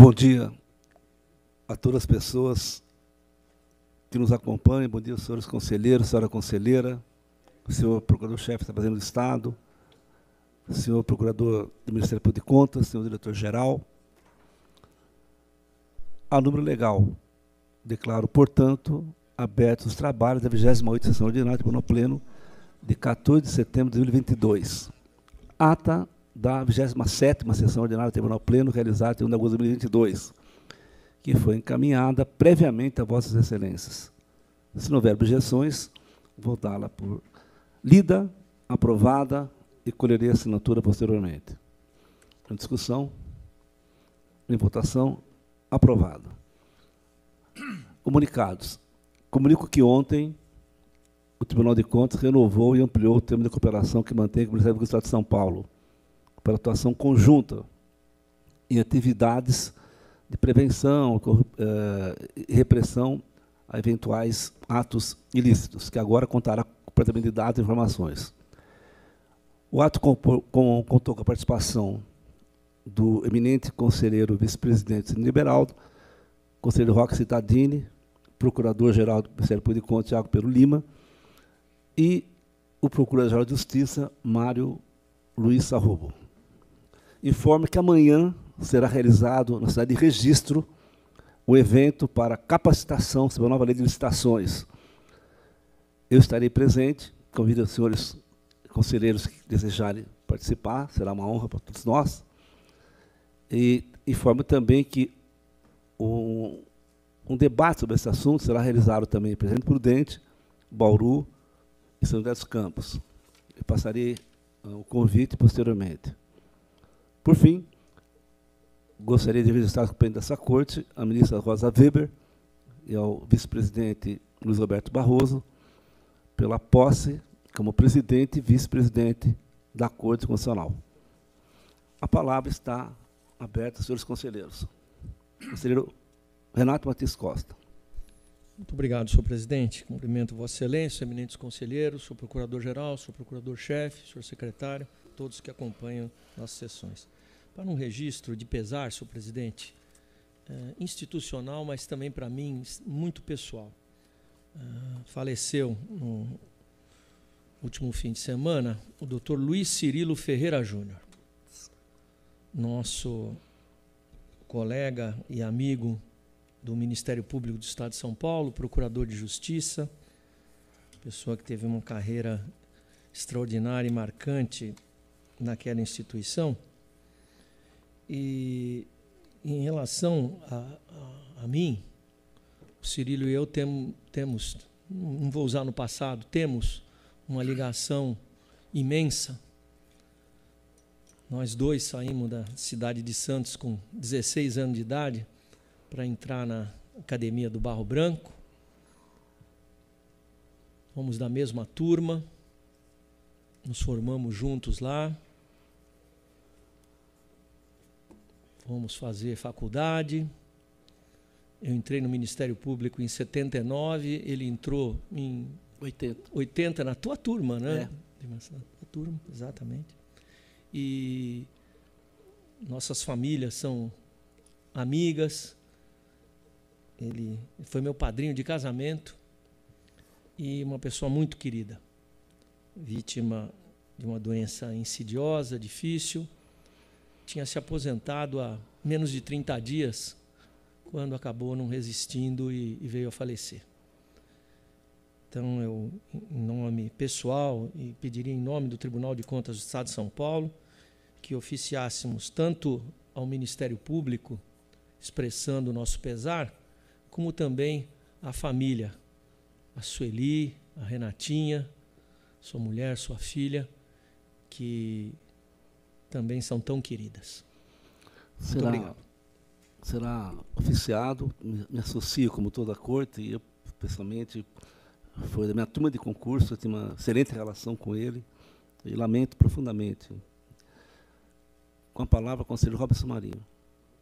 Bom dia a todas as pessoas que nos acompanham. Bom dia, senhores conselheiros, senhora conselheira, senhor procurador-chefe da Fazenda do Estado, senhor procurador do Ministério Público de Contas, senhor diretor-geral. A número legal, declaro, portanto, abertos os trabalhos da 28ª Sessão Ordinária do Pleno de 14 de setembro de 2022. Ata da 27ª Sessão Ordinária do Tribunal Pleno, realizada em 1 de agosto de 2022, que foi encaminhada previamente a Vossas Excelências. Se não houver objeções, vou dá-la por lida, aprovada e colherei a assinatura posteriormente. Em discussão, em votação, aprovado. Comunicados. Comunico que ontem o Tribunal de Contas renovou e ampliou o termo de cooperação que mantém com o Ministério do Estado de São Paulo para atuação conjunta em atividades de prevenção e eh, repressão a eventuais atos ilícitos, que agora contará com o Departamento de Dados e Informações. O ato contou com a participação do eminente conselheiro vice-presidente Liberaldo, conselheiro Roque Citadini, procurador-geral do Ministério Público de Contas, Tiago Pedro Lima, e o procurador-geral de Justiça, Mário Luiz Sarrubo. Informe que amanhã será realizado na cidade de Registro o evento para capacitação sobre a nova lei de licitações. Eu estarei presente, convido os senhores conselheiros que desejarem participar, será uma honra para todos nós. E informo também que um, um debate sobre esse assunto será realizado também em Presidente Prudente, Bauru e São José dos Campos. Eu passarei uh, o convite posteriormente. Por fim, gostaria de registrar o presidente dessa corte, a ministra Rosa Weber e ao vice-presidente Luiz Roberto Barroso, pela posse como presidente e vice-presidente da Corte Constitucional. A palavra está aberta, senhores conselheiros. Conselheiro Renato Matias Costa. Muito obrigado, senhor presidente. Cumprimento Vossa Excelência, eminentes conselheiros, senhor procurador-geral, senhor procurador-chefe, senhor secretário, todos que acompanham nossas sessões. Para um registro de pesar, senhor presidente, é, institucional, mas também para mim muito pessoal. É, faleceu no último fim de semana o doutor Luiz Cirilo Ferreira Júnior, nosso colega e amigo do Ministério Público do Estado de São Paulo, procurador de justiça, pessoa que teve uma carreira extraordinária e marcante naquela instituição. E em relação a, a, a mim, o Cirilo e eu tem, temos, não vou usar no passado, temos uma ligação imensa. Nós dois saímos da cidade de Santos com 16 anos de idade para entrar na academia do Barro Branco. Fomos da mesma turma, nos formamos juntos lá. Fomos fazer faculdade. Eu entrei no Ministério Público em 79, ele entrou em 80, 80 na tua turma, né? É. Na tua turma, exatamente. E nossas famílias são amigas, ele foi meu padrinho de casamento e uma pessoa muito querida, vítima de uma doença insidiosa, difícil. Tinha se aposentado há menos de 30 dias, quando acabou não resistindo e, e veio a falecer. Então, eu, em nome pessoal, e pediria em nome do Tribunal de Contas do Estado de São Paulo, que oficiássemos tanto ao Ministério Público, expressando o nosso pesar, como também a família, a Sueli, a Renatinha, sua mulher, sua filha, que também são tão queridas. Muito será, obrigado. Será oficiado, me, me associo como toda a corte, e eu, pessoalmente, foi da minha turma de concurso, eu tinha uma excelente relação com ele, e lamento profundamente. Com a palavra, conselheiro Robson Marinho.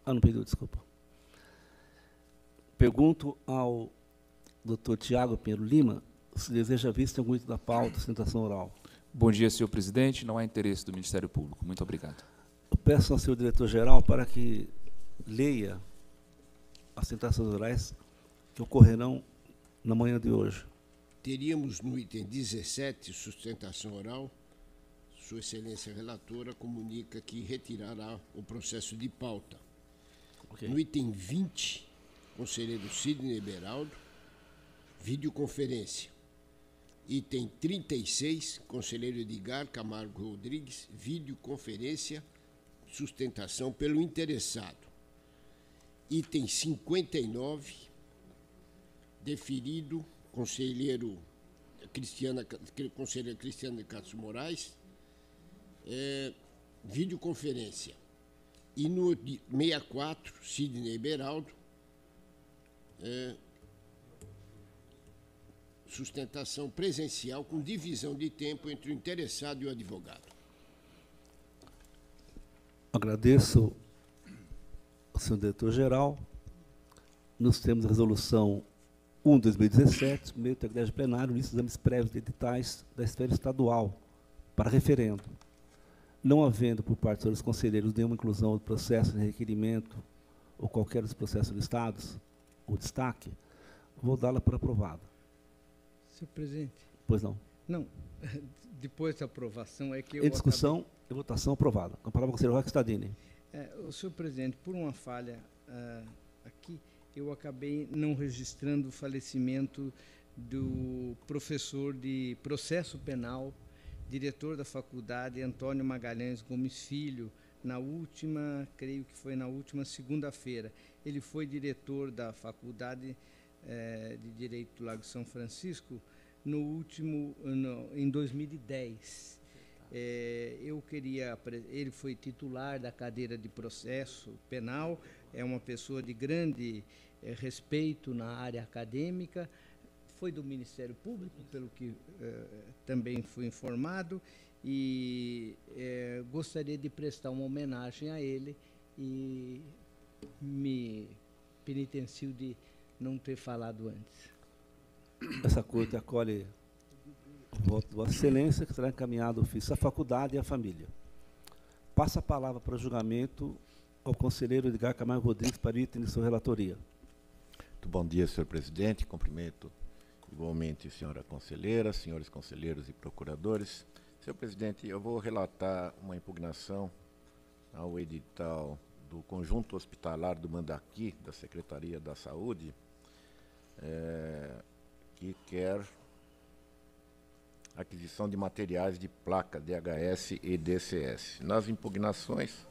Ah, não pediu, desculpa. Pergunto ao doutor Tiago Pinheiro Lima se deseja vista em algum item da pauta, sustentação oral. Bom dia, senhor presidente. Não há interesse do Ministério Público. Muito obrigado. Eu peço ao senhor diretor-geral para que leia as tentações orais que ocorrerão na manhã de hoje. Teríamos no item 17, sustentação oral, Sua Excelência Relatora comunica que retirará o processo de pauta. Okay. No item 20, conselheiro Sidney Beraldo, videoconferência. Item 36, conselheiro Edgar Camargo Rodrigues, videoconferência, sustentação pelo interessado. Item 59, deferido, conselheiro Cristiana, conselheira Cristiana de Castros Moraes, é, videoconferência. E no 64, Sidney Beraldo, é, sustentação presencial com divisão de tempo entre o interessado e o advogado. Agradeço ao senhor diretor-geral. Nós temos a resolução 1 de 2017, meio de igreja plenário, lista de exames prévios de editais da esfera estadual para referendo. Não havendo por parte dos conselheiros nenhuma inclusão do processo de requerimento ou qualquer dos processos listados, o destaque, vou dá-la por aprovada. Senhor presidente. Pois não. Não. Depois da aprovação é que eu. Em discussão acabei... e votação aprovada. Com a palavra, conselheiro Roque Stadini. É, o senhor presidente, por uma falha uh, aqui, eu acabei não registrando o falecimento do professor de processo penal, diretor da faculdade, Antônio Magalhães Gomes Filho, na última, creio que foi na última segunda-feira. Ele foi diretor da faculdade eh, de Direito do Lago São Francisco no último, no, em 2010. É, eu queria. Ele foi titular da cadeira de processo penal, é uma pessoa de grande é, respeito na área acadêmica, foi do Ministério Público, pelo que é, também fui informado, e é, gostaria de prestar uma homenagem a ele e me penitencio de não ter falado antes. Essa corte acolhe o voto de Vossa Excelência, que será encaminhado o ofício à faculdade e à família. Passa a palavra para o julgamento ao conselheiro Edgar Camargo Rodrigues para item de sua relatoria. Muito bom dia, senhor presidente. Cumprimento igualmente a senhora conselheira, senhores conselheiros e procuradores. Senhor presidente, eu vou relatar uma impugnação ao edital do Conjunto Hospitalar do Mandaqui, da Secretaria da Saúde, é, que quer aquisição de materiais de placa DHS e DCS. Nas impugnações,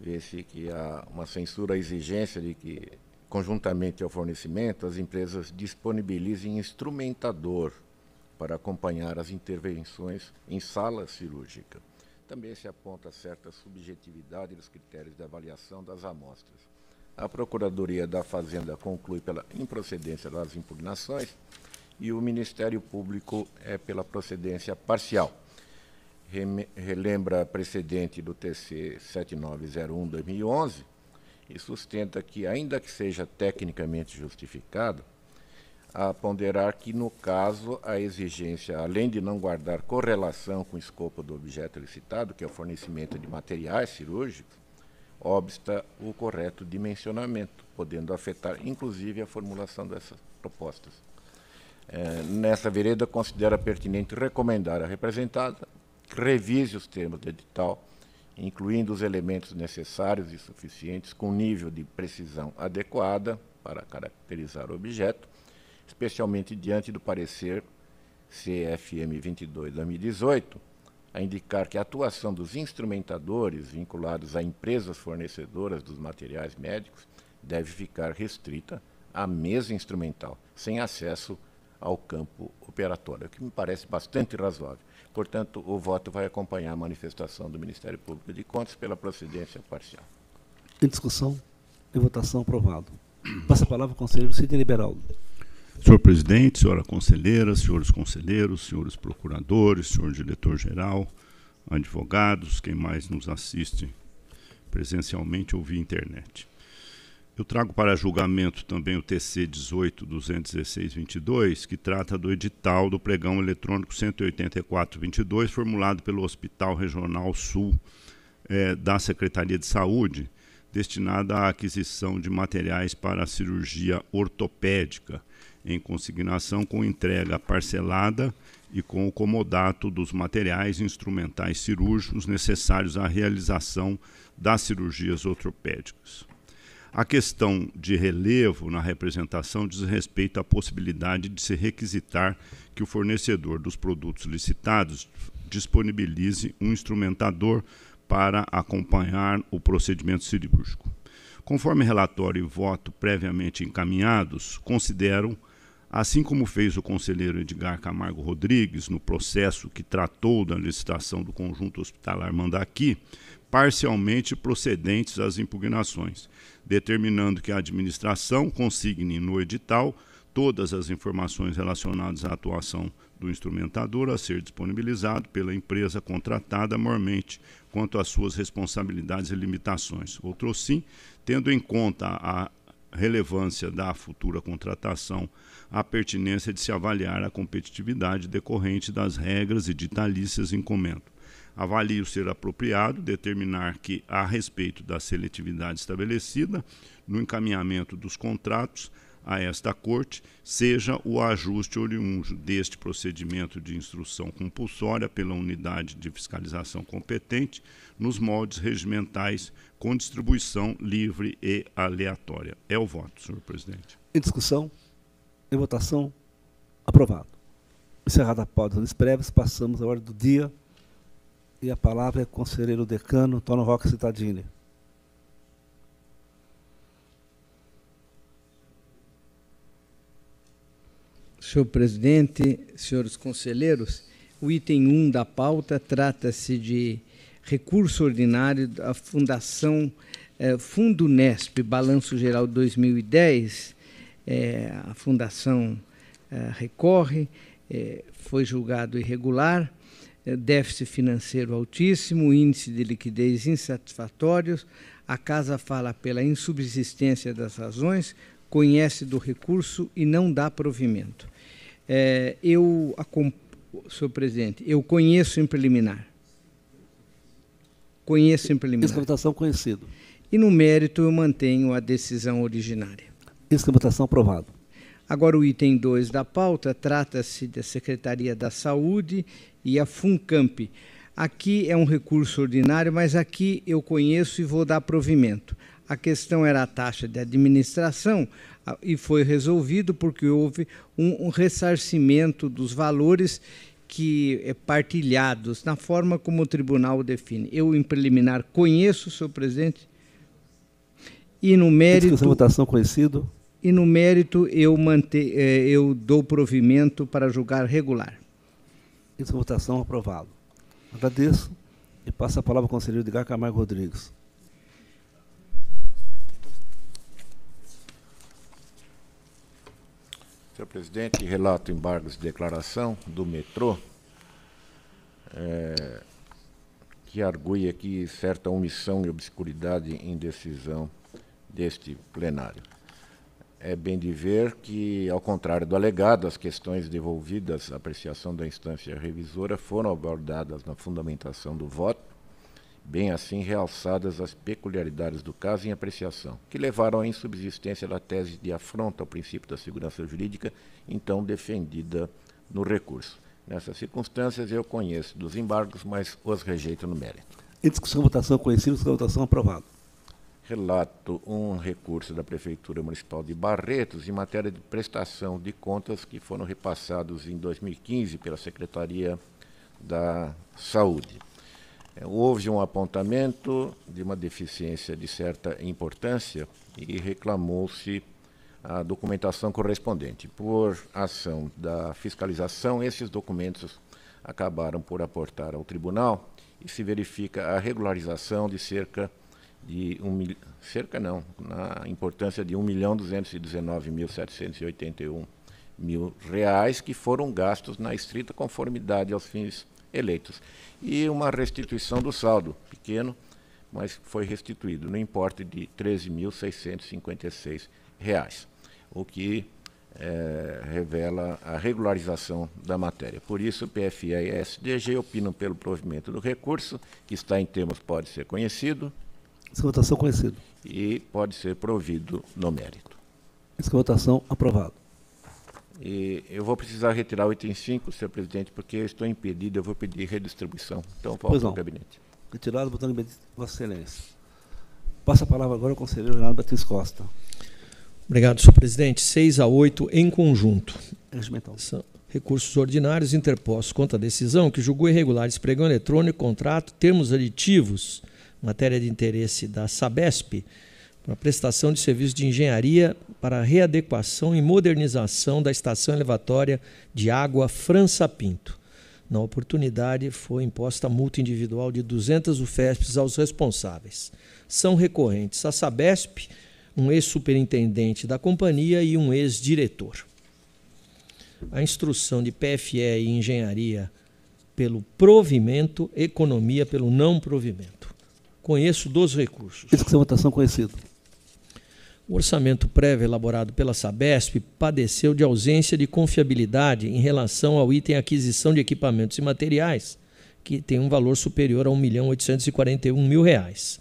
vê-se que há uma censura à exigência de que, conjuntamente ao fornecimento, as empresas disponibilizem instrumentador para acompanhar as intervenções em sala cirúrgica. Também se aponta certa subjetividade dos critérios de avaliação das amostras. A Procuradoria da Fazenda conclui pela improcedência das impugnações e o Ministério Público é pela procedência parcial. Relembra precedente do TC 7901-2011 e sustenta que, ainda que seja tecnicamente justificado, a ponderar que, no caso, a exigência, além de não guardar correlação com o escopo do objeto licitado, que é o fornecimento de materiais cirúrgicos, obsta o correto dimensionamento, podendo afetar, inclusive, a formulação dessas propostas. É, nessa vereda, considera pertinente recomendar à representada que revise os termos do edital, incluindo os elementos necessários e suficientes com nível de precisão adequada para caracterizar o objeto, especialmente diante do parecer CFM 22-2018, a indicar que a atuação dos instrumentadores vinculados a empresas fornecedoras dos materiais médicos deve ficar restrita à mesa instrumental, sem acesso ao campo operatório, o que me parece bastante razoável. Portanto, o voto vai acompanhar a manifestação do Ministério Público de Contas pela procedência parcial. Em discussão, em votação, aprovado. Passa a palavra ao conselheiro Sidney Liberaldo. Senhor presidente, senhora conselheira, senhores conselheiros, senhores procuradores, senhor diretor-geral, advogados, quem mais nos assiste presencialmente ou via internet. Eu trago para julgamento também o TC 18.216.22, que trata do edital do pregão eletrônico 184.22, formulado pelo Hospital Regional Sul eh, da Secretaria de Saúde, destinada à aquisição de materiais para a cirurgia ortopédica, em consignação com entrega parcelada e com o comodato dos materiais instrumentais cirúrgicos necessários à realização das cirurgias ortopédicas. A questão de relevo na representação diz respeito à possibilidade de se requisitar que o fornecedor dos produtos licitados disponibilize um instrumentador para acompanhar o procedimento cirúrgico. Conforme relatório e voto previamente encaminhados, considero Assim como fez o conselheiro Edgar Camargo Rodrigues no processo que tratou da licitação do conjunto hospitalar Mandaqui, parcialmente procedentes as impugnações, determinando que a administração consigne no edital todas as informações relacionadas à atuação do instrumentador a ser disponibilizado pela empresa contratada mormente quanto às suas responsabilidades e limitações. Outro sim, tendo em conta a relevância da futura contratação a pertinência de se avaliar a competitividade decorrente das regras e ditalícias em comento. Avalio ser apropriado determinar que, a respeito da seletividade estabelecida no encaminhamento dos contratos a esta Corte, seja o ajuste oriundo deste procedimento de instrução compulsória pela unidade de fiscalização competente nos moldes regimentais com distribuição livre e aleatória. É o voto, senhor presidente. Em discussão? Em votação, aprovado. Encerrada a pauta das prévias, passamos à hora do dia. E a palavra é conselheiro decano Tono Roque Citadini. Senhor presidente, senhores conselheiros, o item 1 da pauta trata-se de recurso ordinário da Fundação eh, Fundo Nesp, Balanço Geral 2010, é, a fundação é, recorre, é, foi julgado irregular, é, déficit financeiro altíssimo, índice de liquidez insatisfatórios, a casa fala pela insubsistência das razões, conhece do recurso e não dá provimento. É, eu, senhor presidente, eu conheço em preliminar. Conheço em preliminar. Essa conhecido. E no mérito eu mantenho a decisão originária. Votação aprovado. Agora o item 2 da pauta trata-se da Secretaria da Saúde e a FUNCAMP. Aqui é um recurso ordinário, mas aqui eu conheço e vou dar provimento. A questão era a taxa de administração e foi resolvido porque houve um, um ressarcimento dos valores que é partilhados na forma como o tribunal define. Eu, em preliminar, conheço, senhor presidente, e no mérito... Essa votação conhecido e no mérito eu, mante, eh, eu dou provimento para julgar regular. Essa votação aprovado. Agradeço e passo a palavra ao conselheiro Edgar Camargo Rodrigues. Senhor presidente, relato embargos de declaração do metrô, é, que argui aqui certa omissão e obscuridade em decisão deste plenário. É bem de ver que, ao contrário do alegado, as questões devolvidas à apreciação da instância revisora foram abordadas na fundamentação do voto, bem assim realçadas as peculiaridades do caso em apreciação, que levaram à insubsistência da tese de afronta ao princípio da segurança jurídica, então defendida no recurso. Nessas circunstâncias, eu conheço dos embargos, mas os rejeito no mérito. Em discussão, votação conhecida, votação aprovada relato um recurso da Prefeitura Municipal de Barretos em matéria de prestação de contas que foram repassados em 2015 pela Secretaria da Saúde. É, houve um apontamento de uma deficiência de certa importância e reclamou-se a documentação correspondente. Por ação da fiscalização, esses documentos acabaram por aportar ao tribunal e se verifica a regularização de cerca de um mil, cerca não, na importância de 1 milhão 219 mil 781 mil reais que foram gastos na estrita conformidade aos fins eleitos. E uma restituição do saldo, pequeno, mas foi restituído no importe de R$ 13.656, o que é, revela a regularização da matéria. Por isso, o PFE e a SDG opinam pelo provimento do recurso, que está em termos pode ser conhecido, essa votação conhecida. e pode ser provido no mérito. Essa votação aprovado. E eu vou precisar retirar o item 5, senhor presidente, porque eu estou impedido, eu vou pedir redistribuição. Então, falta o gabinete. Retirado, votando em Vossa Excelência. Passa a palavra agora ao conselheiro Renato Batista Costa. Obrigado, senhor presidente. 6 a 8 em conjunto. Regimental. São recursos ordinários interpostos contra a decisão que julgou irregulares pregão eletrônico, contrato, termos aditivos, matéria de interesse da Sabesp, para prestação de serviços de engenharia para readequação e modernização da estação elevatória de água França Pinto. Na oportunidade, foi imposta multa individual de 200 UFESPs aos responsáveis. São recorrentes a Sabesp, um ex-superintendente da companhia e um ex-diretor. A instrução de PFE e engenharia pelo provimento, economia pelo não provimento. Conheço dos recursos. Discussão votação conhecido. O orçamento prévio elaborado pela Sabesp padeceu de ausência de confiabilidade em relação ao item aquisição de equipamentos e materiais, que tem um valor superior a 1.841.000 reais.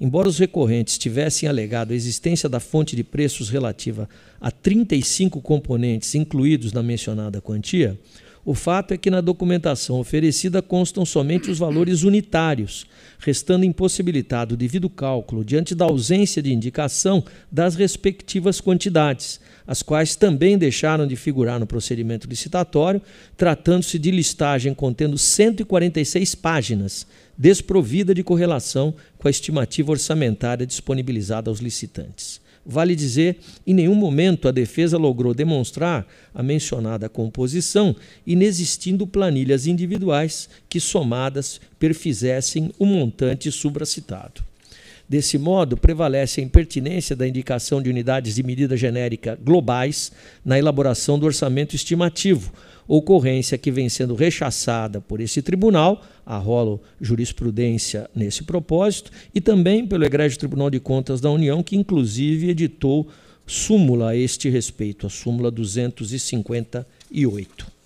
Embora os recorrentes tivessem alegado a existência da fonte de preços relativa a 35 componentes incluídos na mencionada quantia, o fato é que na documentação oferecida constam somente os valores unitários, restando impossibilitado o devido cálculo diante da ausência de indicação das respectivas quantidades, as quais também deixaram de figurar no procedimento licitatório, tratando-se de listagem contendo 146 páginas, desprovida de correlação com a estimativa orçamentária disponibilizada aos licitantes. Vale dizer, em nenhum momento a defesa logrou demonstrar a mencionada composição, inexistindo planilhas individuais que, somadas, perfizessem o montante supracitado. Desse modo, prevalece a impertinência da indicação de unidades de medida genérica globais na elaboração do orçamento estimativo, ocorrência que vem sendo rechaçada por esse tribunal, a rolo jurisprudência nesse propósito, e também pelo Egrégio Tribunal de Contas da União, que inclusive editou súmula a este respeito, a súmula 258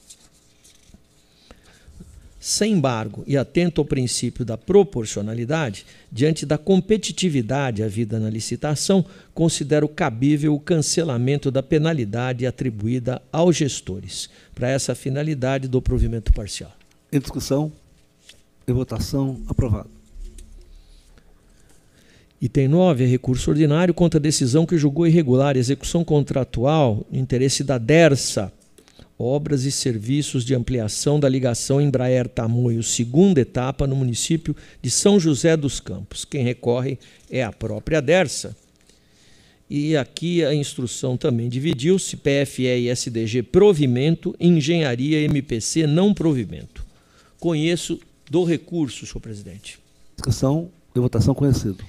sem embargo, e atento ao princípio da proporcionalidade, diante da competitividade havida na licitação, considero cabível o cancelamento da penalidade atribuída aos gestores. Para essa finalidade, do provimento parcial. Em discussão e votação, aprovado. Item 9 é recurso ordinário contra a decisão que julgou irregular a execução contratual no interesse da DERSA obras e serviços de ampliação da ligação Embraer-Tamoio, segunda etapa, no município de São José dos Campos. Quem recorre é a própria DERSA. E aqui a instrução também dividiu-se: PFE e SDG provimento, engenharia MPC não provimento. Conheço do recurso, senhor presidente. Discussão e votação conhecido.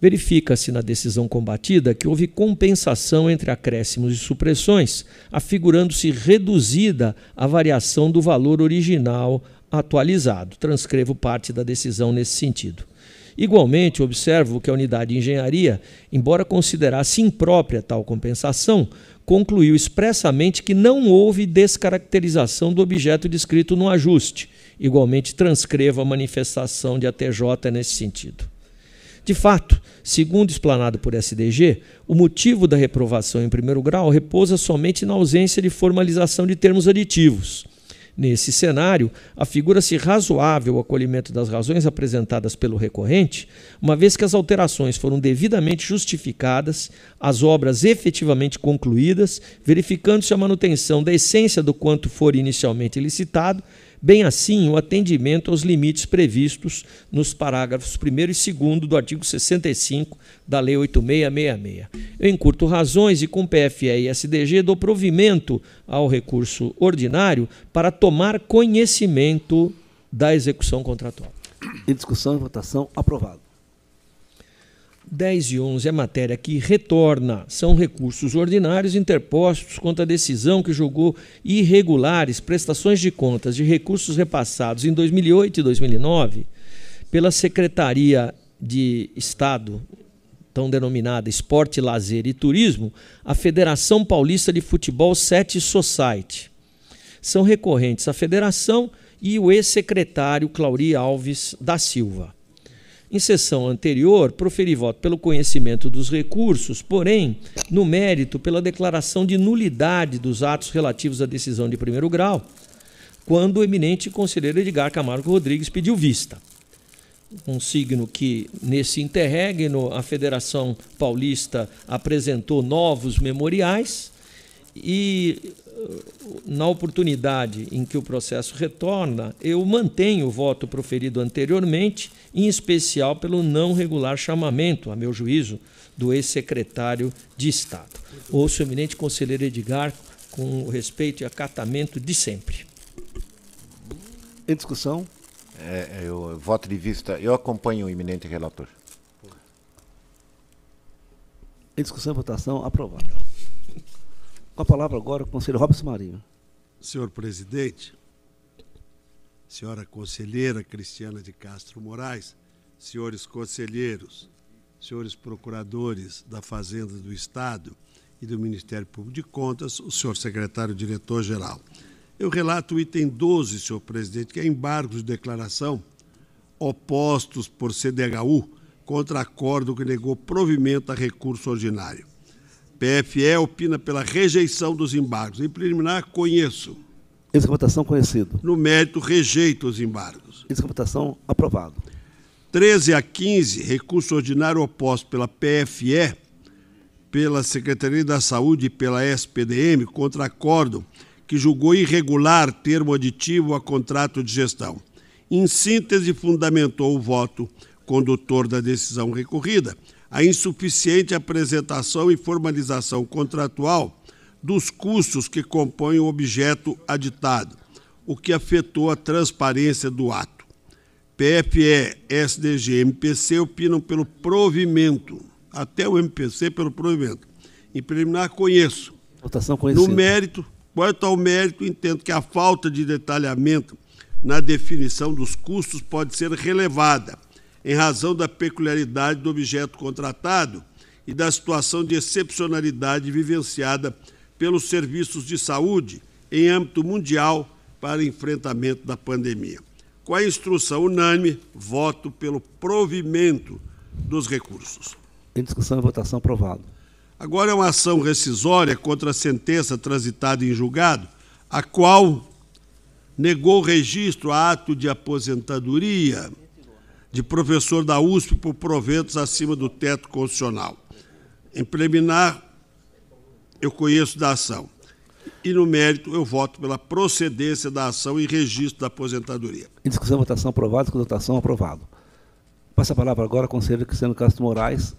Verifica-se na decisão combatida que houve compensação entre acréscimos e supressões, afigurando-se reduzida a variação do valor original atualizado. Transcrevo parte da decisão nesse sentido. Igualmente, observo que a unidade de engenharia, embora considerasse imprópria tal compensação, concluiu expressamente que não houve descaracterização do objeto descrito no ajuste. Igualmente, transcrevo a manifestação de ATJ nesse sentido. De fato, segundo explanado por SDG, o motivo da reprovação em primeiro grau repousa somente na ausência de formalização de termos aditivos. Nesse cenário, afigura-se razoável o acolhimento das razões apresentadas pelo recorrente, uma vez que as alterações foram devidamente justificadas, as obras efetivamente concluídas, verificando-se a manutenção da essência do quanto for inicialmente licitado bem assim o atendimento aos limites previstos nos parágrafos 1 e 2 do artigo 65 da Lei 8666. Eu encurto razões e com PFE e SDG dou provimento ao recurso ordinário para tomar conhecimento da execução contratual. Em discussão e votação, aprovado. 10 e 11 é matéria que retorna. São recursos ordinários interpostos contra a decisão que julgou irregulares prestações de contas de recursos repassados em 2008 e 2009 pela Secretaria de Estado, tão denominada Esporte, Lazer e Turismo, a Federação Paulista de Futebol Sete Society. São recorrentes a federação e o ex-secretário Clauri Alves da Silva. Em sessão anterior, proferi voto pelo conhecimento dos recursos, porém, no mérito, pela declaração de nulidade dos atos relativos à decisão de primeiro grau, quando o eminente conselheiro Edgar Camargo Rodrigues pediu vista. Um signo que, nesse interregno, a Federação Paulista apresentou novos memoriais e na oportunidade em que o processo retorna, eu mantenho o voto proferido anteriormente, em especial pelo não regular chamamento, a meu juízo, do ex-secretário de Estado. Ouço o eminente conselheiro Edgar com o respeito e acatamento de sempre. Em discussão? É, eu voto de vista, eu acompanho o eminente relator. Em discussão e votação, aprovado. Com a palavra agora o conselheiro Robson Marinho. Senhor presidente, senhora conselheira Cristiana de Castro Moraes, senhores conselheiros, senhores procuradores da Fazenda do Estado e do Ministério Público de Contas, o senhor secretário-diretor-geral. Eu relato o item 12, senhor presidente, que é embargos de declaração opostos por CDHU contra acordo que negou provimento a recurso ordinário. PFE opina pela rejeição dos embargos. Em preliminar, conheço. Esse votação conhecido. No mérito, rejeito os embargos. Esse votação aprovado. 13 a 15, recurso ordinário oposto pela PFE, pela Secretaria da Saúde e pela SPDM contra acordo que julgou irregular termo aditivo a contrato de gestão. Em síntese, fundamentou o voto condutor da decisão recorrida a insuficiente apresentação e formalização contratual dos custos que compõem o objeto aditado, o que afetou a transparência do ato. PFE, SDG, MPC opinam pelo provimento, até o MPC pelo provimento. Em preliminar, conheço. Votação conhecida. No mérito, quanto ao mérito, entendo que a falta de detalhamento na definição dos custos pode ser relevada em razão da peculiaridade do objeto contratado e da situação de excepcionalidade vivenciada pelos serviços de saúde em âmbito mundial para enfrentamento da pandemia. Com a instrução unânime, voto pelo provimento dos recursos. Em discussão e votação aprovado. Agora é uma ação rescisória contra a sentença transitada em julgado, a qual negou registro a ato de aposentadoria de professor da USP por proventos acima do teto constitucional. Em preliminar, eu conheço da ação. E no mérito, eu voto pela procedência da ação e registro da aposentadoria. Em discussão, votação aprovada, com votação aprovado. Passa a palavra agora ao conselheiro Cristiano Castro Moraes,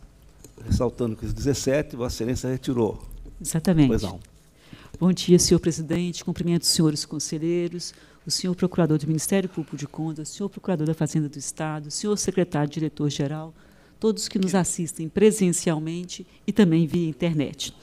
ressaltando que os 17, Vossa Excelência retirou. Exatamente. Pois não. Bom dia, senhor presidente. Cumprimento os senhores conselheiros, o senhor procurador do Ministério Público de Contas, o senhor procurador da Fazenda do Estado, o senhor secretário-diretor-geral, todos que nos assistem presencialmente e também via internet.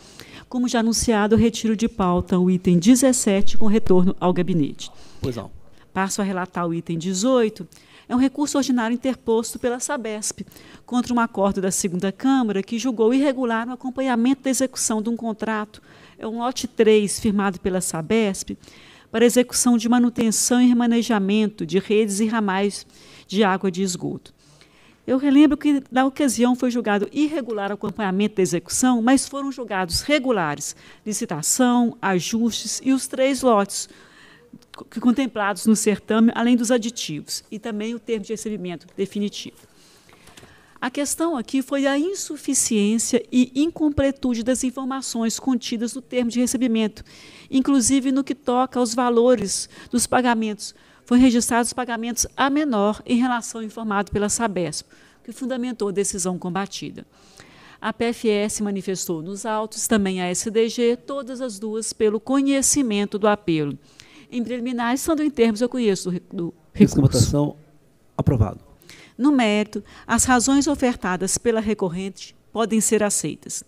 Como já anunciado, retiro de pauta o item 17 com retorno ao gabinete. Pois não. Passo a relatar o item 18. É um recurso ordinário interposto pela Sabesp contra um acordo da segunda Câmara que julgou irregular o acompanhamento da execução de um contrato. É um lote 3 firmado pela Sabesp para execução de manutenção e remanejamento de redes e ramais de água de esgoto. Eu relembro que, na ocasião, foi julgado irregular o acompanhamento da execução, mas foram julgados regulares licitação, ajustes e os três lotes contemplados no certame, além dos aditivos, e também o termo de recebimento definitivo. A questão aqui foi a insuficiência e incompletude das informações contidas no termo de recebimento, inclusive no que toca aos valores dos pagamentos. Foram registrados pagamentos a menor em relação ao informado pela Sabesp, que fundamentou a decisão combatida. A PFS manifestou nos autos, também a SDG, todas as duas pelo conhecimento do apelo. Em preliminares, sendo em termos, eu conheço do, do recurso. Aprovado. No mérito, as razões ofertadas pela recorrente podem ser aceitas.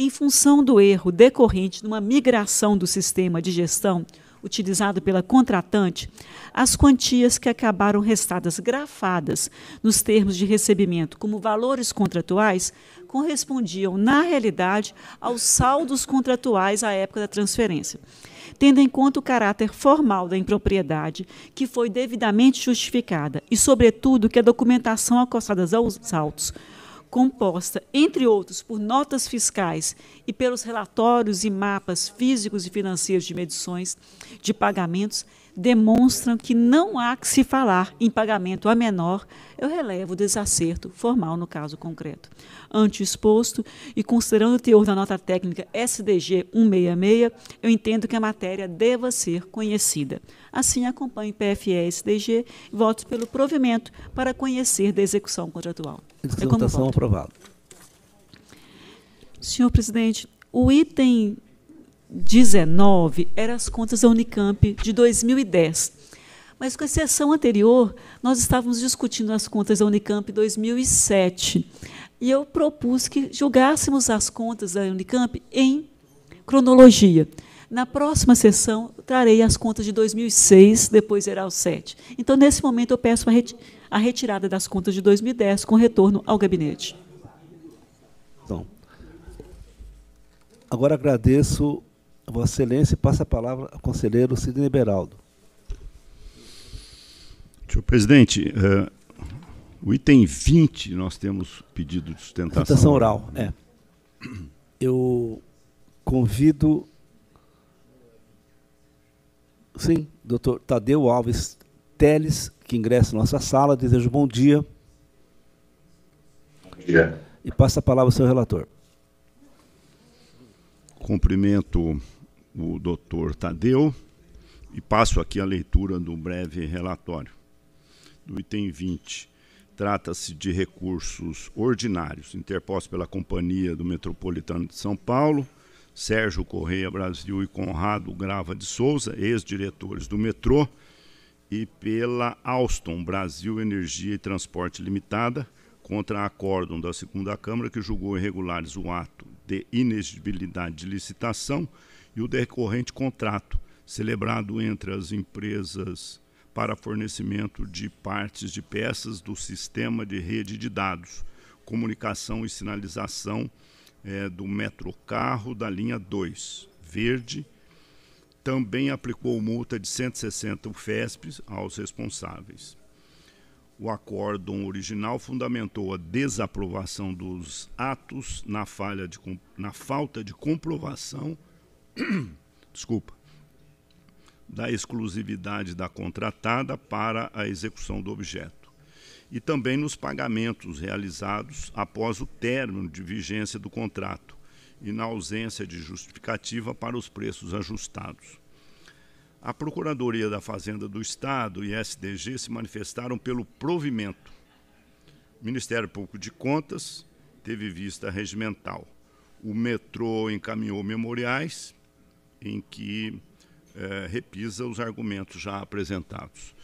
Em função do erro decorrente de uma migração do sistema de gestão, utilizado pela contratante, as quantias que acabaram restadas grafadas nos termos de recebimento como valores contratuais correspondiam, na realidade, aos saldos contratuais à época da transferência tendo em conta o caráter formal da impropriedade, que foi devidamente justificada, e, sobretudo, que a documentação acostada aos autos composta, entre outros, por notas fiscais e pelos relatórios e mapas físicos e financeiros de medições de pagamentos, demonstram que não há que se falar em pagamento a menor, eu relevo o desacerto formal no caso concreto. Ante exposto e considerando o teor da nota técnica SDG 166, eu entendo que a matéria deva ser conhecida. Assim, acompanho PFE-SDG e voto pelo provimento para conhecer da execução contratual. É Votação aprovada. Senhor presidente, o item 19 eram as contas da Unicamp de 2010. Mas com a sessão anterior, nós estávamos discutindo as contas da Unicamp 2007. E eu propus que julgássemos as contas da Unicamp em cronologia. Na próxima sessão, trarei as contas de 2006, depois será o 7. Então, nesse momento, eu peço a retirada das contas de 2010 com retorno ao gabinete. Então, agora agradeço a Vossa Excelência e passo a palavra ao conselheiro Sidney Beraldo. Senhor presidente, uh, o item 20, nós temos pedido de sustentação. Sustentação oral, é. Eu convido Sim, doutor Tadeu Alves Teles, que ingressa na nossa sala. Desejo bom dia. Bom dia. E passa a palavra ao seu relator. Cumprimento o doutor Tadeu e passo aqui a leitura do breve relatório. Do item 20. Trata-se de recursos ordinários interpostos pela Companhia do Metropolitano de São Paulo Sérgio Correia Brasil e Conrado Grava de Souza, ex-diretores do metrô, e pela Alstom Brasil Energia e Transporte Limitada, contra a acórdão da segunda Câmara que julgou irregulares o ato de inexigibilidade de licitação e o decorrente contrato celebrado entre as empresas para fornecimento de partes de peças do sistema de rede de dados, comunicação e sinalização é, do metrocarro da linha 2, verde, também aplicou multa de 160 UFESPs aos responsáveis. O acórdão original fundamentou a desaprovação dos atos na, falha de, na falta de comprovação desculpa, da exclusividade da contratada para a execução do objeto e também nos pagamentos realizados após o término de vigência do contrato e na ausência de justificativa para os preços ajustados. A Procuradoria da Fazenda do Estado e SDG se manifestaram pelo provimento. O Ministério Público de Contas teve vista regimental. O metrô encaminhou memoriais em que eh, repisa os argumentos já apresentados.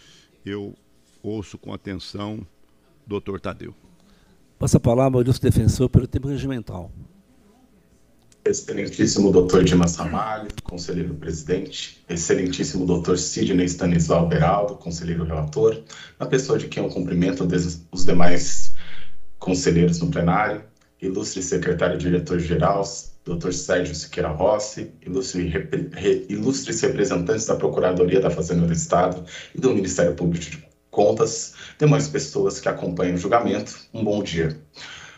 Eu ouço com atenção doutor Tadeu. Passa a palavra ao ilustre defensor pelo tempo regimental. Excelentíssimo doutor Dimas Ramalho, conselheiro presidente, excelentíssimo doutor Sidney Stanislau Beraldo, conselheiro relator, na pessoa de quem eu cumprimento os demais conselheiros no plenário, ilustre secretário diretor-geral, doutor Sérgio Siqueira Rossi, ilustre, re, ilustres representantes da Procuradoria da Fazenda do Estado e do Ministério Público de Contas, demais pessoas que acompanham o julgamento, um bom dia.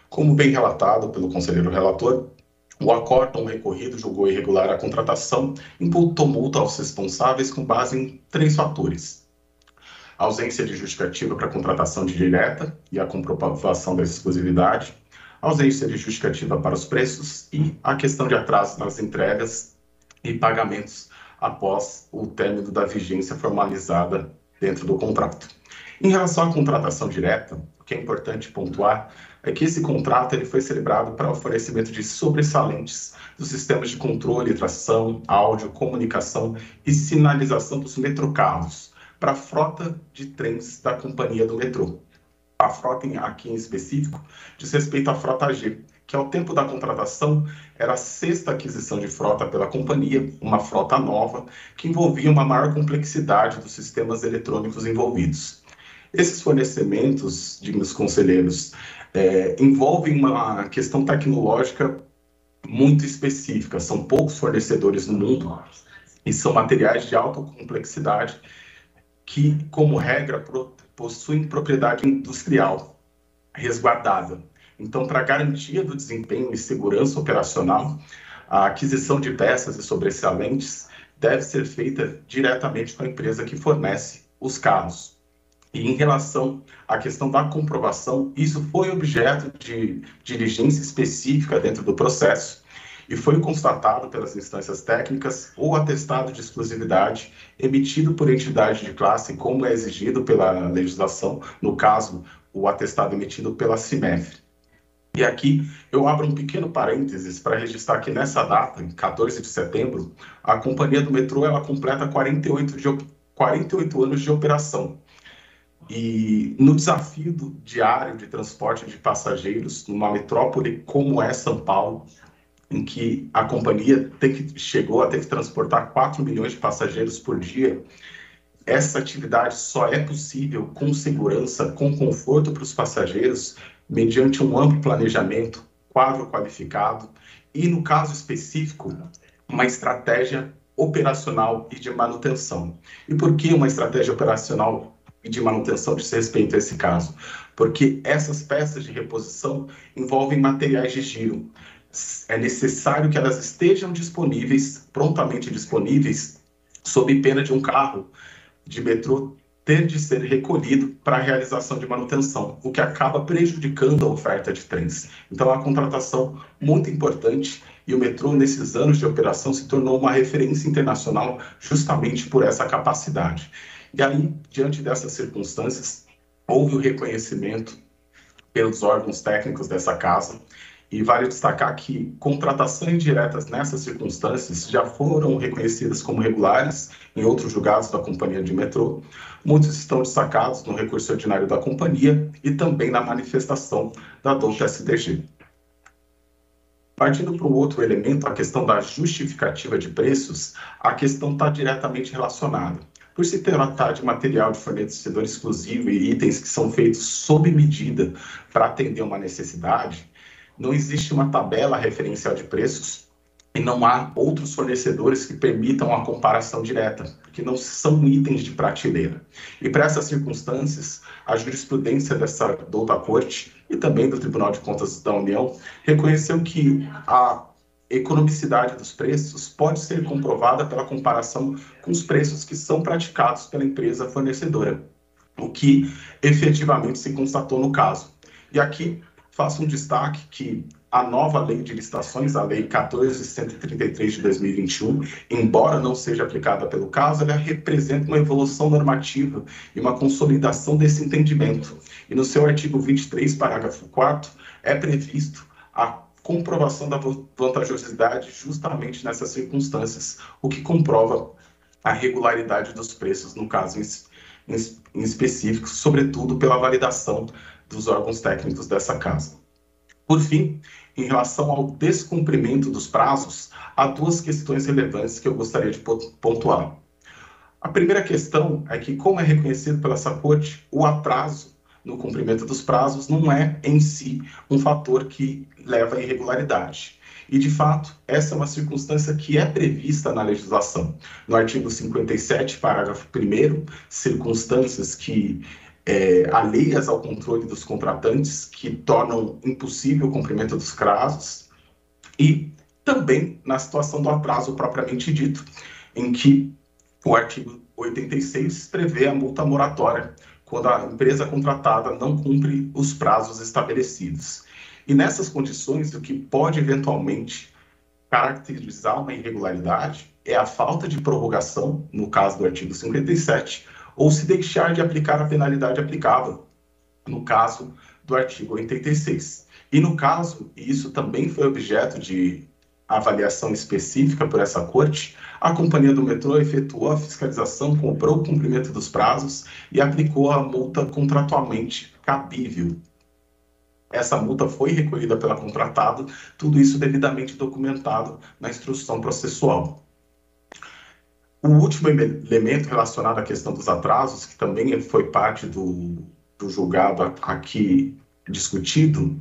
Como bem relatado pelo conselheiro relator, o acórdão recorrido julgou irregular a contratação, imputou multa aos responsáveis com base em três fatores. A ausência de justificativa para a contratação de direta e a comprovação da exclusividade, ausência de justificativa para os preços e a questão de atraso nas entregas e pagamentos após o término da vigência formalizada dentro do contrato. Em relação à contratação direta, o que é importante pontuar é que esse contrato ele foi celebrado para o fornecimento de sobressalentes dos sistemas de controle, tração, áudio, comunicação e sinalização dos metrocarros para a frota de trens da companhia do metrô. A frota aqui em específico diz respeito à frota G, que ao tempo da contratação era a sexta aquisição de frota pela companhia, uma frota nova, que envolvia uma maior complexidade dos sistemas eletrônicos envolvidos. Esses fornecimentos, dignos conselheiros, é, envolvem uma questão tecnológica muito específica. São poucos fornecedores no mundo e são materiais de alta complexidade que, como regra, possuem propriedade industrial resguardada. Então, para garantia do desempenho e segurança operacional, a aquisição de peças e sobressalentes deve ser feita diretamente com a empresa que fornece os carros. E em relação à questão da comprovação, isso foi objeto de diligência específica dentro do processo e foi constatado pelas instâncias técnicas o atestado de exclusividade emitido por entidade de classe, como é exigido pela legislação, no caso, o atestado emitido pela CIMEF. E aqui eu abro um pequeno parênteses para registrar que nessa data, em 14 de setembro, a companhia do metrô ela completa 48, de, 48 anos de operação. E no desafio do diário de transporte de passageiros numa metrópole como é São Paulo, em que a companhia que, chegou a ter que transportar 4 milhões de passageiros por dia, essa atividade só é possível com segurança, com conforto para os passageiros, mediante um amplo planejamento, quadro qualificado e, no caso específico, uma estratégia operacional e de manutenção. E por que uma estratégia operacional de manutenção de respeito a esse caso? Porque essas peças de reposição envolvem materiais de giro. É necessário que elas estejam disponíveis, prontamente disponíveis, sob pena de um carro de metrô ter de ser recolhido para a realização de manutenção, o que acaba prejudicando a oferta de trens. Então, é uma contratação muito importante e o metrô, nesses anos de operação, se tornou uma referência internacional justamente por essa capacidade. E aí, diante dessas circunstâncias, houve o reconhecimento pelos órgãos técnicos dessa casa e vale destacar que contratações diretas nessas circunstâncias já foram reconhecidas como regulares em outros julgados da companhia de metrô. Muitos estão destacados no recurso ordinário da companhia e também na manifestação da DOT SDG. Partindo para o outro elemento, a questão da justificativa de preços, a questão está diretamente relacionada. Por se tratar de material de fornecedor exclusivo e itens que são feitos sob medida para atender uma necessidade, não existe uma tabela referencial de preços e não há outros fornecedores que permitam a comparação direta, porque não são itens de prateleira. E para essas circunstâncias, a jurisprudência dessa douta corte e também do Tribunal de Contas da União reconheceu que a economicidade dos preços pode ser comprovada pela comparação com os preços que são praticados pela empresa fornecedora, o que efetivamente se constatou no caso. E aqui faço um destaque que a nova lei de licitações, a lei 14133 de 2021, embora não seja aplicada pelo caso, ela representa uma evolução normativa e uma consolidação desse entendimento. E no seu artigo 23, parágrafo 4 é previsto a comprovação da vantajosidade justamente nessas circunstâncias, o que comprova a regularidade dos preços no caso em, em específico, sobretudo pela validação dos órgãos técnicos dessa casa. Por fim, em relação ao descumprimento dos prazos, há duas questões relevantes que eu gostaria de pontuar. A primeira questão é que, como é reconhecido pela essa corte, o atraso no cumprimento dos prazos não é, em si, um fator que leva à irregularidade. E, de fato, essa é uma circunstância que é prevista na legislação. No artigo 57, parágrafo 1, circunstâncias que é, alheias ao controle dos contratantes, que tornam impossível o cumprimento dos prazos, e também na situação do atraso propriamente dito, em que o artigo 86 prevê a multa moratória quando a empresa contratada não cumpre os prazos estabelecidos. E nessas condições, o que pode eventualmente caracterizar uma irregularidade é a falta de prorrogação, no caso do artigo 57, ou se deixar de aplicar a penalidade aplicável, no caso do artigo 86. E no caso, e isso também foi objeto de avaliação específica por essa corte, a companhia do metrô efetuou a fiscalização, cobrou o cumprimento dos prazos e aplicou a multa contratualmente cabível. essa multa foi recolhida pela contratada, tudo isso devidamente documentado na instrução processual. O último elemento relacionado à questão dos atrasos, que também foi parte do, do julgado aqui discutido,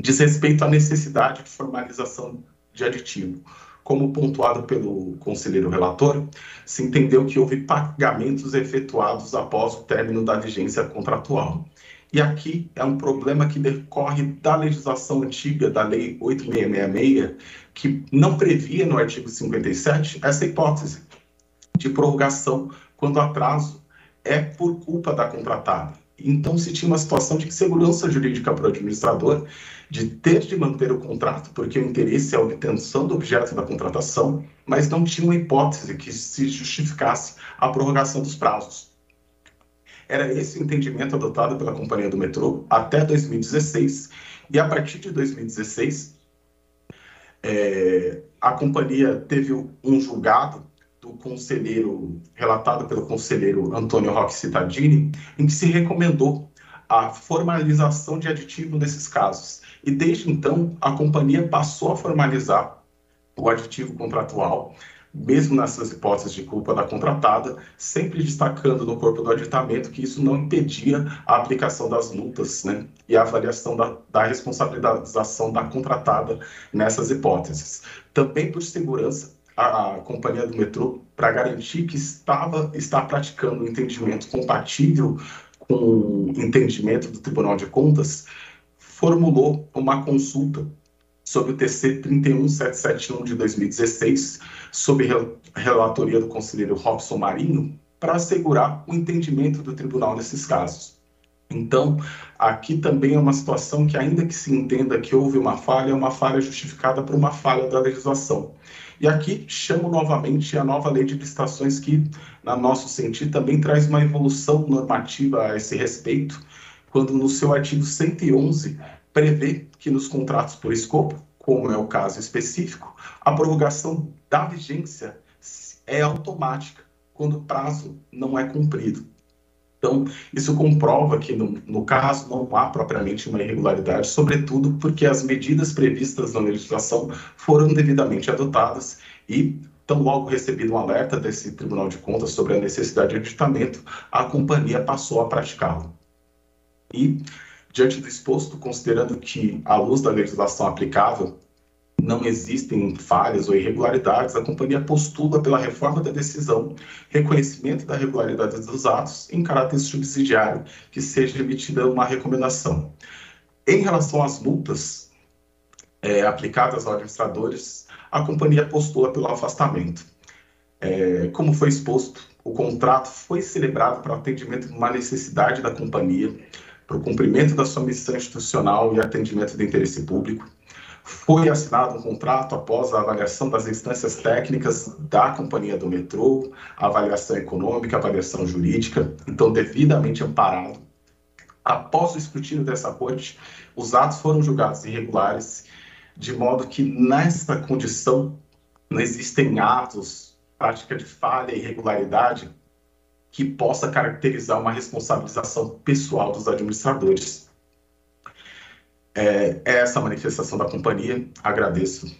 diz respeito à necessidade de formalização de aditivo. Como pontuado pelo conselheiro relator, se entendeu que houve pagamentos efetuados após o término da vigência contratual. E aqui é um problema que decorre da legislação antiga, da Lei 8666, que não previa no artigo 57 essa hipótese de prorrogação quando o atraso é por culpa da contratada. Então, se tinha uma situação de segurança jurídica para o administrador de ter de manter o contrato, porque o interesse é a obtenção do objeto da contratação, mas não tinha uma hipótese que se justificasse a prorrogação dos prazos. Era esse o entendimento adotado pela Companhia do Metrô até 2016, e a partir de 2016, é, a companhia teve um julgado do conselheiro, relatado pelo conselheiro Antônio Roque Cittadini, em que se recomendou a formalização de aditivo nesses casos. E desde então, a companhia passou a formalizar o aditivo contratual, mesmo nessas hipóteses de culpa da contratada, sempre destacando no corpo do aditamento que isso não impedia a aplicação das multas né, e a avaliação da, da responsabilização da contratada nessas hipóteses. Também por segurança, a, a companhia do metrô para garantir que estava está praticando um entendimento compatível com o entendimento do Tribunal de Contas, formulou uma consulta sobre o TC 31771 de 2016, sob relatoria do conselheiro Robson Marinho, para assegurar o entendimento do tribunal nesses casos. Então, aqui também é uma situação que, ainda que se entenda que houve uma falha, é uma falha justificada por uma falha da legislação. E aqui chamo novamente a nova lei de licitações, que, na nosso sentido, também traz uma evolução normativa a esse respeito, quando no seu artigo 111 prevê que nos contratos por escopo, como é o caso específico, a prorrogação da vigência é automática quando o prazo não é cumprido. Então, isso comprova que, no, no, caso, não há propriamente uma irregularidade, sobretudo porque as medidas previstas na legislação foram devidamente adotadas e, tão logo recebido um alerta desse Tribunal de Contas sobre a necessidade de aditamento, a companhia passou a praticá-lo. E, diante do exposto, considerando que, à luz da legislação aplicável, não existem falhas ou irregularidades, a companhia postula pela reforma da decisão, reconhecimento da regularidade dos atos em caráter subsidiário, que seja emitida uma recomendação. Em relação às multas é, aplicadas aos administradores, a companhia postula pelo afastamento. É, como foi exposto, o contrato foi celebrado para atendimento de uma necessidade da companhia, para o cumprimento da sua missão institucional e atendimento do interesse público foi assinado um contrato após a avaliação das instâncias técnicas da companhia do metrô, avaliação econômica, avaliação jurídica, então devidamente amparado. Após o escrutínio dessa corte, os atos foram julgados irregulares, de modo que nesta condição não existem atos, prática de falha irregularidade que possa caracterizar uma responsabilização pessoal dos administradores. É, é essa manifestação da companhia. Agradeço.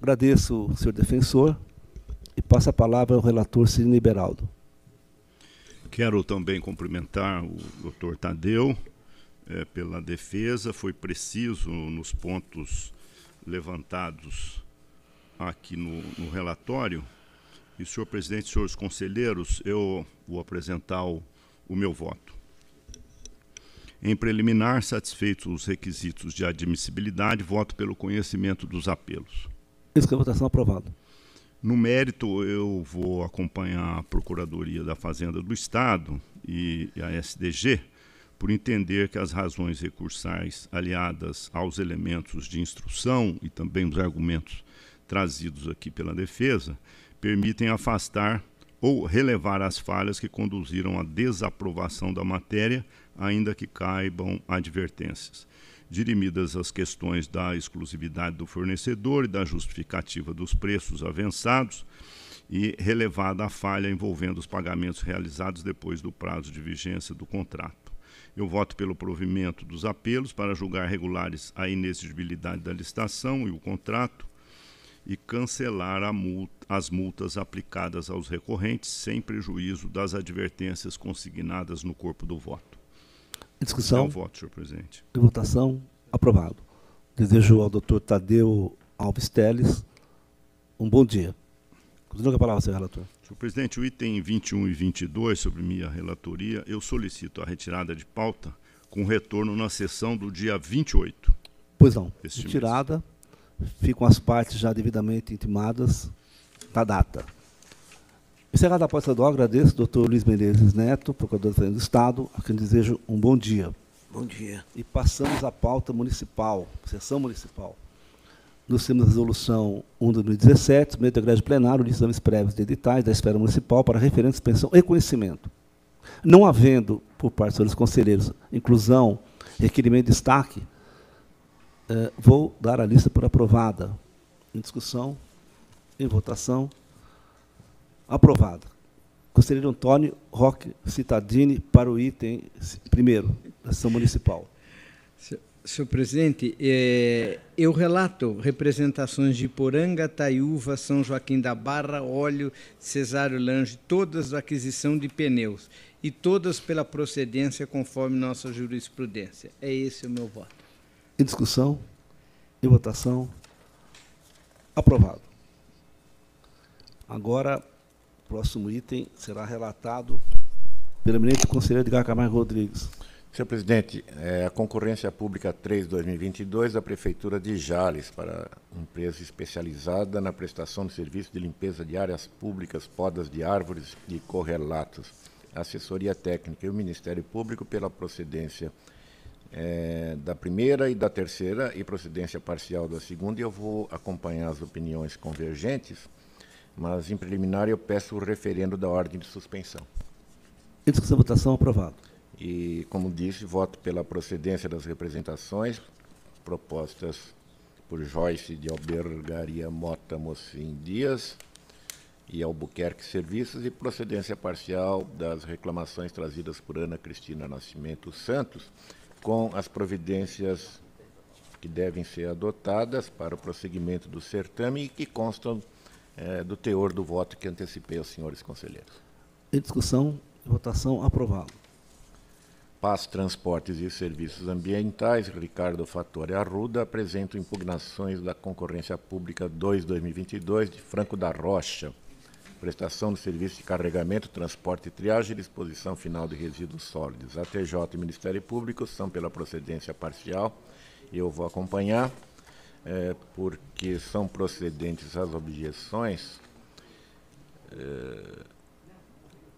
Agradeço, senhor defensor, e passo a palavra ao relator Sidney Beraldo. Quero também cumprimentar o doutor Tadeu é, pela defesa, foi preciso nos pontos levantados aqui no, no relatório. E, senhor presidente, senhores conselheiros, eu vou apresentar o, o meu voto. Em preliminar, satisfeitos os requisitos de admissibilidade, voto pelo conhecimento dos apelos. Isso que a votação aprovada. No mérito, eu vou acompanhar a Procuradoria da Fazenda do Estado e a SDG, por entender que as razões recursais aliadas aos elementos de instrução e também os argumentos trazidos aqui pela defesa permitem afastar ou relevar as falhas que conduziram à desaprovação da matéria ainda que caibam advertências. Dirimidas as questões da exclusividade do fornecedor e da justificativa dos preços avançados, e relevada a falha envolvendo os pagamentos realizados depois do prazo de vigência do contrato. Eu voto pelo provimento dos apelos para julgar regulares a inexigibilidade da licitação e o contrato e cancelar multa, as multas aplicadas aos recorrentes sem prejuízo das advertências consignadas no corpo do voto. Discussão. É o voto, senhor presidente. De votação. Aprovado. Desejo ao doutor Tadeu Alves Teles um bom dia. Continua com a palavra, senhor relator. Senhor presidente, o item 21 e 22 sobre minha relatoria, eu solicito a retirada de pauta com retorno na sessão do dia 28. Pois não. Retirada. Ficam as partes já devidamente intimadas da data. Encerrada a pauta estadual, agradeço ao doutor Luiz Menezes Neto, procurador do Estado, a quem desejo um bom dia. Bom dia. E passamos à pauta municipal, sessão municipal. Nós temos a resolução 1 de 2017, meio de greve plenário de exames prévios de editais da esfera municipal para referentes, pensão e conhecimento. Não havendo, por parte dos conselheiros, inclusão, requerimento de destaque, eh, vou dar a lista por aprovada. Em discussão, em votação, aprovada. Conselheiro Antônio Roque Citadini para o item primeiro, da sessão municipal. Senhor presidente, é, eu relato representações de Poranga, Taiúva, São Joaquim da Barra, Óleo, Cesário Lange, todas da aquisição de pneus e todas pela procedência conforme nossa jurisprudência. É esse o meu voto. Em discussão, em votação, aprovado. Agora, próximo item será relatado pelo eminente conselheiro Edgar Camargo Rodrigues. Senhor presidente, é, a concorrência pública 3-2022 da Prefeitura de Jales para empresa especializada na prestação de serviço de limpeza de áreas públicas, podas de árvores e correlatos, assessoria técnica e o Ministério Público pela procedência é, da primeira e da terceira e procedência parcial da segunda. E eu vou acompanhar as opiniões convergentes, mas em preliminar eu peço o referendo da ordem de suspensão. Em discussão, votação, aprovado. E, como disse, voto pela procedência das representações propostas por Joyce de Albergaria Mota Mocim Dias e Albuquerque Serviços e procedência parcial das reclamações trazidas por Ana Cristina Nascimento Santos, com as providências que devem ser adotadas para o prosseguimento do certame e que constam é, do teor do voto que antecipei aos senhores conselheiros. Em discussão, votação aprovado. Paz Transportes e Serviços Ambientais, Ricardo Fattori Arruda, apresento impugnações da concorrência pública 2-2022 de Franco da Rocha, prestação de serviço de carregamento, transporte e triagem e disposição final de resíduos sólidos. A TJ e Ministério Público são pela procedência parcial eu vou acompanhar, é, porque são procedentes as objeções é,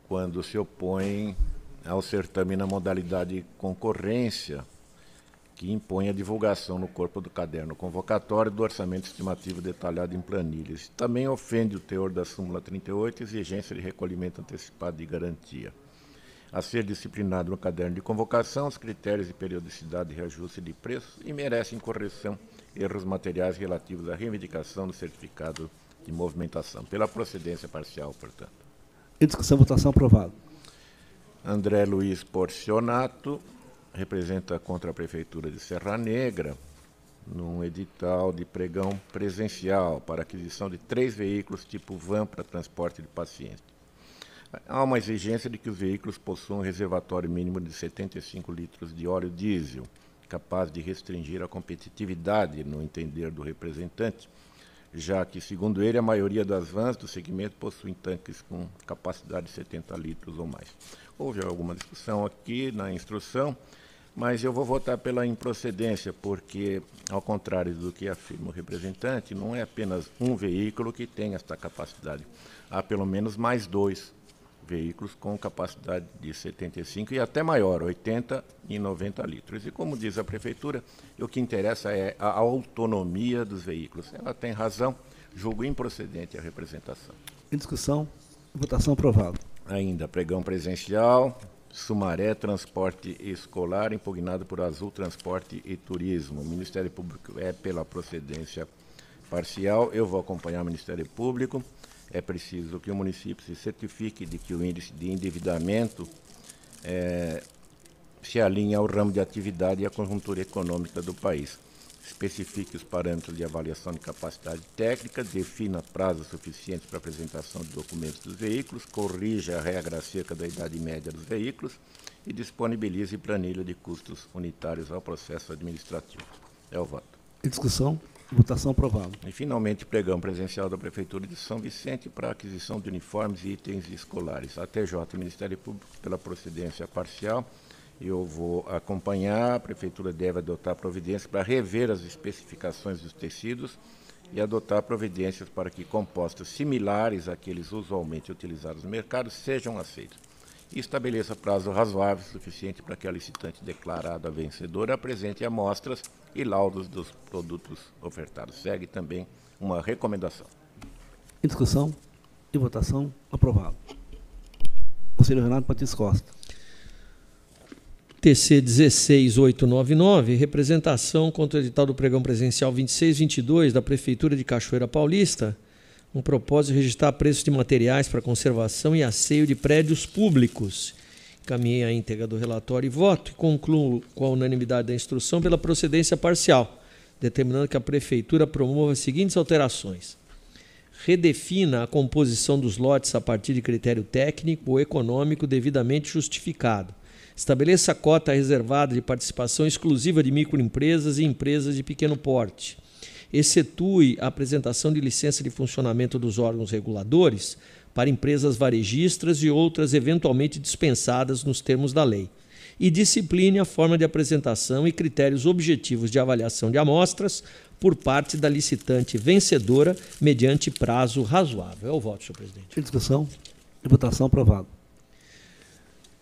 quando se opõem ao certame na modalidade concorrência, que impõe a divulgação no corpo do caderno convocatório do orçamento estimativo detalhado em planilhas. Também ofende o teor da súmula 38, exigência de recolhimento antecipado de garantia. A ser disciplinado no caderno de convocação, os critérios de periodicidade de reajuste de preços e merecem correção erros materiais relativos à reivindicação do certificado de movimentação, pela procedência parcial, portanto. Em discussão, votação aprovado. André Luiz Porcionato representa contra a Prefeitura de Serra Negra num edital de pregão presencial para aquisição de três veículos tipo van para transporte de pacientes. Há uma exigência de que os veículos possuam um reservatório mínimo de 75 litros de óleo diesel, capaz de restringir a competitividade, no entender do representante, já que, segundo ele, a maioria das vans do segmento possuem tanques com capacidade de 70 litros ou mais. Houve alguma discussão aqui na instrução, mas eu vou votar pela improcedência, porque, ao contrário do que afirma o representante, não é apenas um veículo que tem esta capacidade. Há pelo menos mais dois veículos com capacidade de 75 e até maior, 80 e 90 litros. E como diz a prefeitura, o que interessa é a autonomia dos veículos. Ela tem razão, julgo improcedente a representação. Em discussão, votação aprovada. Ainda, pregão presencial, Sumaré Transporte Escolar, impugnado por Azul Transporte e Turismo. O Ministério Público é pela procedência parcial. Eu vou acompanhar o Ministério Público. É preciso que o município se certifique de que o índice de endividamento é, se alinhe ao ramo de atividade e à conjuntura econômica do país. Especifique os parâmetros de avaliação de capacidade técnica, defina prazos suficientes para apresentação de documentos dos veículos, corrija a regra acerca da idade média dos veículos e disponibilize planilha de custos unitários ao processo administrativo. É o voto. Em discussão? Votação aprovada. E, finalmente, pregão presencial da Prefeitura de São Vicente para aquisição de uniformes e itens escolares. A TJ, Ministério Público, pela procedência parcial. Eu vou acompanhar, a Prefeitura deve adotar providências para rever as especificações dos tecidos e adotar providências para que compostos similares àqueles usualmente utilizados no mercado sejam aceitos. E estabeleça prazo razoável suficiente para que a licitante declarada vencedora apresente amostras e laudos dos produtos ofertados. Segue também uma recomendação. Em discussão e votação, aprovado. Conselheiro Renato Patrício Costa. TC 16899, representação contra o edital do pregão presencial 2622 da Prefeitura de Cachoeira Paulista, um propósito de registrar preços de materiais para conservação e asseio de prédios públicos Caminhei a íntegra do relatório e voto e concluo com a unanimidade da instrução pela procedência parcial, determinando que a Prefeitura promova as seguintes alterações. Redefina a composição dos lotes a partir de critério técnico ou econômico devidamente justificado. Estabeleça a cota reservada de participação exclusiva de microempresas e empresas de pequeno porte. Excetue a apresentação de licença de funcionamento dos órgãos reguladores para empresas varejistas e outras eventualmente dispensadas nos termos da lei. E discipline a forma de apresentação e critérios objetivos de avaliação de amostras por parte da licitante vencedora mediante prazo razoável. É o voto, senhor presidente. Em discussão votação aprovado.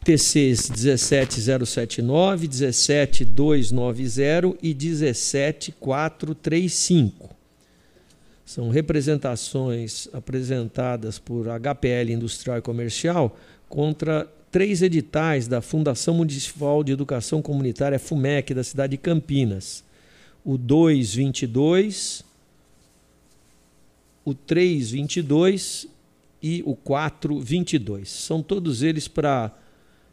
TCs 17079, 17290 e 17435 são representações apresentadas por HPL Industrial e Comercial contra três editais da Fundação Municipal de Educação Comunitária FUMEC da cidade de Campinas. O 222, o 322 e o 422. São todos eles para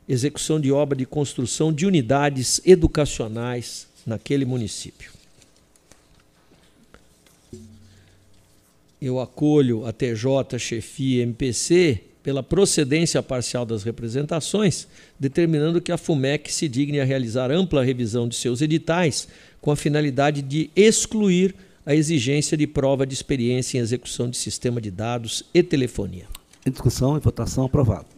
execução de obra de construção de unidades educacionais naquele município. eu acolho a TJ, chefia MPC pela procedência parcial das representações, determinando que a FUMEC se digne a realizar ampla revisão de seus editais com a finalidade de excluir a exigência de prova de experiência em execução de sistema de dados e telefonia. Em discussão e votação aprovado.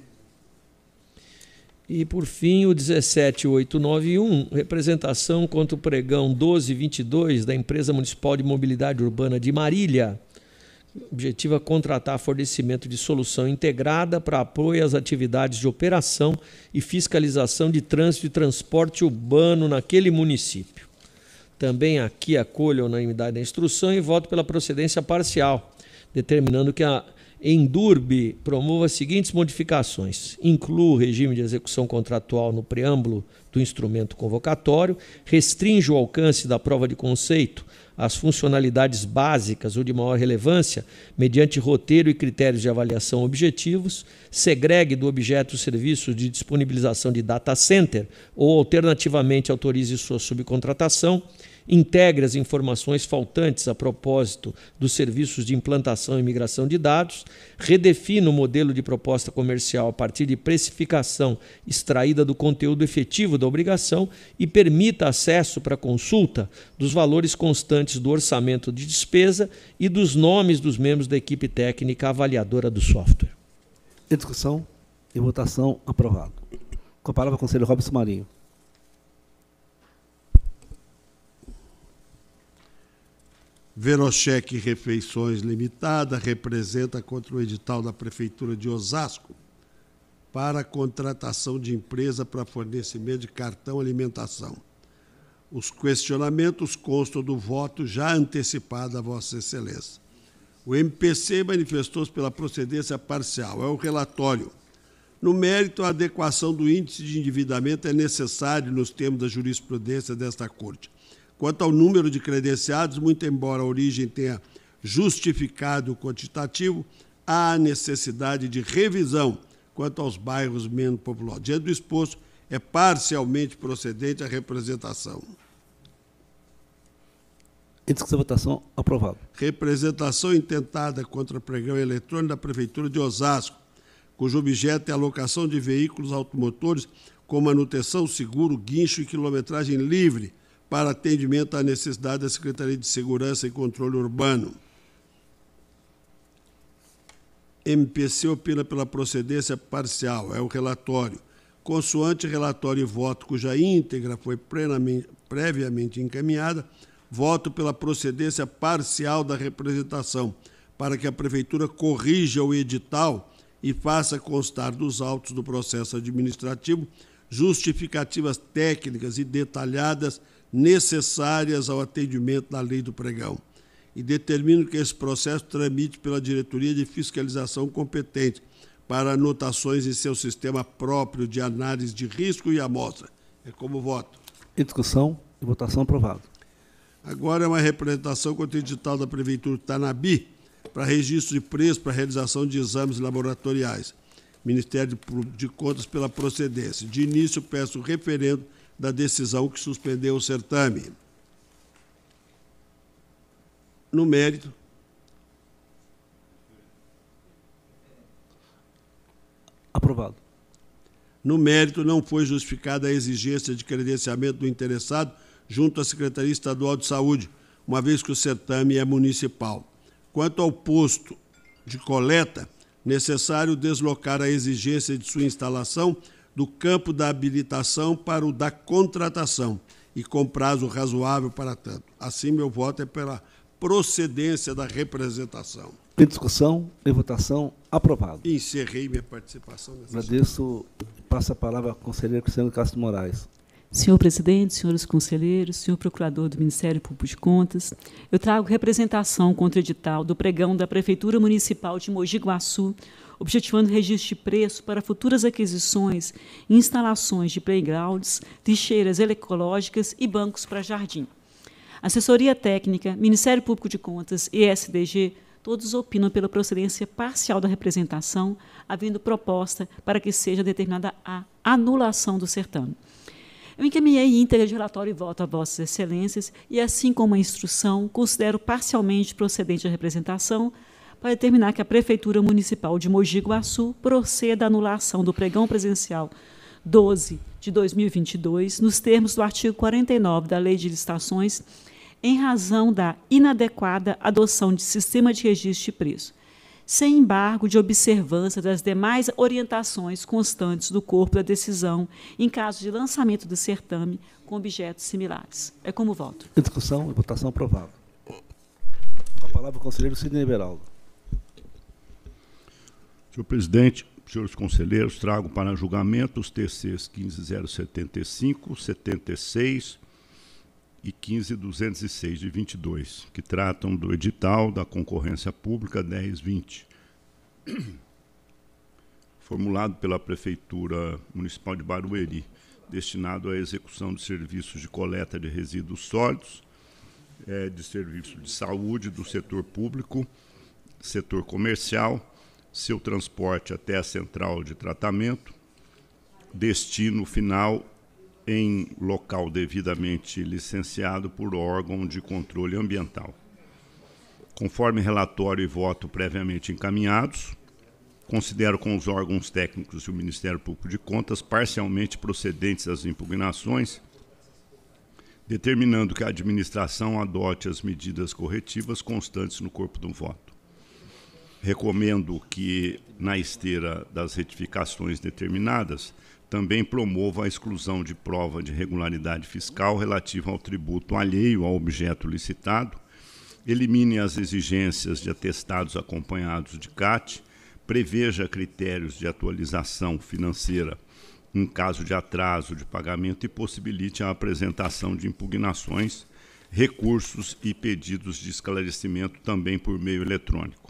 E, por fim, o 17891, representação contra o pregão 1222 da Empresa Municipal de Mobilidade Urbana de Marília, objetiva é contratar fornecimento de solução integrada para apoio às atividades de operação e fiscalização de trânsito e transporte urbano naquele município. Também aqui acolho a unanimidade da instrução e voto pela procedência parcial, determinando que a Endurbe promova as seguintes modificações: inclua o regime de execução contratual no preâmbulo do instrumento convocatório, restringe o alcance da prova de conceito as funcionalidades básicas ou de maior relevância, mediante roteiro e critérios de avaliação objetivos, segregue do objeto os serviços de disponibilização de data center ou, alternativamente, autorize sua subcontratação integre as informações faltantes a propósito dos serviços de implantação e migração de dados, redefina o modelo de proposta comercial a partir de precificação extraída do conteúdo efetivo da obrigação e permita acesso para consulta dos valores constantes do orçamento de despesa e dos nomes dos membros da equipe técnica avaliadora do software. Discussão e votação aprovado. Com a palavra o conselheiro Robson Marinho. Verocheque Refeições Limitada representa contra o edital da Prefeitura de Osasco para contratação de empresa para fornecimento de cartão alimentação. Os questionamentos constam do voto já antecipado a Vossa Excelência. O MPC manifestou-se pela procedência parcial. É o relatório. No mérito, a adequação do índice de endividamento é necessário nos termos da jurisprudência desta Corte. Quanto ao número de credenciados, muito embora a origem tenha justificado o quantitativo, há necessidade de revisão quanto aos bairros menos populosos. Diante do exposto, é parcialmente procedente a representação. Em discussão votação, aprovado. Representação intentada contra pregão eletrônico da Prefeitura de Osasco, cujo objeto é a alocação de veículos automotores com manutenção, seguro, guincho e quilometragem livre para atendimento à necessidade da Secretaria de Segurança e Controle Urbano. MPC opina pela procedência parcial, é o relatório. Consoante relatório e voto cuja íntegra foi previamente encaminhada, voto pela procedência parcial da representação, para que a Prefeitura corrija o edital e faça constar dos autos do processo administrativo justificativas técnicas e detalhadas necessárias ao atendimento da lei do pregão e determino que esse processo tramite pela diretoria de fiscalização competente para anotações em seu sistema próprio de análise de risco e amostra. É como voto. Em discussão e votação aprovado. Agora é uma representação contra o edital da Prefeitura Tanabi para registro de preço para realização de exames laboratoriais. Ministério de Contas pela procedência. De início, peço referendo da decisão que suspendeu o certame. No mérito, aprovado. No mérito, não foi justificada a exigência de credenciamento do interessado junto à Secretaria Estadual de Saúde, uma vez que o certame é municipal. Quanto ao posto de coleta, necessário deslocar a exigência de sua instalação do campo da habilitação para o da contratação e com prazo razoável para tanto. Assim, meu voto é pela procedência da representação. Em discussão, em votação, aprovado. Encerrei minha participação. Nessa Agradeço. Passa a palavra ao conselheiro Cristiano Castro Moraes. Senhor presidente, senhores conselheiros, senhor procurador do Ministério Público de Contas, eu trago representação contra o edital do pregão da Prefeitura Municipal de Mogi Guaçu, objetivando registro de preço para futuras aquisições e instalações de playgrounds, lixeiras ecológicas e bancos para jardim. Assessoria Técnica, Ministério Público de Contas e SDG, todos opinam pela procedência parcial da representação, havendo proposta para que seja determinada a anulação do certame. Eu encaminhei íntegra de relatório e voto a Vossas Excelências e, assim como a instrução, considero parcialmente procedente a representação para determinar que a Prefeitura Municipal de Mogi Guaçu proceda à anulação do pregão presencial 12 de 2022, nos termos do artigo 49 da Lei de Licitações em razão da inadequada adoção de sistema de registro de preço, sem embargo de observância das demais orientações constantes do corpo da decisão em caso de lançamento do certame com objetos similares. É como voto. Discussão e votação aprovada. A palavra o conselheiro Sidney Beraldo. Senhor presidente, senhores conselheiros, trago para julgamento os TCs 15075, 76, e 15206 de 22, que tratam do edital da concorrência pública 1020, formulado pela Prefeitura Municipal de Barueri, destinado à execução de serviços de coleta de resíduos sólidos, é, de serviços de saúde do setor público, setor comercial, seu transporte até a central de tratamento, destino final em local devidamente licenciado por órgão de controle ambiental. Conforme relatório e voto previamente encaminhados, considero com os órgãos técnicos e o Ministério Público de Contas parcialmente procedentes as impugnações, determinando que a administração adote as medidas corretivas constantes no corpo do voto. Recomendo que, na esteira das retificações determinadas, também promova a exclusão de prova de regularidade fiscal relativa ao tributo alheio ao objeto licitado, elimine as exigências de atestados acompanhados de CAT, preveja critérios de atualização financeira em caso de atraso de pagamento e possibilite a apresentação de impugnações, recursos e pedidos de esclarecimento também por meio eletrônico.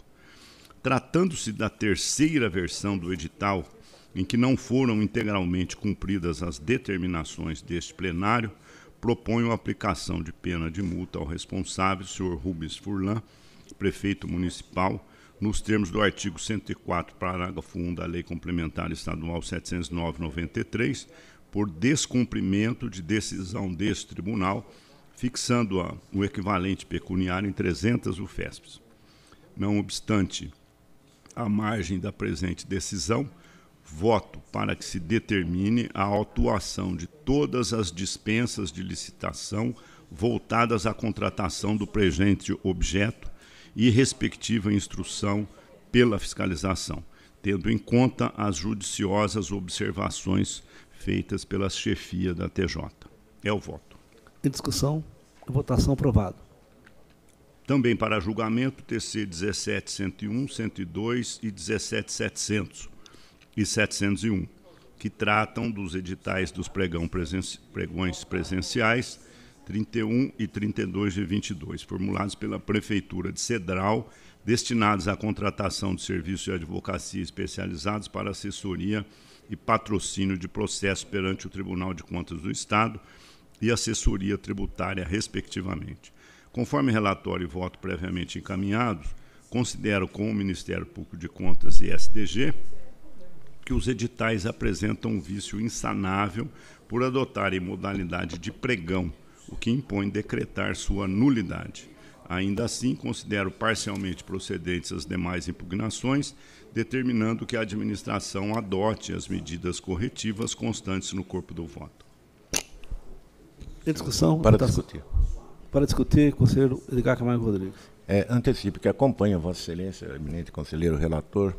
Tratando-se da terceira versão do edital, em que não foram integralmente cumpridas as determinações deste plenário, proponho a aplicação de pena de multa ao responsável, senhor Rubens Furlan, prefeito municipal, nos termos do artigo 104, parágrafo 1 da Lei Complementar Estadual 709-93, por descumprimento de decisão deste tribunal, fixando o equivalente pecuniário em 300 UFESPs. Não obstante, à margem da presente decisão, voto para que se determine a autuação de todas as dispensas de licitação voltadas à contratação do presente objeto e respectiva instrução pela fiscalização, tendo em conta as judiciosas observações feitas pela chefia da TJ. É o voto. Em discussão, votação aprovado. Também para julgamento, TC 17101, 102 e 17700 e 701, que tratam dos editais dos pregão presen pregões presenciais 31 e 32 de 22, formulados pela Prefeitura de Cedral, destinados à contratação de serviços de advocacia especializados para assessoria e patrocínio de processos perante o Tribunal de Contas do Estado e assessoria tributária, respectivamente. Conforme relatório e voto previamente encaminhados, considero com o Ministério Público de Contas e SDG que os editais apresentam um vício insanável por adotarem modalidade de pregão, o que impõe decretar sua nulidade. Ainda assim, considero parcialmente procedentes as demais impugnações, determinando que a administração adote as medidas corretivas constantes no corpo do voto. Em discussão? Para discutir. Para discutir, conselheiro Edgar Camargo Rodrigues. É, antecipo que acompanha Vossa Excelência, eminente conselheiro relator,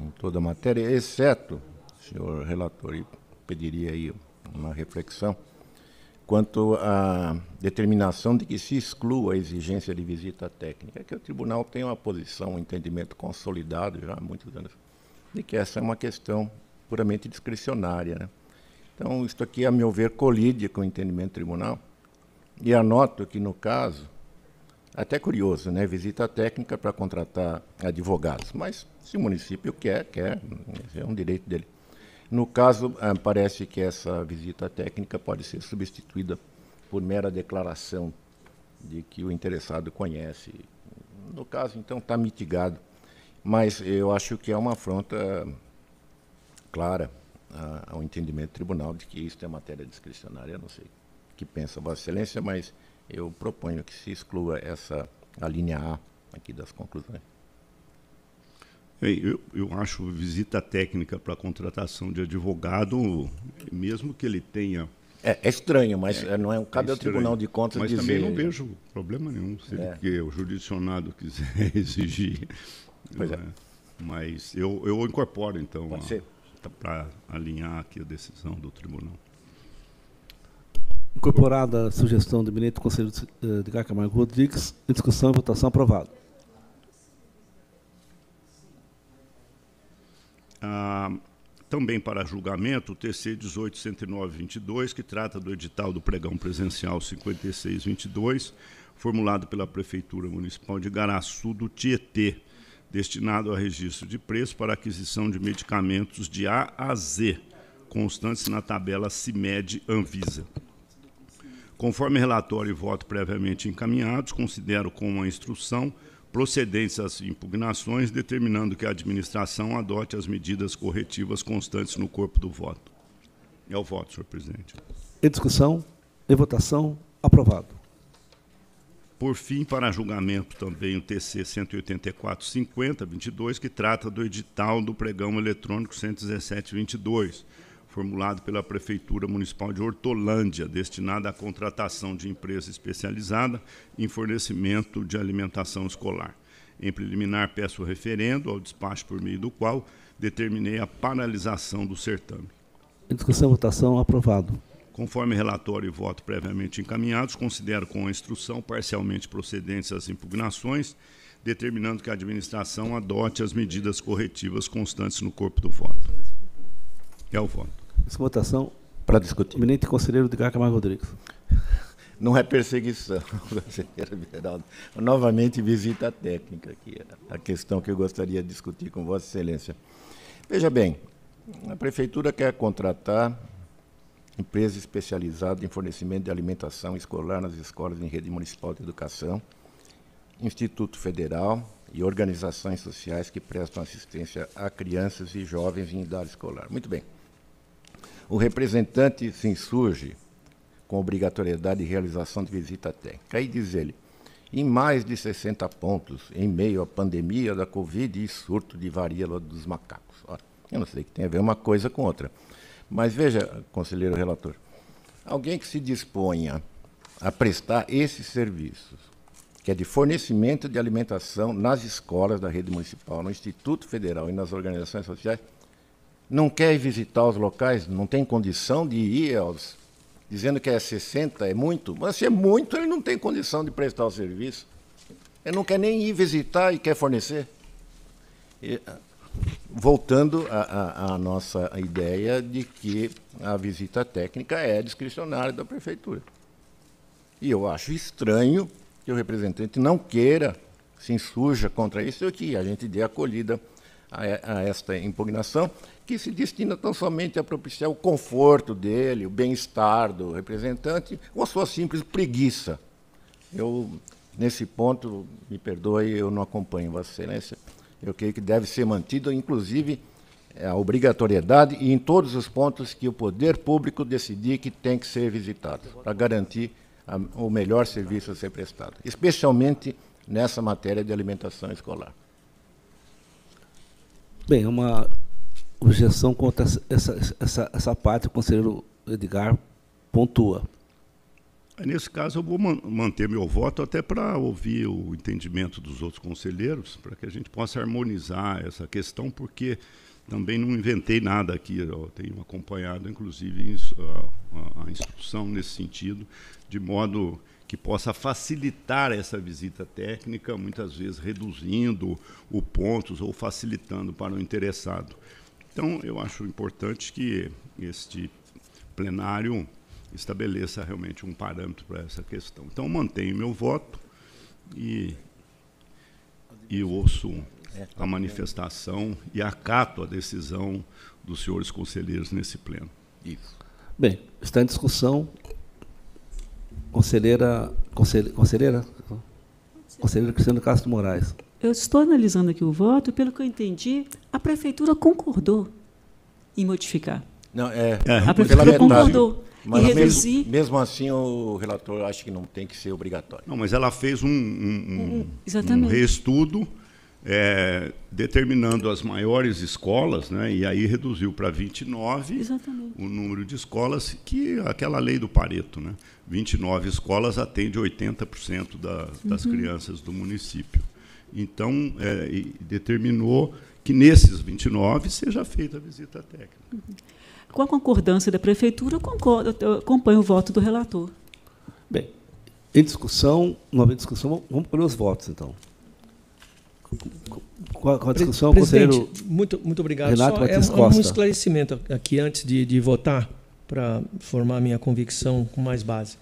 em toda a matéria, exceto, senhor relator, e pediria aí uma reflexão quanto à determinação de que se exclua a exigência de visita técnica, é que o tribunal tem uma posição, um entendimento consolidado já há muitos anos, de que essa é uma questão puramente discricionária. Né? Então, isso aqui, a meu ver, colide com o entendimento do tribunal, e anoto que, no caso, até curioso, né? Visita técnica para contratar advogados. Mas se o município quer, quer, é um direito dele. No caso, ah, parece que essa visita técnica pode ser substituída por mera declaração de que o interessado conhece. No caso, então, está mitigado. Mas eu acho que é uma afronta clara ao entendimento do tribunal de que isso é matéria discricionária. Não sei que pensa Vossa Excelência, mas eu proponho que se exclua essa a linha A aqui das conclusões. Eu, eu acho visita técnica para contratação de advogado, mesmo que ele tenha. É, é estranho, mas é, não é, cabe é ao Tribunal de Contas mas dizer. Mas também não vejo problema nenhum se é. ele, o judicionado quiser exigir. Pois é. é. Mas eu, eu incorporo, então, para alinhar aqui a decisão do tribunal. Incorporada a sugestão do eminente conselheiro eh, de Camargo Rodrigues, em discussão e votação aprovado. Ah, também para julgamento, o TC 18.109.22, que trata do edital do pregão presencial 5622, formulado pela Prefeitura Municipal de Garaçu do Tietê, destinado a registro de preço para aquisição de medicamentos de A a Z, constantes na tabela CIMED Anvisa. Conforme relatório e voto previamente encaminhados, considero como uma instrução procedentes às impugnações, determinando que a administração adote as medidas corretivas constantes no corpo do voto. É o voto, senhor presidente. Em discussão, em votação, aprovado. Por fim, para julgamento também o TC 184-50-22, que trata do edital do pregão eletrônico 117-22, formulado pela Prefeitura Municipal de Hortolândia, destinada à contratação de empresa especializada em fornecimento de alimentação escolar. Em preliminar, peço referendo ao despacho por meio do qual determinei a paralisação do certame. Em discussão e votação, aprovado. Conforme relatório e voto previamente encaminhados, considero com a instrução parcialmente procedentes as impugnações, determinando que a administração adote as medidas corretivas constantes no corpo do voto. É o voto. Essa votação. Para discutir. Eminente conselheiro de Camargo Rodrigues. Não é perseguição, conselheiro Beraldo. Novamente, visita técnica aqui. A questão que eu gostaria de discutir com Vossa Excelência. Veja bem, a Prefeitura quer contratar empresa especializada em fornecimento de alimentação escolar nas escolas em rede municipal de educação, Instituto Federal e organizações sociais que prestam assistência a crianças e jovens em idade escolar. Muito bem. O representante se insurge com obrigatoriedade de realização de visita técnica. Aí diz ele, em mais de 60 pontos, em meio à pandemia da Covid e surto de varíola dos macacos. Ora, eu não sei que tem a ver uma coisa com outra. Mas veja, conselheiro relator, alguém que se disponha a prestar esses serviços, que é de fornecimento de alimentação nas escolas da rede municipal, no Instituto Federal e nas organizações sociais, não quer visitar os locais, não tem condição de ir aos dizendo que é 60 é muito, mas se é muito, ele não tem condição de prestar o serviço. Ele não quer nem ir visitar e quer fornecer. E, voltando à nossa ideia de que a visita técnica é discricionária da prefeitura. E eu acho estranho que o representante não queira se insurja contra isso e que a gente dê acolhida a, a esta impugnação, que se destina tão somente a propiciar o conforto dele, o bem-estar do representante, ou a sua simples preguiça. Eu, nesse ponto, me perdoe, eu não acompanho Vossa Excelência. Eu creio que deve ser mantido, inclusive, é, a obrigatoriedade e em todos os pontos que o poder público decidir que tem que ser visitado, para garantir a, o melhor serviço a ser prestado, especialmente nessa matéria de alimentação escolar. Bem, uma objeção contra essa, essa, essa parte, o conselheiro Edgar pontua. Nesse caso, eu vou manter meu voto até para ouvir o entendimento dos outros conselheiros, para que a gente possa harmonizar essa questão, porque também não inventei nada aqui, eu tenho acompanhado, inclusive, a, instrução nesse sentido, de modo que possa facilitar essa visita técnica, muitas vezes reduzindo o pontos ou facilitando para o interessado. Então, eu acho importante que este plenário estabeleça realmente um parâmetro para essa questão. Então, mantenho meu voto e, e ouço a manifestação e acato a decisão dos senhores conselheiros nesse pleno. Isso. Bem, está em discussão. Conselheira, conselheira, conselheira Cristiano Castro Moraes. Eu estou analisando aqui o voto, pelo que eu entendi, a prefeitura concordou em modificar. Não, é, a prefeitura concordou. Mas em reduzir... mesmo, mesmo, assim, o relator acha que não tem que ser obrigatório. Não, mas ela fez um, um, um, um reestudo é, determinando as maiores escolas, né, e aí reduziu para 29 Exatamente. o número de escolas, que aquela lei do Pareto. Né, 29 escolas atende 80% da, das uhum. crianças do município. Então, é, determinou que nesses 29 seja feita a visita técnica. Com a concordância da Prefeitura, eu, concordo, eu acompanho o voto do relator. Bem, em discussão, não havendo discussão, vamos para os votos, então. Com a, com a discussão, Presidente, conselheiro muito, muito obrigado. Renato Só é um, um esclarecimento aqui antes de, de votar, para formar minha convicção com mais base.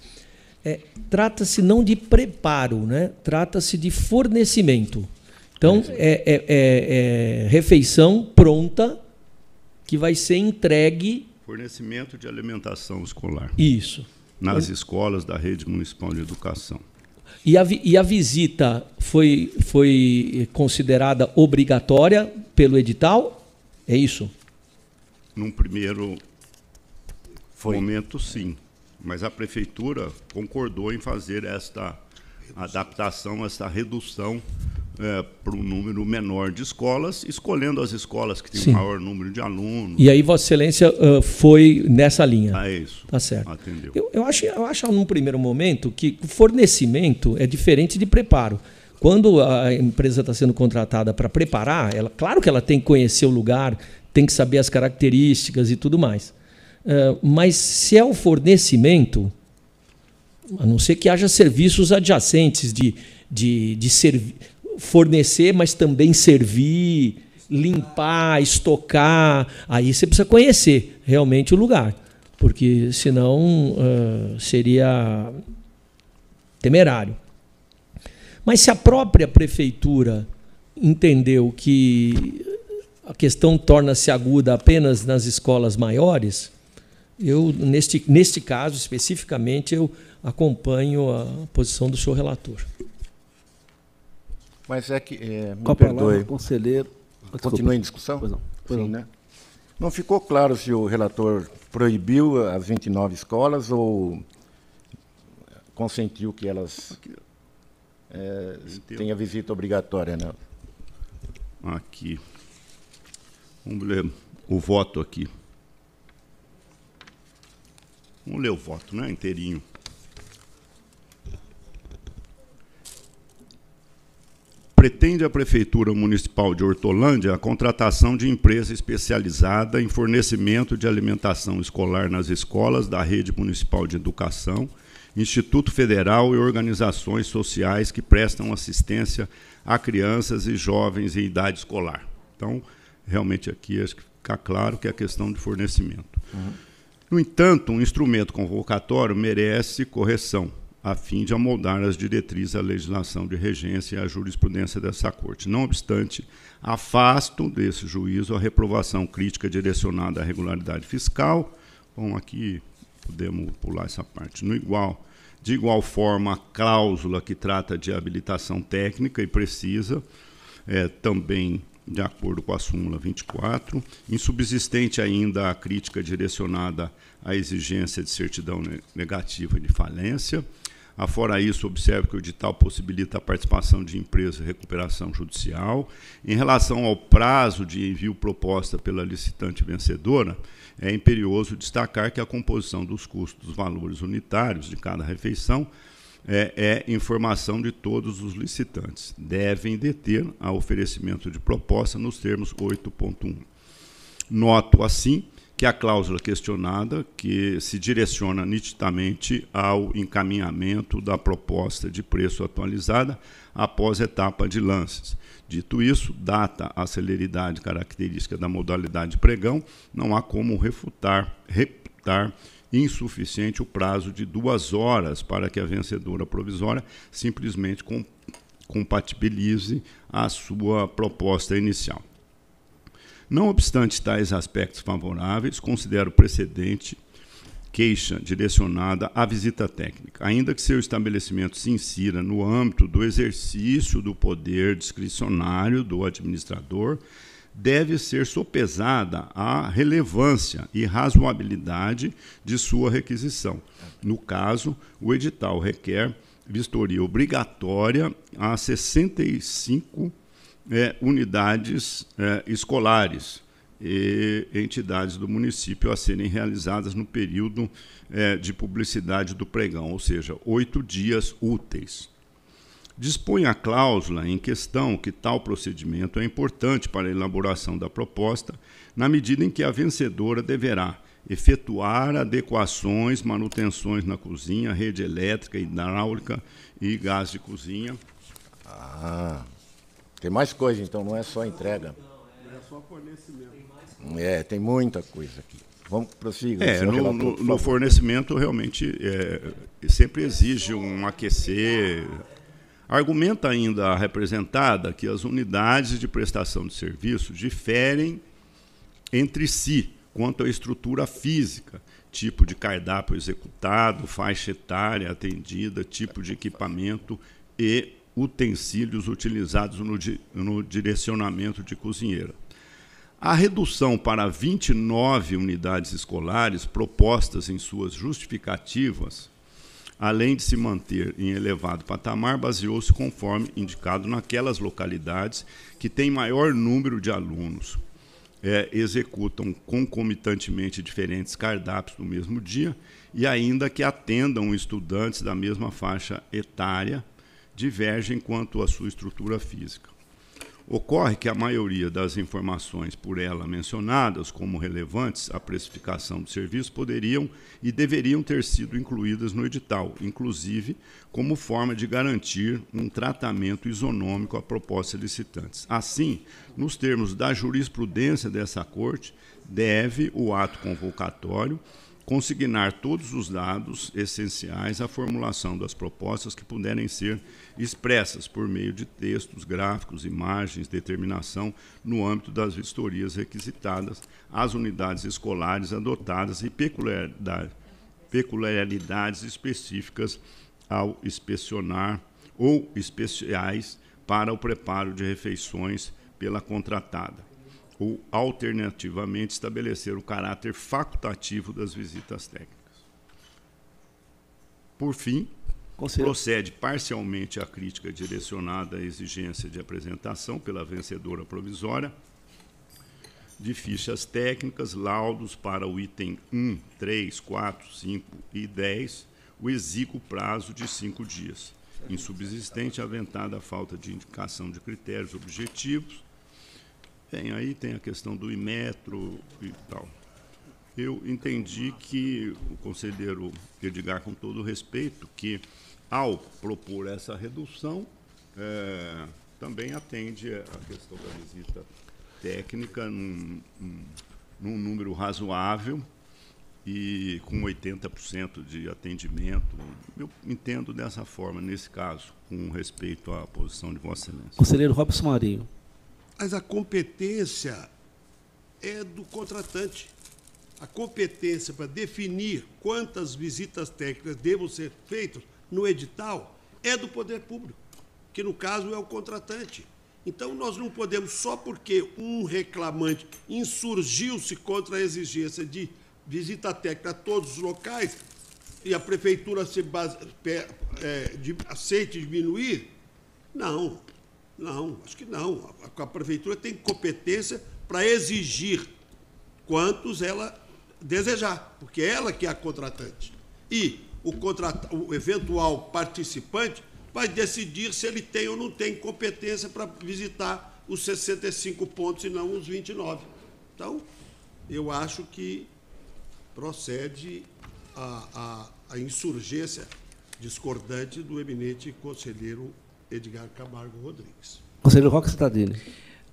É, trata-se não de preparo, né? trata-se de fornecimento. Então, é, é, é, é, refeição pronta que vai ser entregue. Fornecimento de alimentação escolar. Isso. Nas escolas da rede municipal de educação. E a, e a visita foi, foi considerada obrigatória pelo edital? É isso? Num primeiro foi. momento, sim mas a prefeitura concordou em fazer esta adaptação, esta redução é, para um número menor de escolas, escolhendo as escolas que têm Sim. maior número de alunos. E aí Vossa Excelência uh, foi nessa linha. Ah, é isso. Tá certo. Atendeu. Eu, eu, acho, eu acho num primeiro momento que fornecimento é diferente de preparo. Quando a empresa está sendo contratada para preparar, ela, claro que ela tem que conhecer o lugar, tem que saber as características e tudo mais. Ah, mas se é o fornecimento, a não ser que haja serviços adjacentes de, de, de fornecer, mas também servir, limpar, estocar, aí você precisa conhecer realmente o lugar, porque senão uh, seria temerário. Mas se a própria prefeitura entendeu que a questão torna-se aguda apenas nas escolas maiores, eu, neste, neste caso especificamente, eu acompanho a posição do senhor relator. Mas é que, é, me Com perdoe. conselheiro. Continua em discussão? Pois não. Pois Sim, não. né? Não ficou claro se o relator proibiu as 29 escolas ou consentiu que elas é, tenham visita obrigatória, né? Aqui. Vamos ler o voto aqui. Vamos ler o voto, né? Inteirinho. pretende a Prefeitura Municipal de Hortolândia a contratação de empresa especializada em fornecimento de alimentação escolar nas escolas da Rede Municipal de Educação, Instituto Federal e organizações sociais que prestam assistência a crianças e jovens em idade escolar. Então, realmente aqui acho que fica claro que é a questão de fornecimento. Uhum. No entanto, um instrumento convocatório merece correção a fim de amoldar as diretrizes à legislação de regência e à jurisprudência dessa Corte. Não obstante, afasto desse juízo a reprovação crítica direcionada à regularidade fiscal. Bom, aqui podemos pular essa parte. No igual, de igual forma, a cláusula que trata de habilitação técnica e precisa, é, também de acordo com a súmula 24. Insubsistente ainda a crítica direcionada à exigência de certidão negativa de falência. Afora isso, observe que o edital possibilita a participação de empresas e recuperação judicial. Em relação ao prazo de envio proposta pela licitante vencedora, é imperioso destacar que a composição dos custos dos valores unitários de cada refeição é, é, informação de todos os licitantes. Devem deter a oferecimento de proposta nos termos 8.1. Noto, assim, que a cláusula questionada, que se direciona nitidamente ao encaminhamento da proposta de preço atualizada após etapa de lances. Dito isso, data a celeridade característica da modalidade pregão, não há como refutar, reputar insuficiente o prazo de duas horas para que a vencedora provisória simplesmente compatibilize a sua proposta inicial. Não obstante tais aspectos favoráveis, considero precedente queixa direcionada à visita técnica, ainda que seu estabelecimento se insira no âmbito do exercício do poder discricionário do administrador, deve ser sopesada a relevância e razoabilidade de sua requisição. No caso, o edital requer vistoria obrigatória a 65 é, unidades é, escolares e entidades do município a serem realizadas no período é, de publicidade do pregão, ou seja, oito dias úteis. Dispõe a cláusula em questão que tal procedimento é importante para a elaboração da proposta, na medida em que a vencedora deverá efetuar adequações, manutenções na cozinha, rede elétrica, hidráulica e gás de cozinha. Ah. Tem mais coisa, então, não é só entrega. É só fornecimento. É, tem muita coisa aqui. Vamos prosseguir. É, no, relator, no, no fornecimento realmente é, sempre exige um aquecer. Argumenta ainda a representada que as unidades de prestação de serviço diferem entre si quanto à estrutura física, tipo de cardápio executado, faixa etária atendida, tipo de equipamento e utensílios utilizados no, di no direcionamento de cozinheira. A redução para 29 unidades escolares propostas em suas justificativas, além de se manter em elevado patamar, baseou-se conforme indicado naquelas localidades que têm maior número de alunos, é, executam concomitantemente diferentes cardápios no mesmo dia e ainda que atendam estudantes da mesma faixa etária divergem quanto à sua estrutura física. Ocorre que a maioria das informações por ela mencionadas como relevantes à precificação do serviço poderiam e deveriam ter sido incluídas no edital, inclusive como forma de garantir um tratamento isonômico à proposta licitantes. Assim, nos termos da jurisprudência dessa Corte, deve o ato convocatório consignar todos os dados essenciais à formulação das propostas que puderem ser expressas por meio de textos, gráficos, imagens, determinação no âmbito das vistorias requisitadas às unidades escolares adotadas e peculiaridades específicas ao inspecionar ou especiais para o preparo de refeições pela contratada. Ou, alternativamente, estabelecer o caráter facultativo das visitas técnicas. Por fim, procede parcialmente a crítica direcionada à exigência de apresentação pela vencedora provisória de fichas técnicas, laudos para o item 1, 3, 4, 5 e 10, o exíguo prazo de cinco dias, insubsistente aventada a falta de indicação de critérios objetivos. Bem, aí tem a questão do imetro e tal. Eu entendi que o conselheiro Edgar, com todo respeito, que ao propor essa redução, é, também atende a questão da visita técnica num, num número razoável e com 80% de atendimento. Eu entendo dessa forma, nesse caso, com respeito à posição de Vossa Excelência. Conselheiro Robson Marinho. Mas a competência é do contratante. A competência para definir quantas visitas técnicas devam ser feitas no edital é do poder público, que no caso é o contratante. Então, nós não podemos, só porque um reclamante insurgiu-se contra a exigência de visita técnica a todos os locais e a prefeitura se base, é, de, aceite diminuir, não, não, acho que não. A, a prefeitura tem competência para exigir quantos ela desejar, porque é ela que é a contratante. E o, contrat, o eventual participante vai decidir se ele tem ou não tem competência para visitar os 65 pontos e não os 29. Então, eu acho que procede a, a, a insurgência discordante do eminente conselheiro Edgar Camargo Rodrigues. Conselheiro Roque Citadini.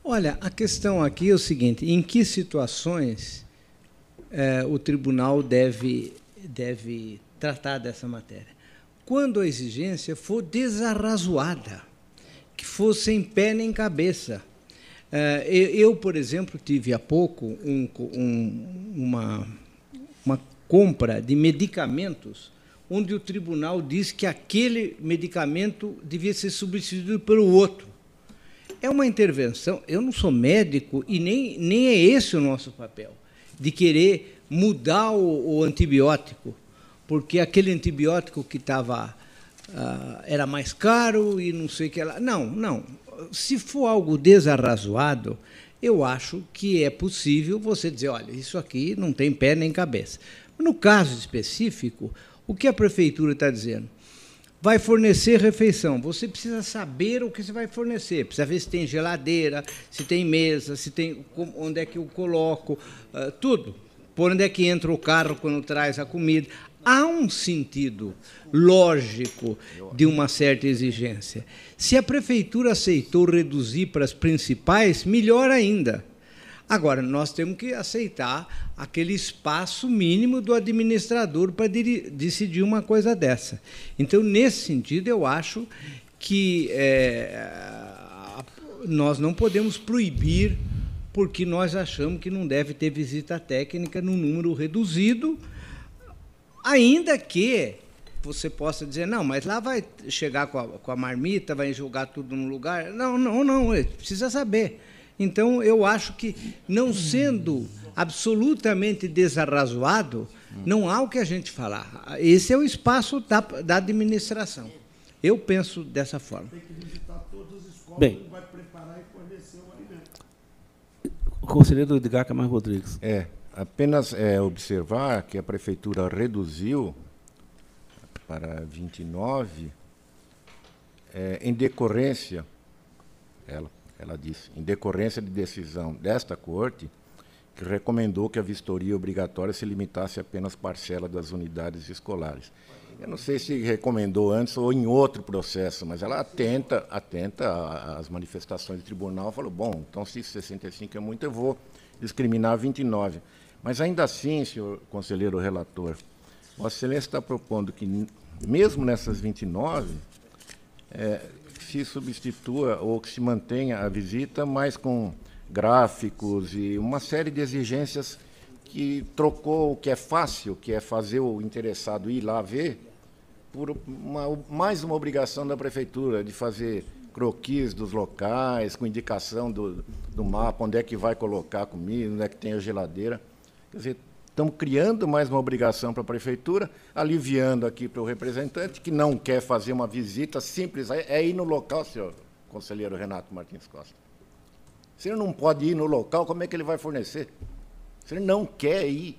Olha, a questão aqui é o seguinte: em que situações eh, o tribunal deve, deve tratar dessa matéria? quando a exigência for desarrazoada, que for sem pé nem cabeça. Eh, eu, por exemplo, tive há pouco um, um, uma, uma compra de medicamentos onde o tribunal disse que aquele medicamento devia ser substituído pelo outro. É uma intervenção. Eu não sou médico e nem, nem é esse o nosso papel, de querer mudar o, o antibiótico porque aquele antibiótico que estava uh, era mais caro e não sei o que lá. Não, não. Se for algo desarrazoado, eu acho que é possível você dizer, olha, isso aqui não tem pé nem cabeça. No caso específico, o que a prefeitura está dizendo? Vai fornecer refeição. Você precisa saber o que você vai fornecer. Precisa ver se tem geladeira, se tem mesa, se tem onde é que eu coloco, uh, tudo. Por onde é que entra o carro quando traz a comida há um sentido lógico de uma certa exigência. Se a prefeitura aceitou reduzir para as principais, melhor ainda. Agora, nós temos que aceitar aquele espaço mínimo do administrador para decidir uma coisa dessa. Então, nesse sentido, eu acho que é, nós não podemos proibir porque nós achamos que não deve ter visita técnica num número reduzido Ainda que você possa dizer, não, mas lá vai chegar com a, com a marmita, vai jogar tudo no lugar. Não, não, não, precisa saber. Então, eu acho que, não sendo absolutamente desarrazoado, não há o que a gente falar. Esse é o espaço da, da administração. Eu penso dessa forma. Tem que visitar todas as escolas Bem, vai preparar e fornecer o alimento. O conselheiro Edgar Camargo Rodrigues. É, Apenas é, observar que a prefeitura reduziu para 29 é, em decorrência, ela, ela disse, em decorrência de decisão desta corte, que recomendou que a vistoria obrigatória se limitasse apenas parcela das unidades escolares. Eu não sei se recomendou antes ou em outro processo, mas ela atenta, atenta às manifestações do tribunal, falou, bom, então se 65 é muito, eu vou discriminar 29. Mas ainda assim, senhor conselheiro relator, Vossa Excelência está propondo que, mesmo nessas 29, é, se substitua ou que se mantenha a visita, mas com gráficos e uma série de exigências que trocou o que é fácil, que é fazer o interessado ir lá ver, por uma, mais uma obrigação da prefeitura de fazer croquis dos locais, com indicação do, do mapa, onde é que vai colocar comida, onde é que tem a geladeira. Quer dizer, estamos criando mais uma obrigação para a prefeitura, aliviando aqui para o representante que não quer fazer uma visita simples, é, é ir no local, senhor conselheiro Renato Martins Costa. Se ele não pode ir no local, como é que ele vai fornecer? Se ele não quer ir,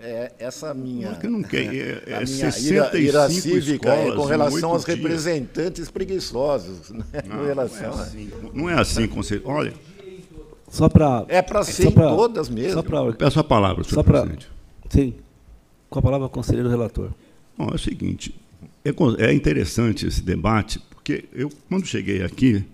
é, essa minha. Não, que não quer. É, é a minha ira, ira cívica é com relação aos dias. representantes preguiçosos. Né? Não, relação não é assim, não é assim conselheiro. Olha. Só para. É para ser pra, todas mesmo. Só pra, Peço a palavra, senhor só pra, presidente. Sim. Com a palavra, conselheiro relator. Bom, é o seguinte: é, é interessante esse debate, porque eu, quando cheguei aqui,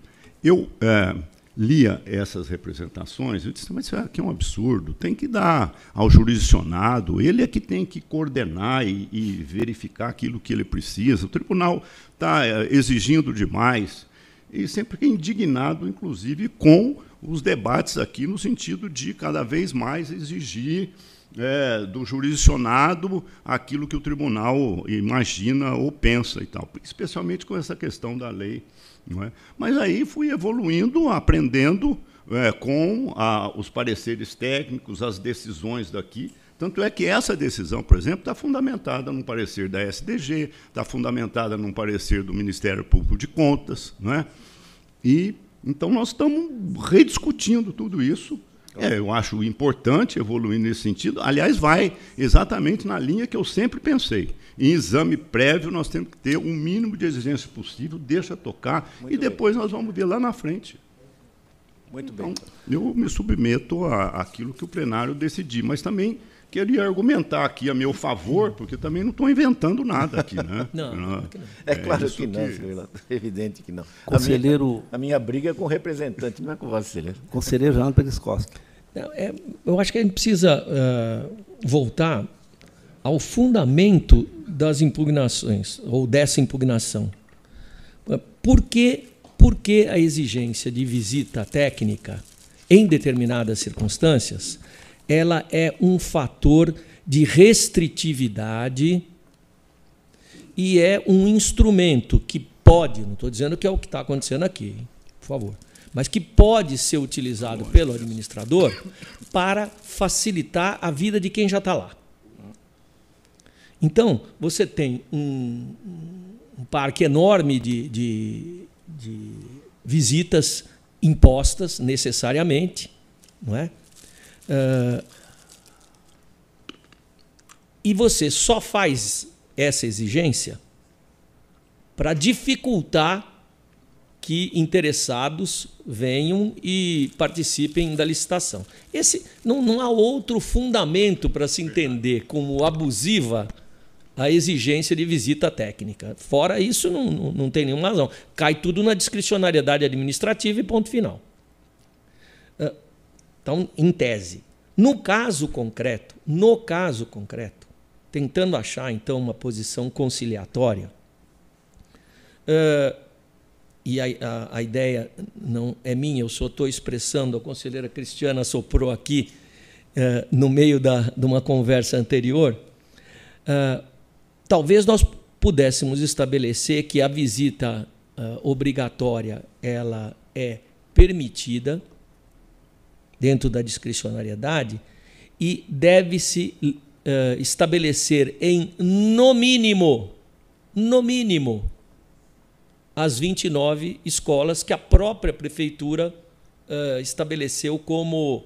eu. É, lia essas representações, eu disse, mas isso aqui é um absurdo, tem que dar ao jurisdicionado, ele é que tem que coordenar e, e verificar aquilo que ele precisa. O tribunal está é, exigindo demais. E sempre indignado, inclusive, com os debates aqui, no sentido de cada vez mais exigir é, do jurisdicionado aquilo que o tribunal imagina ou pensa e tal, especialmente com essa questão da lei é? Mas aí fui evoluindo, aprendendo é, com a, os pareceres técnicos, as decisões daqui. Tanto é que essa decisão, por exemplo, está fundamentada num parecer da SDG, está fundamentada num parecer do Ministério Público de Contas. Não é? E, então, nós estamos rediscutindo tudo isso é, eu acho importante evoluir nesse sentido. Aliás, vai exatamente na linha que eu sempre pensei. Em exame prévio, nós temos que ter o um mínimo de exigência possível, deixa tocar, Muito e depois bem. nós vamos ver lá na frente. Muito então, bem. Eu me submeto àquilo que o plenário decidir, mas também queria argumentar aqui a meu favor, porque também não estou inventando nada aqui, né? Não, não. É, claro é que não, que... evidente que não. Conselheiro... A minha, a minha, briga é com o representante, não é com o conselheiro. Conselheiro Jean Pérez Costa. É, eu acho que a gente precisa uh, voltar ao fundamento das impugnações, ou dessa impugnação. Por que, por que a exigência de visita técnica, em determinadas circunstâncias, ela é um fator de restritividade e é um instrumento que pode, não estou dizendo que é o que está acontecendo aqui, hein? por favor, mas que pode ser utilizado pelo administrador para facilitar a vida de quem já está lá. Então, você tem um, um parque enorme de, de, de, visitas impostas necessariamente, não é? Uh, e você só faz essa exigência para dificultar que interessados venham e participem da licitação. Esse não, não há outro fundamento para se entender como abusiva a exigência de visita técnica. Fora isso, não, não, não tem nenhuma razão. Cai tudo na discricionariedade administrativa e ponto final. Então, em tese. No caso concreto, no caso concreto, tentando achar então uma posição conciliatória, uh, e a, a, a, ideia não é minha, eu só estou expressando, a conselheira Cristiana soprou aqui uh, no meio da, de uma conversa anterior, uh, talvez nós pudéssemos estabelecer que a visita obrigatória ela é permitida dentro da discricionariedade e deve-se estabelecer em no mínimo, no mínimo, as 29 escolas que a própria prefeitura uh, estabeleceu como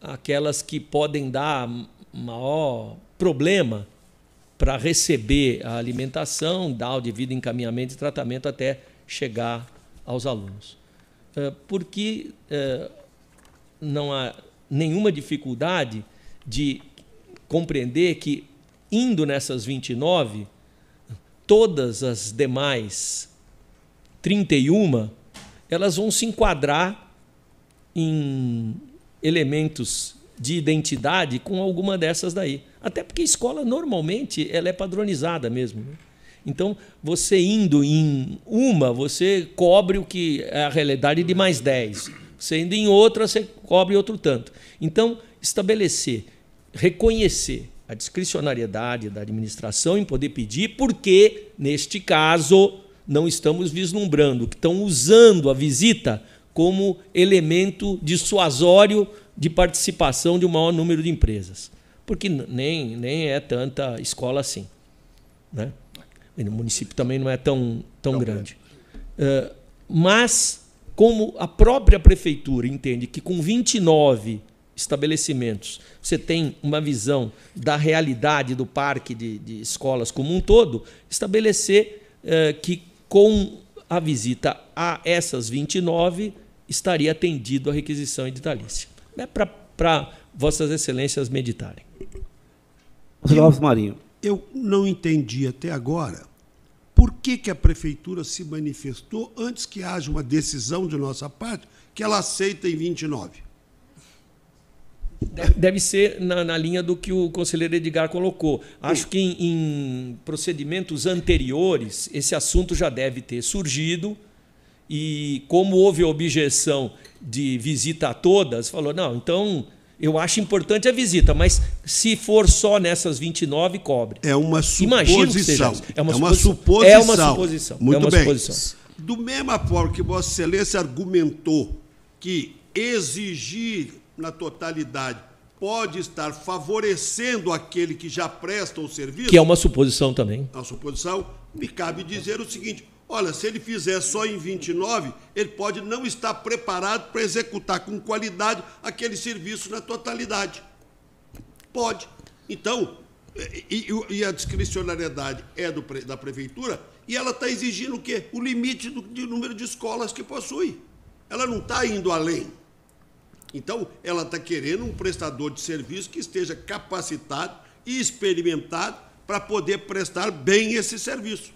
aquelas que podem dar maior problema para receber a alimentação, dar o devido encaminhamento e tratamento até chegar aos alunos. Uh, porque uh, não há nenhuma dificuldade de compreender que, indo nessas 29, todas as demais 31, elas vão se enquadrar em elementos de identidade com alguma dessas daí. Até porque a escola normalmente ela é padronizada mesmo. Né? Então, você indo em uma, você cobre o que é a realidade de mais 10. Indo em outra, você cobre outro tanto. Então, estabelecer, reconhecer a discricionariedade da administração em poder pedir, porque, neste caso, não estamos vislumbrando, que estão usando a visita como elemento dissuasório de participação de um maior número de empresas. Porque nem, nem é tanta escola assim. Né? No município também não é tão, tão, grande. grande. Uh, mas, como a própria prefeitura entende que com 29 estabelecimentos você tem uma visão da realidade do parque de, de escolas como um todo, estabelecer uh, que com a visita a essas 29 estaria atendido a requisição editalícia. É para Vossas Excelências meditarem. Alves Marinho. Eu não entendi até agora por que, que a prefeitura se manifestou antes que haja uma decisão de nossa parte que ela aceita em 29. Deve ser na, na, linha do que o conselheiro Edgar colocou. Acho que em, em, procedimentos anteriores esse assunto já deve ter surgido e como houve objeção de visita a todas, falou não, então eu acho importante a visita, mas se for só nessas 29, cobre. É uma suposição. É uma, é uma suposição. É uma suposição. Muito é uma bem. Suposição. Do mesma forma que Vossa Excelência argumentou que exigir na totalidade pode estar favorecendo aquele que já presta o serviço. Que é uma suposição também. É uma suposição. Me cabe dizer o seguinte: olha, se ele fizer só em 29, ele pode não estar preparado para executar com qualidade aquele serviço na totalidade. Pode. Então, e, e a discricionariedade é do, da prefeitura e ela está exigindo o quê? O limite do, do número de escolas que possui. Ela não está indo além. Então, ela está querendo um prestador de serviço que esteja capacitado e experimentado para poder prestar bem esse serviço.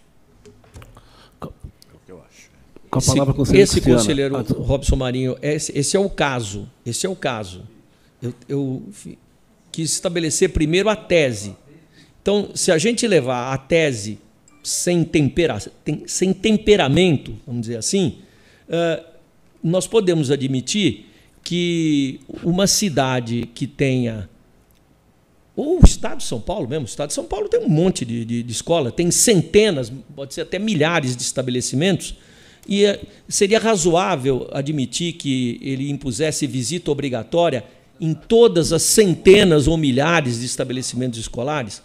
Com a palavra, conselheiro esse conselheiro ah, Robson Marinho, esse, esse, é o caso. Esse é o caso. Eu, eu quis estabelecer primeiro a tese. Então, se a gente levar a tese sem, tempera, tem, sem temperamento, vamos dizer assim, uh, nós podemos admitir que uma cidade que tenha. Ou o Estado de São Paulo mesmo, o Estado de São Paulo tem um monte de, de, de escola, tem centenas, pode ser até milhares de estabelecimentos, e eh, seria razoável admitir que ele impusesse visita obrigatória em todas as centenas ou milhares de estabelecimentos escolares?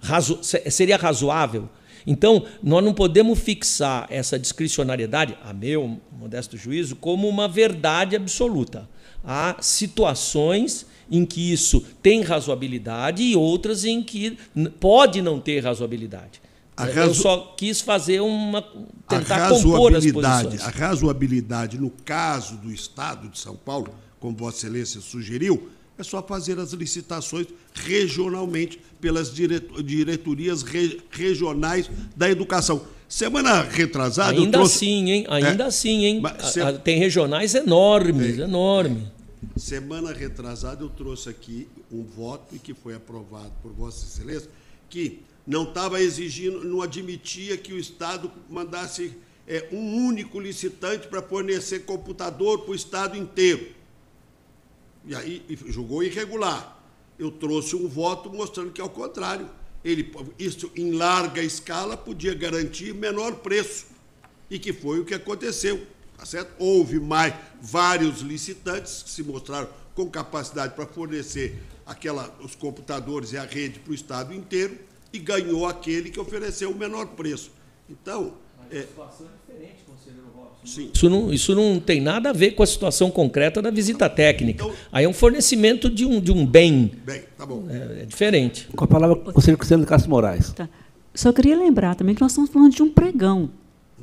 Razo seria razoável? Então, nós não podemos fixar essa discricionariedade, a meu modesto juízo, como uma verdade absoluta. Há situações em que isso tem razoabilidade e outras em que pode não ter razoabilidade. Razo... Eu só quis fazer uma. tentar compor as posições. A razoabilidade, no caso do Estado de São Paulo, como Vossa Excelência sugeriu, é só fazer as licitações regionalmente pelas diretorias regionais da educação. Semana retrasada. Ainda trouxe... assim, hein? Ainda é, assim, hein? Se... Tem regionais enormes, é. enormes. Semana retrasada eu trouxe aqui um voto e que foi aprovado por Vossa Excelência, que não estava exigindo, não admitia que o Estado mandasse é, um único licitante para fornecer computador para o Estado inteiro. E aí julgou irregular. Eu trouxe um voto mostrando que, ao contrário, ele, isso em larga escala podia garantir menor preço. E que foi o que aconteceu. Tá certo? Houve mais vários licitantes que se mostraram com capacidade para fornecer aquela, os computadores e a rede para o Estado inteiro e ganhou aquele que ofereceu o menor preço. Então. Mas é, a situação é diferente, conselheiro Robson. Sim. Isso não, isso não tem nada a ver com a situação concreta da visita técnica. Então, Aí é um fornecimento de um, de um bem. Bem, tá bom. É, é diferente. Com a palavra, conselheiro Cristiano Castro Moraes. Tá. Só queria lembrar também que nós estamos falando de um pregão.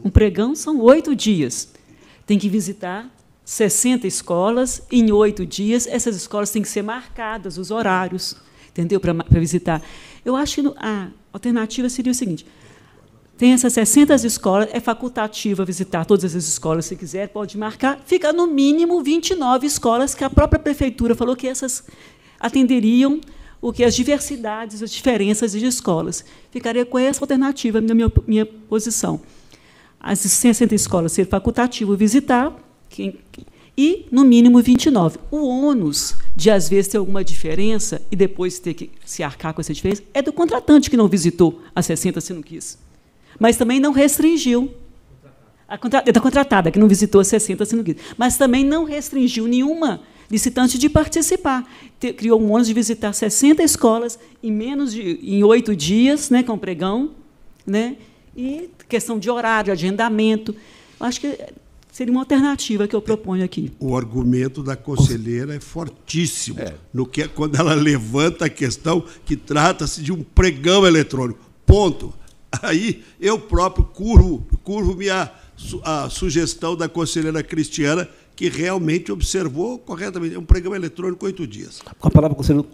Um pregão são oito dias. Tem que visitar 60 escolas em oito dias. Essas escolas têm que ser marcadas, os horários, entendeu? Para visitar. Eu acho que a alternativa seria o seguinte: tem essas 60 escolas, é facultativa visitar todas as escolas se quiser, pode marcar. Fica no mínimo 29 escolas que a própria prefeitura falou que essas atenderiam o que as diversidades, as diferenças de escolas. Ficaria com essa alternativa na minha, minha posição. As 60 escolas ser facultativo visitar, quem, e, no mínimo, 29. O ônus de, às vezes, ter alguma diferença e depois ter que se arcar com essa diferença é do contratante que não visitou as 60 se não quis. Mas também não restringiu. A da contratada, que não visitou 60, se não quis. Mas também não restringiu nenhuma licitante de participar. Criou um ônus de visitar 60 escolas em menos de em oito dias, né, com pregão, né, e questão de horário, de agendamento. Acho que seria uma alternativa que eu proponho aqui. O argumento da conselheira é fortíssimo, é. no que é quando ela levanta a questão que trata-se de um pregão eletrônico. Ponto. Aí eu próprio curvo, curvo minha a sugestão da conselheira Cristiana que realmente observou corretamente. É um programa eletrônico oito dias. Com a palavra, conselheiro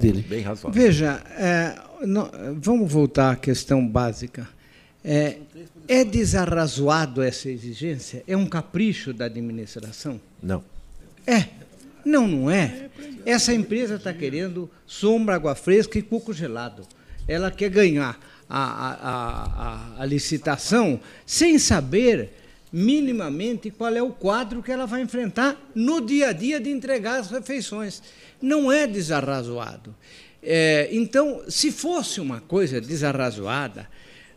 dele. Bem razoável. Veja, é, não, vamos voltar à questão básica. É, é desarrazoado essa exigência? É um capricho da administração? Não. É. Não, não é. Essa empresa está querendo sombra, água fresca e coco gelado. Ela quer ganhar a, a, a, a licitação sem saber minimamente qual é o quadro que ela vai enfrentar no dia a dia de entregar as refeições. Não é desarrazoado. É, então, se fosse uma coisa desarrazoada,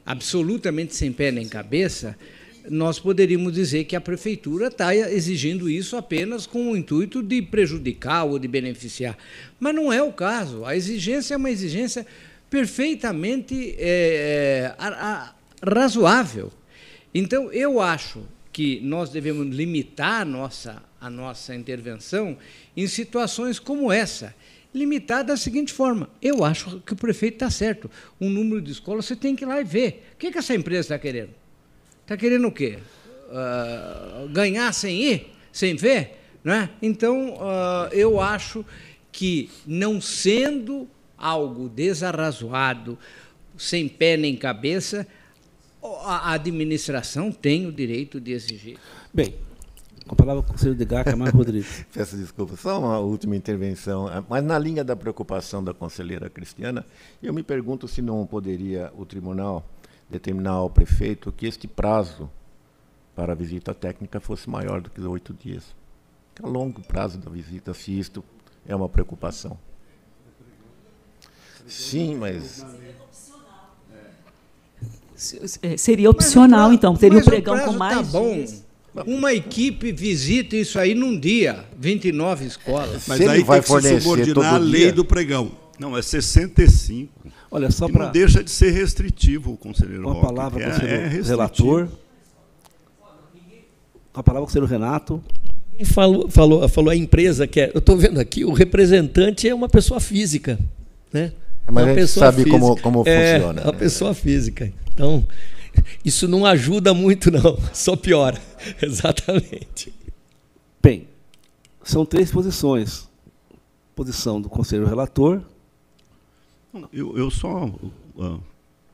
absolutamente sem pé nem cabeça, nós poderíamos dizer que a prefeitura está exigindo isso apenas com o intuito de prejudicar ou de beneficiar. Mas não é o caso. A exigência é uma exigência perfeitamente é, é, a, a, razoável. Então, eu acho que nós devemos limitar a nossa, a nossa intervenção em situações como essa. Limitar da seguinte forma: eu acho que o prefeito está certo. Um número de escolas você tem que ir lá e ver. O que, que essa empresa está querendo? Está querendo o quê? Uh, ganhar sem ir? Sem ver? Né? Então, uh, eu acho que, não sendo algo desarrazoado, sem pé nem cabeça, a administração tem o direito de exigir. Bem, com a palavra o conselheiro de Gaca, mais Rodrigues. Peço desculpa, só uma última intervenção, ah, mas na linha da preocupação da conselheira Cristiana, eu me pergunto se não poderia o tribunal determinar ao prefeito que este prazo para a visita técnica fosse maior do que oito dias. Que é longo prazo da visita, se isto é uma preocupação. Sim, mas seria opcional, então. Teria um pregão com mais. Tá bom. Dias. Uma equipe visita isso aí num dia, 29 escolas. Mas aí vai tem que se subordinar a lei do pregão. Não, é 65. Olha, só para. Não deixa de ser restritivo, conselheiro Uma Roque, palavra, é, conselheiro é relator. Com a palavra, conselheiro Renato. Falou, falou, falou a empresa que é. Eu estou vendo aqui, o representante é uma pessoa física. Né? Mas uma a gente sabe física. como, como é, funciona. É, uma pessoa física. Então, isso não ajuda muito, não, só piora. Exatamente. Bem, são três posições. Posição do conselheiro relator. Eu, eu só, uh,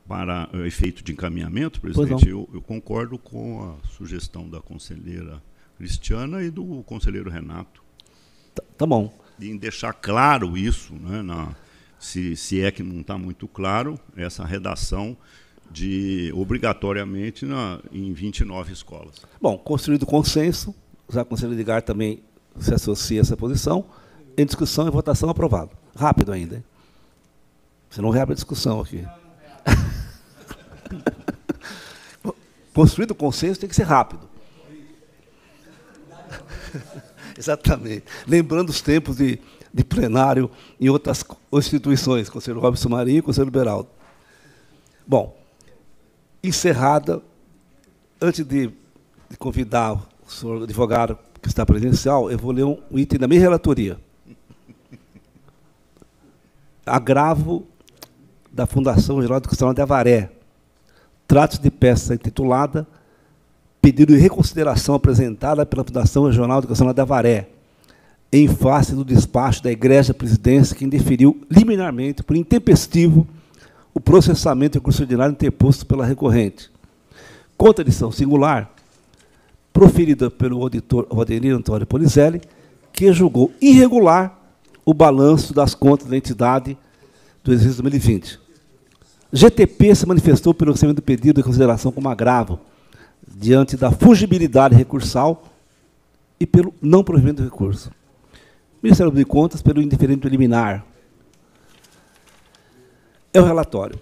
para efeito de encaminhamento, presidente, eu, eu, concordo com a sugestão da conselheira Cristiana e do conselheiro Renato. Tá, tá bom. Em deixar claro isso, né, na, se, se é que não está muito claro, essa redação de obrigatoriamente na, em 29 escolas. Bom, construído consenso, já o Conselho de Gar também se associa a essa posição, em discussão e votação aprovado. Rápido ainda. Hein? Você não reabre a discussão aqui. Construído consenso tem que ser rápido. Exatamente. Lembrando os tempos de, de plenário em outras instituições, Conselho Robson Marinho e Conselho Beraldo. Bom, encerrada, antes de, de convidar o senhor advogado que está presencial, eu vou ler um, item da minha relatoria. Agravo da Fundação Geral Educacional de Avaré. Trata-se de peça intitulada Pedido de reconsideração apresentada pela Fundação Regional Educacional de Avaré, em face do despacho da Igreja Presidência, que indeferiu liminarmente, por intempestivo, o processamento curso ordinário interposto pela recorrente. Contradição singular, proferida pelo auditor Rodenir Antônio Polizelli, que julgou irregular o balanço das contas da entidade do exercício 2020. GTP se manifestou pelo recebimento do pedido de consideração como agravo, diante da fugibilidade recursal e pelo não provimento do recurso. Ministério de Contas pelo indiferente liminar, é o relatório.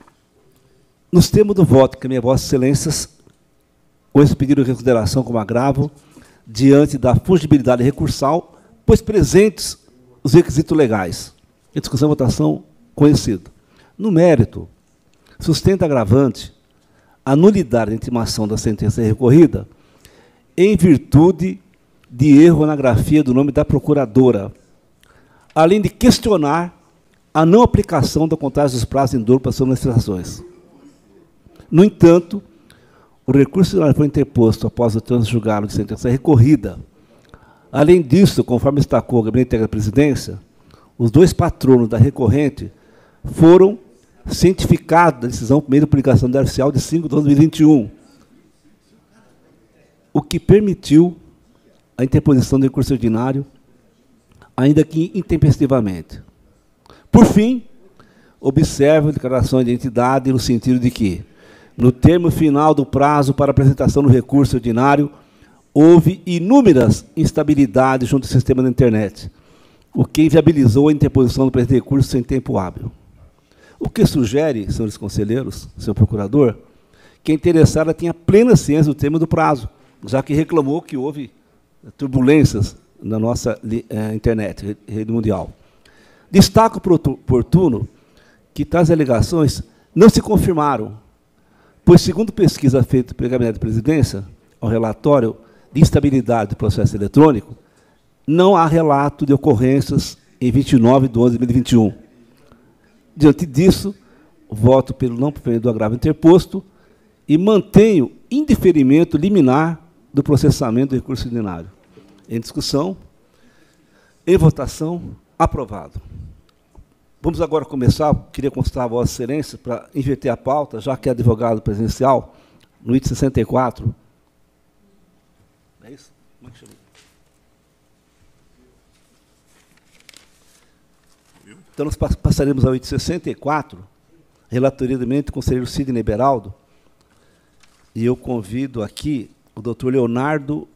Nos termos do voto, que minha Vossa Excelências, com esse pedido de reconsideração como agravo, diante da fungibilidade recursal, pois presentes os requisitos legais. Em discussão e votação conhecido. No mérito, sustenta agravante a nulidade da intimação da sentença recorrida em virtude de erro na grafia do nome da procuradora, além de questionar a não aplicação da contagem dos prazos em dobro para suas manifestações. No entanto, o recurso foi interposto após o trânsito de sentença recorrida. Além disso, conforme destacou o gabinete da presidência, os dois patronos da recorrente foram cientificados da decisão primeira publicação da oficial de 5 de 2021, o que permitiu a interposição do recurso ordinário, ainda que intempestivamente. Por fim, observo a declaração de identidade no sentido de que, no termo final do prazo para apresentação do recurso ordinário, houve inúmeras instabilidades junto ao sistema da internet, o que inviabilizou a interposição do presente recurso sem tempo hábil. O que sugere, senhores conselheiros, senhor procurador, que a interessada tenha plena ciência do tema do prazo, já que reclamou que houve turbulências na nossa eh, internet, rede mundial. Destaco oportuno que tais alegações não se confirmaram, pois, segundo pesquisa feita pelo Gabinete de Presidência, ao relatório de instabilidade do processo eletrônico, não há relato de ocorrências em 29 de 11 de 2021. Diante disso, voto pelo não proferimento do agravo interposto e mantenho indeferimento liminar do processamento do recurso ordinário. Em discussão, em votação, aprovado. Vamos agora começar, queria constar a Vossa Excelência, para inverter a pauta, já que é advogado presencial, no item 64. É isso? Como é que chama? Então, nós passaremos ao item 64, relatoria do eminente conselheiro Sidney Beraldo, e eu convido aqui o doutor Leonardo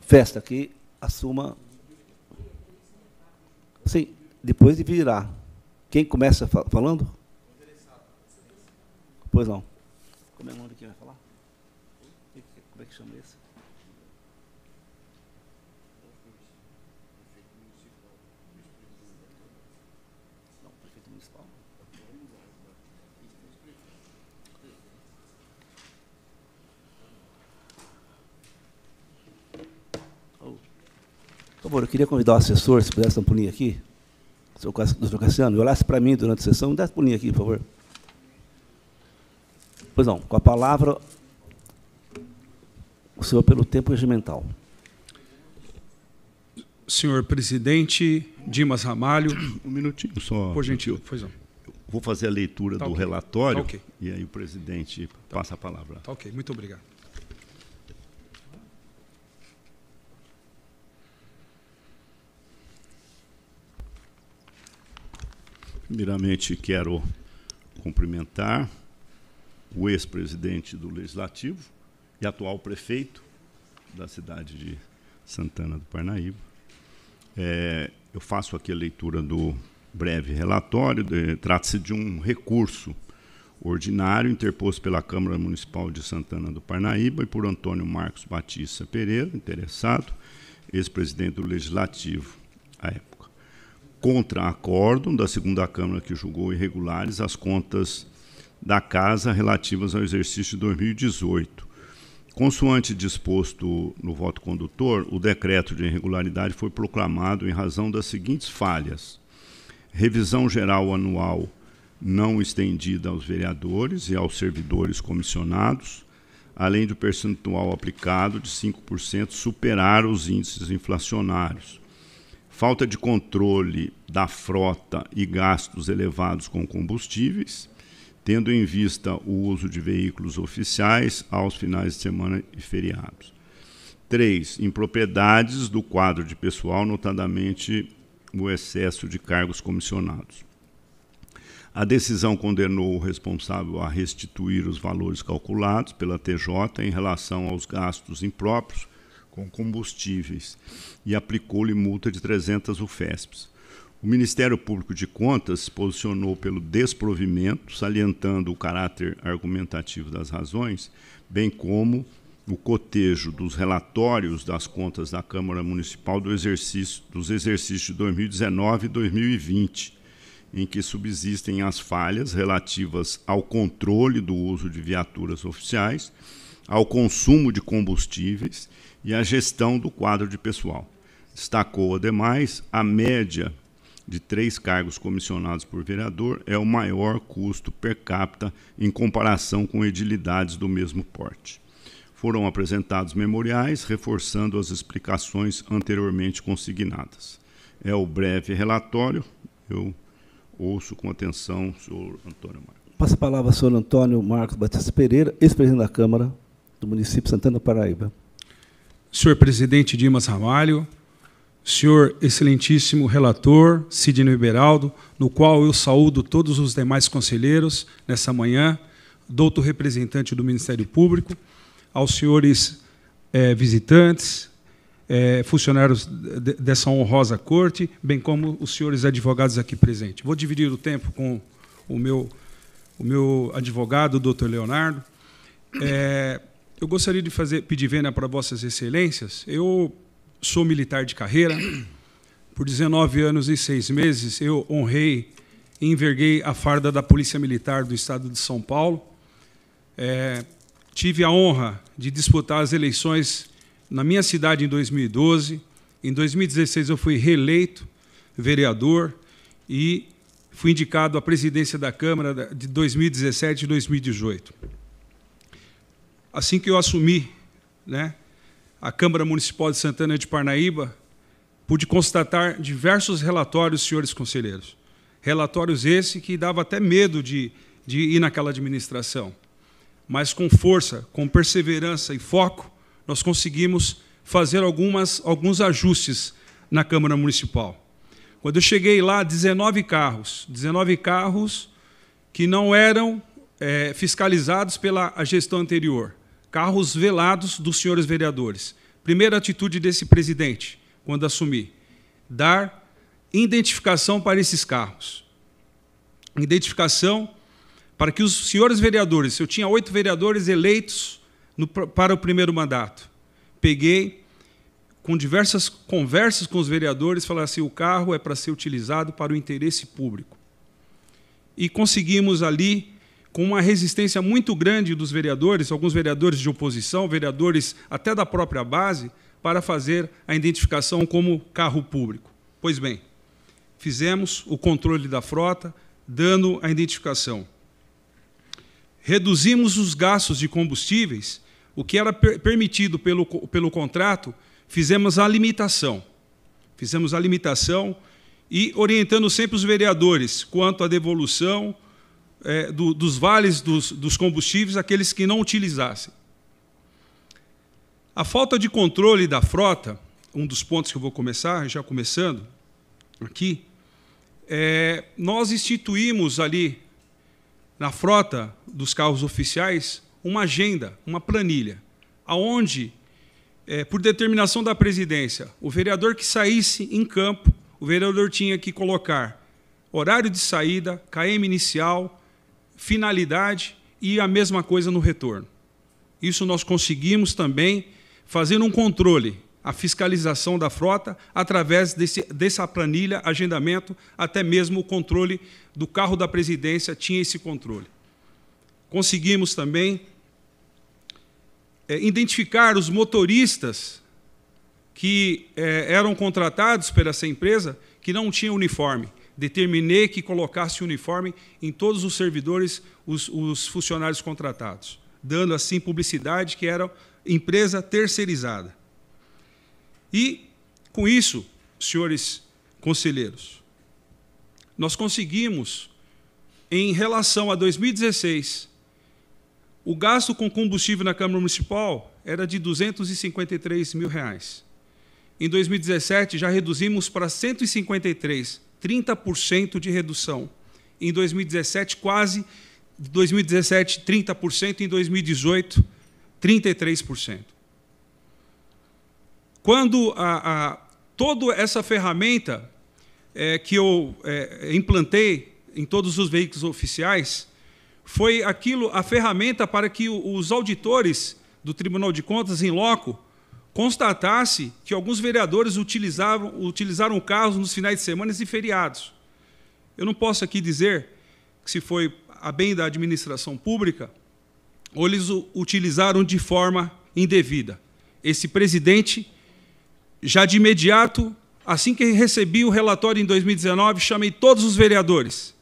Festa, que assuma... Sim, depois dividirá. Quem começa falando? Pois não. Como é o nome de quem vai falar? Como é que chama esse? Não, prefeito municipal. Oh. Por favor, eu queria convidar o assessor, se pudesse dar um pulinho aqui doutor Cassiano, e olhasse para mim durante a sessão, dá por mim aqui, por favor. Pois não, com a palavra, o senhor pelo tempo regimental. Senhor presidente Dimas Ramalho. Um minutinho só. Por gentil, pois não. Vou fazer a leitura tá do okay. relatório tá okay. e aí o presidente tá. passa a palavra. Tá ok, muito obrigado. Primeiramente, quero cumprimentar o ex-presidente do Legislativo e atual prefeito da cidade de Santana do Parnaíba. É, eu faço aqui a leitura do breve relatório. Trata-se de um recurso ordinário interposto pela Câmara Municipal de Santana do Parnaíba e por Antônio Marcos Batista Pereira, interessado, ex-presidente do Legislativo à época contra acórdão da segunda Câmara que julgou irregulares as contas da Casa relativas ao exercício de 2018. Consoante disposto no voto condutor, o decreto de irregularidade foi proclamado em razão das seguintes falhas: revisão geral anual não estendida aos vereadores e aos servidores comissionados, além do percentual aplicado de 5% superar os índices inflacionários falta de controle da frota e gastos elevados com combustíveis, tendo em vista o uso de veículos oficiais aos finais de semana e feriados. Três, impropriedades do quadro de pessoal, notadamente o excesso de cargos comissionados. A decisão condenou o responsável a restituir os valores calculados pela TJ em relação aos gastos impróprios com combustíveis e aplicou-lhe multa de 300 UFESPs. O Ministério Público de Contas posicionou pelo desprovimento, salientando o caráter argumentativo das razões, bem como o cotejo dos relatórios das contas da Câmara Municipal do exercício, dos exercícios de 2019 e 2020, em que subsistem as falhas relativas ao controle do uso de viaturas oficiais, ao consumo de combustíveis e à gestão do quadro de pessoal. Destacou, ademais, a média de três cargos comissionados por vereador é o maior custo per capita em comparação com edilidades do mesmo porte. Foram apresentados memoriais reforçando as explicações anteriormente consignadas. É o breve relatório. Eu ouço com atenção senhor Antônio Marcos. Passa a palavra ao senhor Antônio Marcos Batista Pereira, ex-presidente da Câmara do município de Santana Paraíba. Senhor presidente Dimas Ramalho, senhor excelentíssimo relator Sidney Beraldo, no qual eu saúdo todos os demais conselheiros nessa manhã, doutor representante do Ministério Público, aos senhores é, visitantes, é, funcionários dessa honrosa corte, bem como os senhores advogados aqui presentes. Vou dividir o tempo com o meu, o meu advogado, doutor Leonardo. É, eu gostaria de fazer, pedir vênia para vossas excelências. Eu sou militar de carreira. Por 19 anos e seis meses, eu honrei e enverguei a farda da Polícia Militar do Estado de São Paulo. É, tive a honra de disputar as eleições na minha cidade em 2012. Em 2016, eu fui reeleito vereador e fui indicado à presidência da Câmara de 2017 e 2018. Assim que eu assumi né, a Câmara Municipal de Santana de Parnaíba, pude constatar diversos relatórios, senhores conselheiros. Relatórios esse que dava até medo de, de ir naquela administração. Mas com força, com perseverança e foco, nós conseguimos fazer algumas, alguns ajustes na Câmara Municipal. Quando eu cheguei lá, 19 carros, 19 carros que não eram é, fiscalizados pela gestão anterior carros velados dos senhores vereadores. Primeira atitude desse presidente, quando assumir, dar identificação para esses carros. Identificação para que os senhores vereadores, eu tinha oito vereadores eleitos no, para o primeiro mandato, peguei com diversas conversas com os vereadores, falei assim: o carro é para ser utilizado para o interesse público. E conseguimos ali com uma resistência muito grande dos vereadores, alguns vereadores de oposição, vereadores até da própria base, para fazer a identificação como carro público. Pois bem, fizemos o controle da frota, dando a identificação. Reduzimos os gastos de combustíveis, o que era per permitido pelo, pelo contrato, fizemos a limitação. Fizemos a limitação e orientando sempre os vereadores quanto à devolução, é, do, dos vales dos, dos combustíveis aqueles que não utilizassem. A falta de controle da frota, um dos pontos que eu vou começar, já começando aqui, é, nós instituímos ali na frota dos carros oficiais uma agenda, uma planilha, aonde, é, por determinação da presidência, o vereador que saísse em campo, o vereador tinha que colocar horário de saída, KM inicial, finalidade e a mesma coisa no retorno. Isso nós conseguimos também fazer um controle, a fiscalização da frota através desse, dessa planilha, agendamento, até mesmo o controle do carro da presidência tinha esse controle. Conseguimos também é, identificar os motoristas que é, eram contratados por essa empresa que não tinham uniforme determinei que colocasse uniforme em todos os servidores, os, os funcionários contratados, dando assim publicidade que era empresa terceirizada. E, com isso, senhores conselheiros, nós conseguimos, em relação a 2016, o gasto com combustível na Câmara Municipal era de 253 mil reais. Em 2017, já reduzimos para 153 30% de redução. Em 2017, quase 2017, 30%, em 2018, 33%. Quando a, a, toda essa ferramenta é, que eu é, implantei em todos os veículos oficiais foi aquilo, a ferramenta para que os auditores do Tribunal de Contas em loco constatasse que alguns vereadores utilizavam, utilizaram o carro nos finais de semana e feriados. Eu não posso aqui dizer que se foi a bem da administração pública ou eles o utilizaram de forma indevida. Esse presidente, já de imediato, assim que recebi o relatório em 2019, chamei todos os vereadores.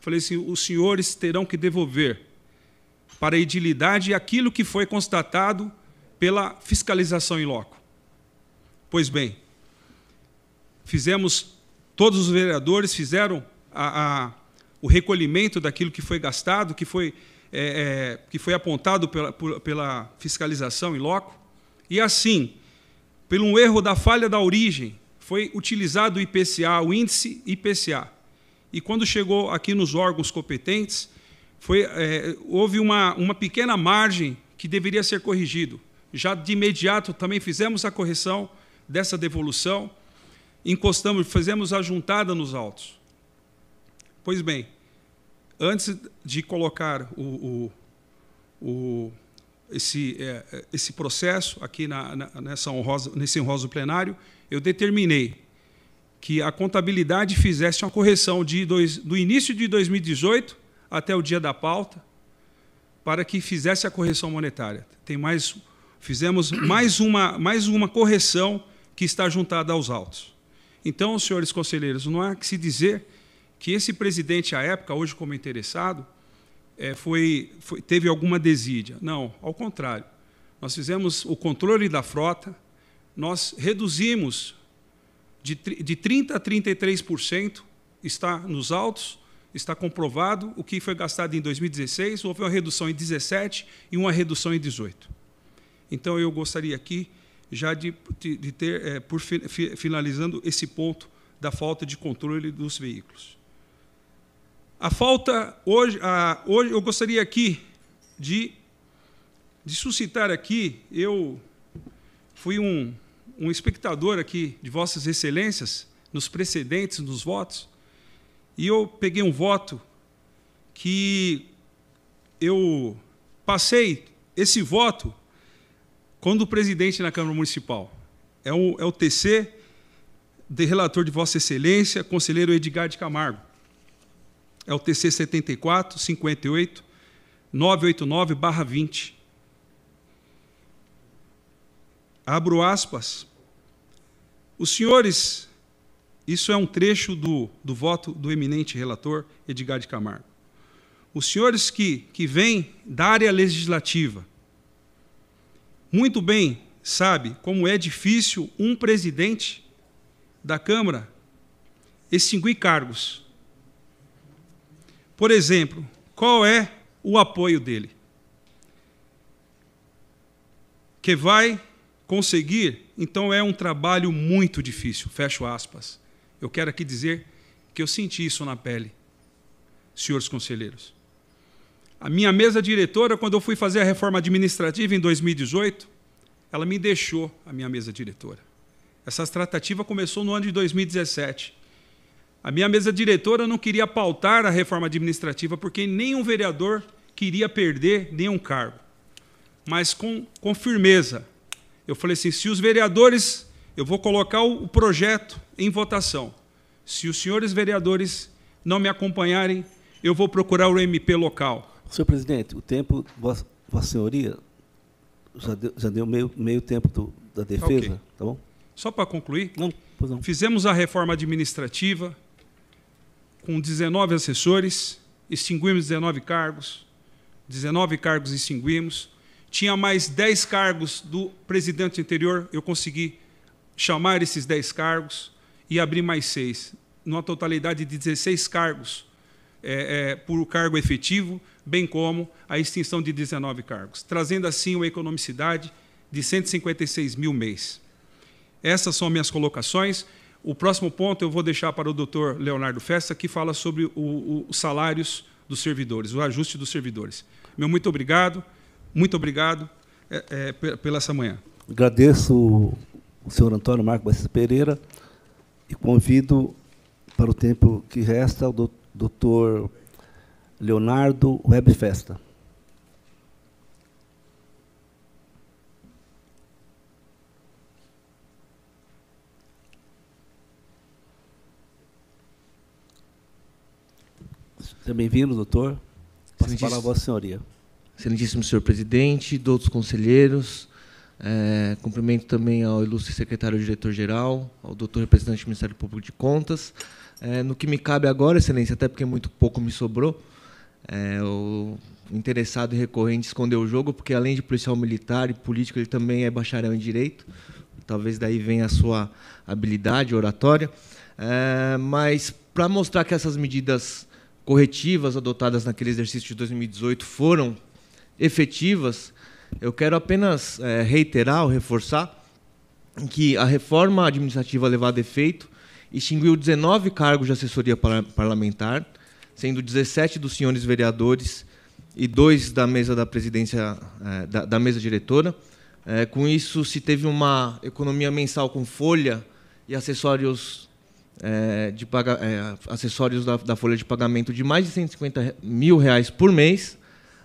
Falei assim: os senhores terão que devolver para a edilidade aquilo que foi constatado pela fiscalização em loco. Pois bem, fizemos, todos os vereadores fizeram a, a, o recolhimento daquilo que foi gastado, que foi, é, é, que foi apontado pela, por, pela fiscalização em loco, e assim, pelo um erro da falha da origem, foi utilizado o IPCA, o índice IPCA. E quando chegou aqui nos órgãos competentes, foi, é, houve uma, uma pequena margem que deveria ser corrigido. Já de imediato também fizemos a correção dessa devolução, encostamos, fizemos a juntada nos autos. Pois bem, antes de colocar o, o, o esse, é, esse processo aqui na, na, nessa honrosa, nesse honroso plenário, eu determinei que a contabilidade fizesse uma correção de dois, do início de 2018 até o dia da pauta, para que fizesse a correção monetária. Tem mais, fizemos mais uma, mais uma correção que está juntada aos autos. Então, senhores conselheiros, não há que se dizer que esse presidente, à época, hoje como interessado, é, foi, foi, teve alguma desídia. Não, ao contrário. Nós fizemos o controle da frota, nós reduzimos de, de 30% a 33%, está nos autos, está comprovado o que foi gastado em 2016, houve uma redução em 17 e uma redução em 18. Então eu gostaria aqui já de, de ter, é, por finalizando esse ponto da falta de controle dos veículos. A falta hoje, a, hoje eu gostaria aqui de, de suscitar aqui, eu fui um, um espectador aqui de Vossas Excelências nos precedentes, nos votos, e eu peguei um voto que eu passei esse voto quando o presidente na Câmara Municipal. É o, é o TC de relator de Vossa Excelência, conselheiro Edgar de Camargo é o TC 74 58 989/20. Abro aspas. Os senhores, isso é um trecho do, do voto do eminente relator Edgar de Camargo. Os senhores que, que vêm da área legislativa, muito bem sabe como é difícil um presidente da Câmara extinguir cargos por exemplo, qual é o apoio dele? Que vai conseguir, então é um trabalho muito difícil, fecho aspas. Eu quero aqui dizer que eu senti isso na pele, senhores conselheiros. A minha mesa diretora, quando eu fui fazer a reforma administrativa em 2018, ela me deixou a minha mesa diretora. Essa tratativa começou no ano de 2017. A minha mesa diretora não queria pautar a reforma administrativa porque nenhum vereador queria perder nenhum cargo. Mas com, com firmeza, eu falei assim: se os vereadores, eu vou colocar o, projeto em votação. Se os senhores vereadores não me acompanharem, eu vou procurar o MP local. Senhor presidente, o tempo, Vossa, Vossa Senhoria, já deu, já deu meio, meio tempo do, da defesa, okay. tá bom? Só para concluir, não, não. fizemos a reforma administrativa, com 19 assessores, extinguimos 19 cargos, 19 cargos extinguimos. Tinha mais 10 cargos do presidente anterior, eu consegui chamar esses 10 cargos e abrir mais seis, numa totalidade de 16 cargos é, é, por cargo efetivo, bem como a extinção de 19 cargos, trazendo assim uma economicidade de 156 mil mês. Essas são minhas colocações. O próximo ponto eu vou deixar para o doutor Leonardo Festa, que fala sobre os salários dos servidores, o ajuste dos servidores. Meu muito obrigado, muito obrigado é, é, pela essa manhã. Agradeço o senhor Antônio Marco Batista Pereira e convido para o tempo que resta, o doutor Leonardo Webfesta. Seja bem-vindo, doutor. Passo a Vossa Senhoria. Excelentíssimo senhor presidente, outros conselheiros, é, cumprimento também ao ilustre secretário-diretor-geral, ao doutor representante do Ministério Público de Contas. É, no que me cabe agora, excelência, até porque muito pouco me sobrou, é, o interessado e recorrente escondeu o jogo, porque além de policial militar e político, ele também é bacharel em direito. Talvez daí venha a sua habilidade oratória. É, mas para mostrar que essas medidas corretivas adotadas naquele exercício de 2018 foram efetivas, eu quero apenas é, reiterar ou reforçar que a reforma administrativa levada a efeito extinguiu 19 cargos de assessoria parlamentar, sendo 17 dos senhores vereadores e dois da mesa da presidência é, da, mesa diretora. É, com isso, se teve uma economia mensal com folha e acessórios é, de paga, acessórios da, da, folha de pagamento de mais de 150 mil reais por mês,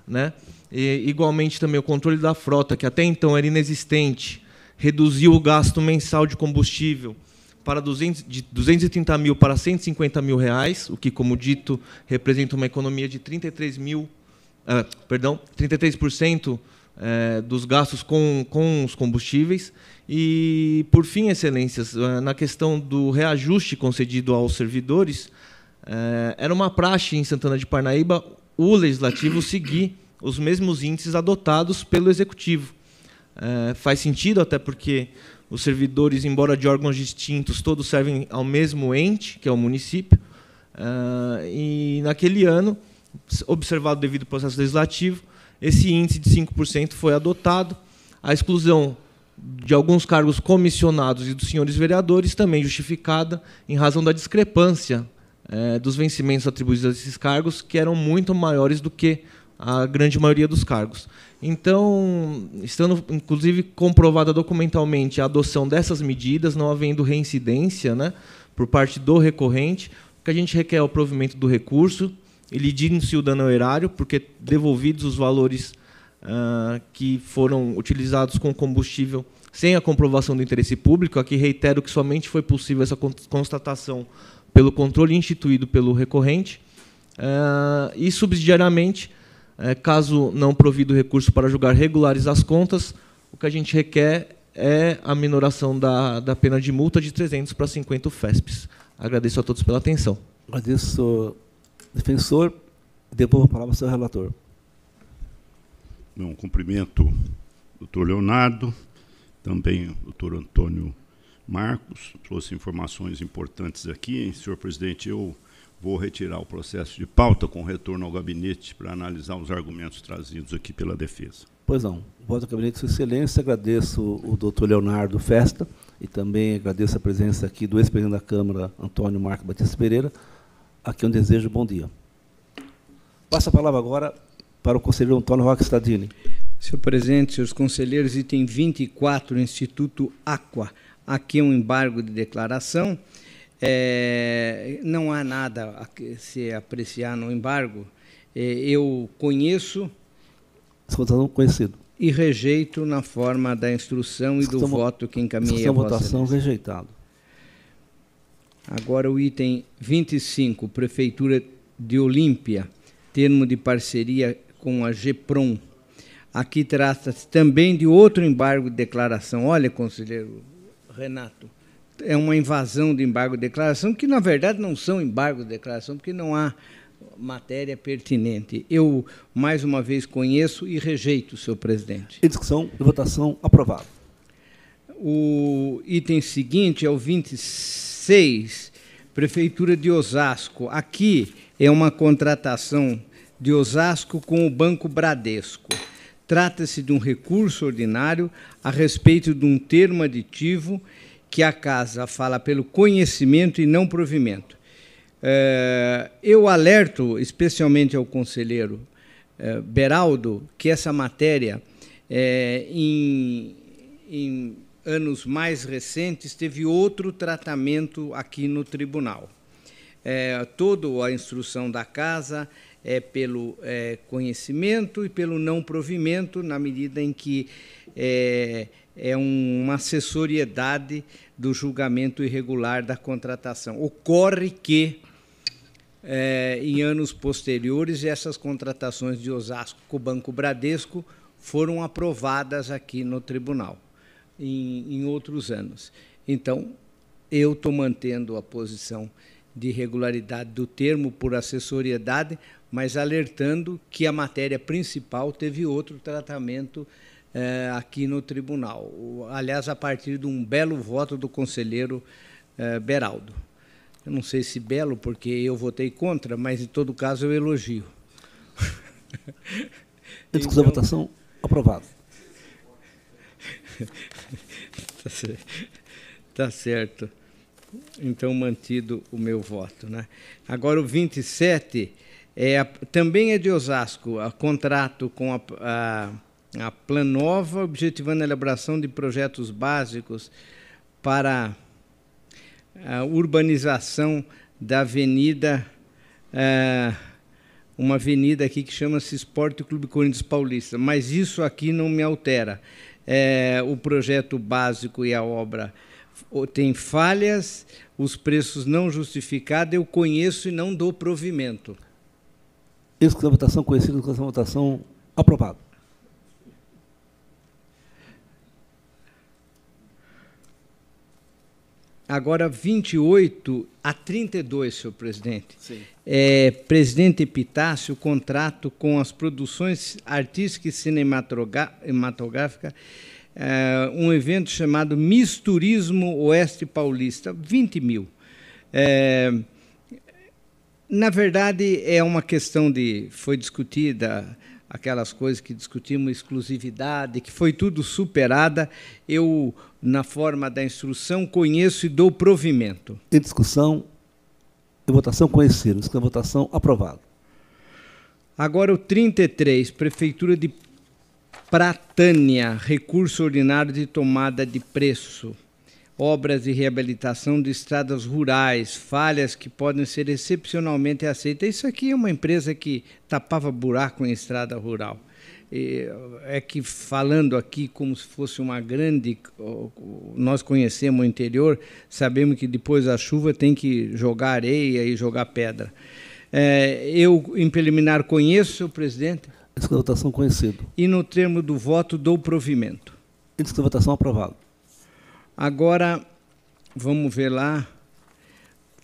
né? E, igualmente também o controle da frota, que até então era inexistente, reduziu o gasto mensal de combustível para 200, de 230 mil para 150 mil reais, o que, como dito, representa uma economia de 33 mil, uh, perdão, 33% é, dos gastos com, com os combustíveis. E, por fim, excelências, uh, na questão do reajuste concedido aos servidores, uh, era uma praxe em Santana de Parnaíba o legislativo seguir os mesmos índices adotados pelo executivo. É, faz sentido, até porque os servidores, embora de órgãos distintos, todos servem ao mesmo ente, que é o município. É, e naquele ano, observado devido ao processo legislativo, esse índice de 5% foi adotado. A exclusão de alguns cargos comissionados e dos senhores vereadores também justificada em razão da discrepância é, dos vencimentos atribuídos a esses cargos, que eram muito maiores do que a grande maioria dos cargos. Então, estando inclusive comprovada documentalmente a adoção dessas medidas, não havendo reincidência né, por parte do recorrente, o que a gente requer é o provimento do recurso e lidindo-se o dano ao erário, porque devolvidos os valores uh, que foram utilizados com combustível sem a comprovação do interesse público, aqui reitero que somente foi possível essa constatação pelo controle instituído pelo recorrente, uh, e subsidiariamente caso não provido recurso para julgar regulares as contas, o que a gente requer é a minoração da, da pena de multa de 300 para 50 FESPs. Agradeço a todos pela atenção. Agradeço, defensor. Devolvo a palavra ao seu relator. Um cumprimento doutor Leonardo, também o doutor Antônio Marcos, trouxe informações importantes aqui. Senhor presidente, eu Vou retirar o processo de pauta com retorno ao gabinete para analisar os argumentos trazidos aqui pela defesa. Pois não. Voto ao gabinete, Sua Excelência. Agradeço o doutor Leonardo Festa e também agradeço a presença aqui do ex-presidente da Câmara, Antônio Marco Batista Pereira, a quem eu desejo bom dia. Passo a palavra agora para o conselheiro Antônio Roque Stadini. Senhor presidente, senhores conselheiros, item 24, Instituto Aqua. Aqui é um embargo de declaração é, não há nada a se apreciar no embargo. É, eu conheço. conhecido. E rejeito na forma da instrução e do voto que encaminhei a votação rejeitado. Agora o item 25, Prefeitura de Olímpia, termo de parceria com a GEPROM. Aqui trata-se também de outro embargo de declaração. Olha, conselheiro Renato, é uma invasão de embargo de declaração, que na verdade não são embargo de declaração, porque não há matéria pertinente. Eu, mais uma vez, conheço e rejeito, senhor presidente. Em discussão e votação aprovado. O item seguinte é o 26, Prefeitura de Osasco. Aqui é uma contratação de Osasco com o Banco Bradesco. Trata-se de um recurso ordinário a respeito de um termo aditivo que a casa fala pelo conhecimento e não provimento. É, eu alerto especialmente ao conselheiro é, Beraldo que essa matéria, é, em, em anos mais recentes, teve outro tratamento aqui no tribunal. é, toda a instrução da casa é pelo é, conhecimento e pelo não provimento, na medida em que é, é uma assessoriedade do julgamento irregular da contratação. Ocorre que, é, em anos posteriores, essas contratações de Osasco com o Banco Bradesco foram aprovadas aqui no tribunal, em, em outros anos. Então, eu estou mantendo a posição de irregularidade do termo por assessoriedade, mas alertando que a matéria principal teve outro tratamento eh, aqui no tribunal. Aliás, a partir de um belo voto do conselheiro eh, Beraldo. Eu não sei se belo, porque eu votei contra, mas em todo caso eu elogio. Discussão então, votação aprovado. tá, certo. tá certo. Então, mantido o meu voto. Né? Agora, o 27 é, também é de Osasco, a contrato com a, a, a Planova, objetivando a elaboração de projetos básicos para a urbanização da avenida, é, uma avenida aqui que chama-se Esporte Clube Corinthians Paulista, mas isso aqui não me altera. É, o projeto básico e a obra tem falhas, os preços não justificados, eu conheço e não dou provimento. Isso que a votação conhecida com votação aprovado. Agora, 28 a 32, senhor presidente. Sim. É, presidente Epitácio, contrato com as produções artísticas e cinematográficas, é, um evento chamado Misturismo Oeste Paulista, 20 mil. É, na verdade, é uma questão de. Foi discutida aquelas coisas que discutimos, exclusividade, que foi tudo superada. Eu, na forma da instrução, conheço e dou provimento. Em discussão, em votação conhecida, em votação aprovado. Agora o 33, Prefeitura de Pratânia, recurso ordinário de tomada de preço obras de reabilitação de estradas rurais, falhas que podem ser excepcionalmente aceitas. Isso aqui é uma empresa que tapava buraco em estrada rural. É que falando aqui como se fosse uma grande. Nós conhecemos o interior, sabemos que depois da chuva tem que jogar areia e jogar pedra. É, eu, em preliminar, conheço, senhor presidente. Essa votação conhecido. E no termo do voto, dou provimento. Essa votação aprovado. Agora, vamos ver lá.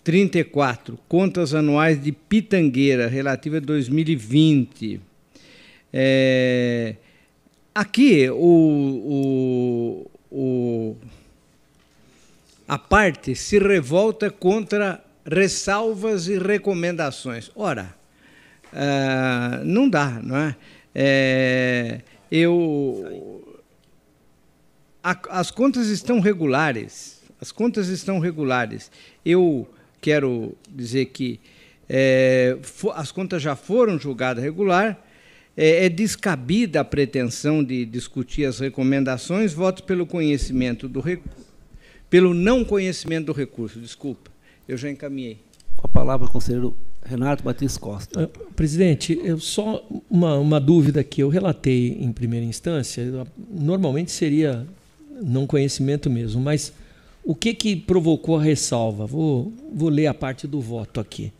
34. Contas anuais de Pitangueira, relativa a 2020. É, aqui, o, o, o, a parte se revolta contra ressalvas e recomendações. Ora, uh, não dá, não é? é eu a, as contas estão regulares. As contas estão regulares. Eu quero dizer que é, as contas já foram julgadas regular. É, é, descabida a pretensão de discutir as recomendações. Voto pelo conhecimento do pelo não conhecimento do recurso. Desculpa, eu já encaminhei. Com a palavra, o conselheiro Renato Batista Costa. Uh, presidente, eu só uma, uma dúvida que eu relatei em primeira instância. Normalmente seria não conhecimento mesmo. Mas o que, que provocou a ressalva? Vou, vou ler a parte do voto aqui.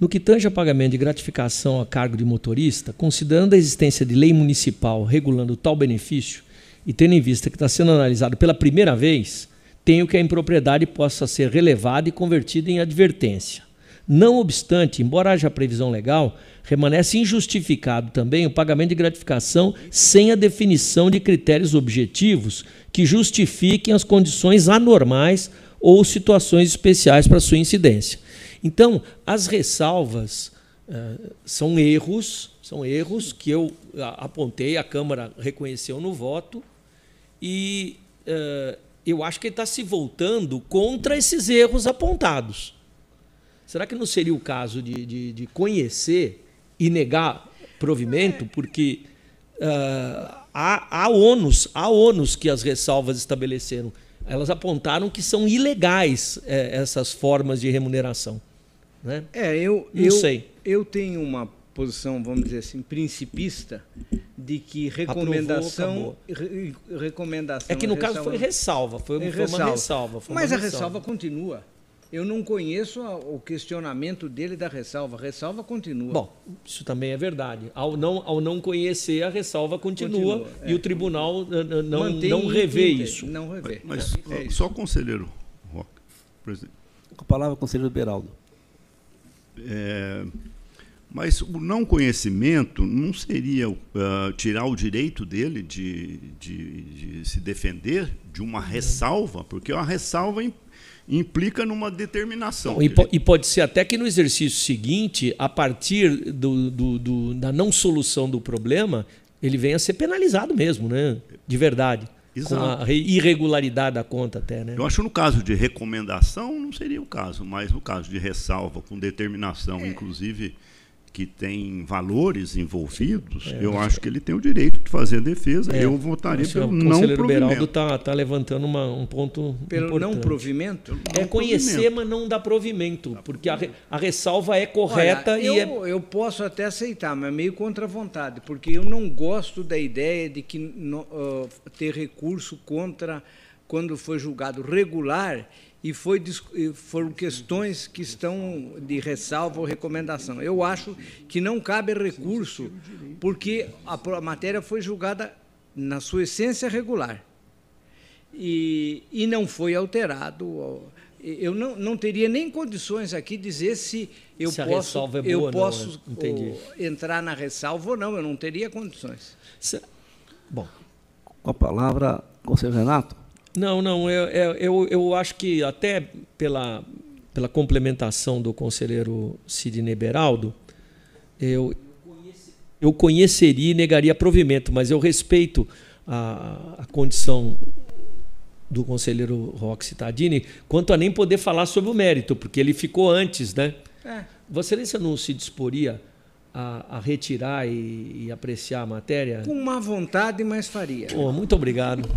No que tange a pagamento de gratificação a cargo de motorista, considerando a existência de lei municipal regulando tal benefício e tendo em vista que está sendo analisado pela primeira vez, tenho que a impropriedade possa ser relevada e convertida em advertência. Não obstante, embora haja previsão legal, Permanece injustificado também o pagamento de gratificação sem a definição de critérios objetivos que justifiquem as condições anormais ou situações especiais para sua incidência. Então, as ressalvas uh, são erros, são erros que eu apontei, a Câmara reconheceu no voto, e uh, eu acho que ele está se voltando contra esses erros apontados. Será que não seria o caso de, de, de conhecer e negar provimento, porque uh, há, há, ônus, há ônus que as ressalvas estabeleceram. Elas apontaram que são ilegais eh, essas formas de remuneração. Né? É, eu, não eu, sei. Eu tenho uma posição, vamos dizer assim, principista de que recomendação, re, recomendação é que no caso foi ressalva, foi, foi ressalva. uma ressalva. Foi Mas uma a ressalva. ressalva continua. Eu não conheço o questionamento dele da ressalva. A ressalva continua. Bom, isso também é verdade. Ao não, ao não conhecer, a ressalva continua, continua e é. o tribunal não, não revê isso. Não revê. Mas, é, é só o conselheiro Roque, presidente. Com a palavra, conselheiro Beraldo. É, mas o não conhecimento não seria uh, tirar o direito dele de, de, de, se defender de uma ressalva, porque uma ressalva implica numa determinação. E, e, pode ser até que no exercício seguinte, a partir do, do, do, da não solução do problema, ele venha a ser penalizado mesmo, né? de verdade. Exato. Com a irregularidade da conta até, né? Eu acho que no caso de recomendação não seria o caso, mas no caso de ressalva, com determinação, é. inclusive que tem valores envolvidos, é, eu acho que ele tem o direito de fazer a defesa. É, eu votaria pelo não provimento. O Beraldo está tá levantando uma, um ponto Pelo importante. não provimento? É conhecer, provimento. mas não dá provimento, porque a, a ressalva é correta Olha, e eu, é... eu posso até aceitar, mas meio contra a vontade, porque eu não gosto da ideia de que no, uh, ter recurso contra quando foi julgado regular e foi, foram questões que estão de ressalva ou recomendação. Eu acho que não cabe recurso, porque a matéria foi julgada na sua essência regular e, e não foi alterado. Eu não, não teria nem condições aqui dizer se eu se posso, é boa, eu não, posso entrar na ressalva ou não. Eu não teria condições. Se, bom, com a palavra, conselheiro Renato. Não, não, eu, eu, eu acho que até pela, pela complementação do conselheiro Sidney Beraldo, eu, eu conheceria e negaria provimento, mas eu respeito a, a condição do conselheiro Roque Cittadini quanto a nem poder falar sobre o mérito, porque ele ficou antes, né? É. Vossa Excelência não se disporia a, a retirar e, e, apreciar a matéria? Com má vontade, mas faria. Oh, muito obrigado.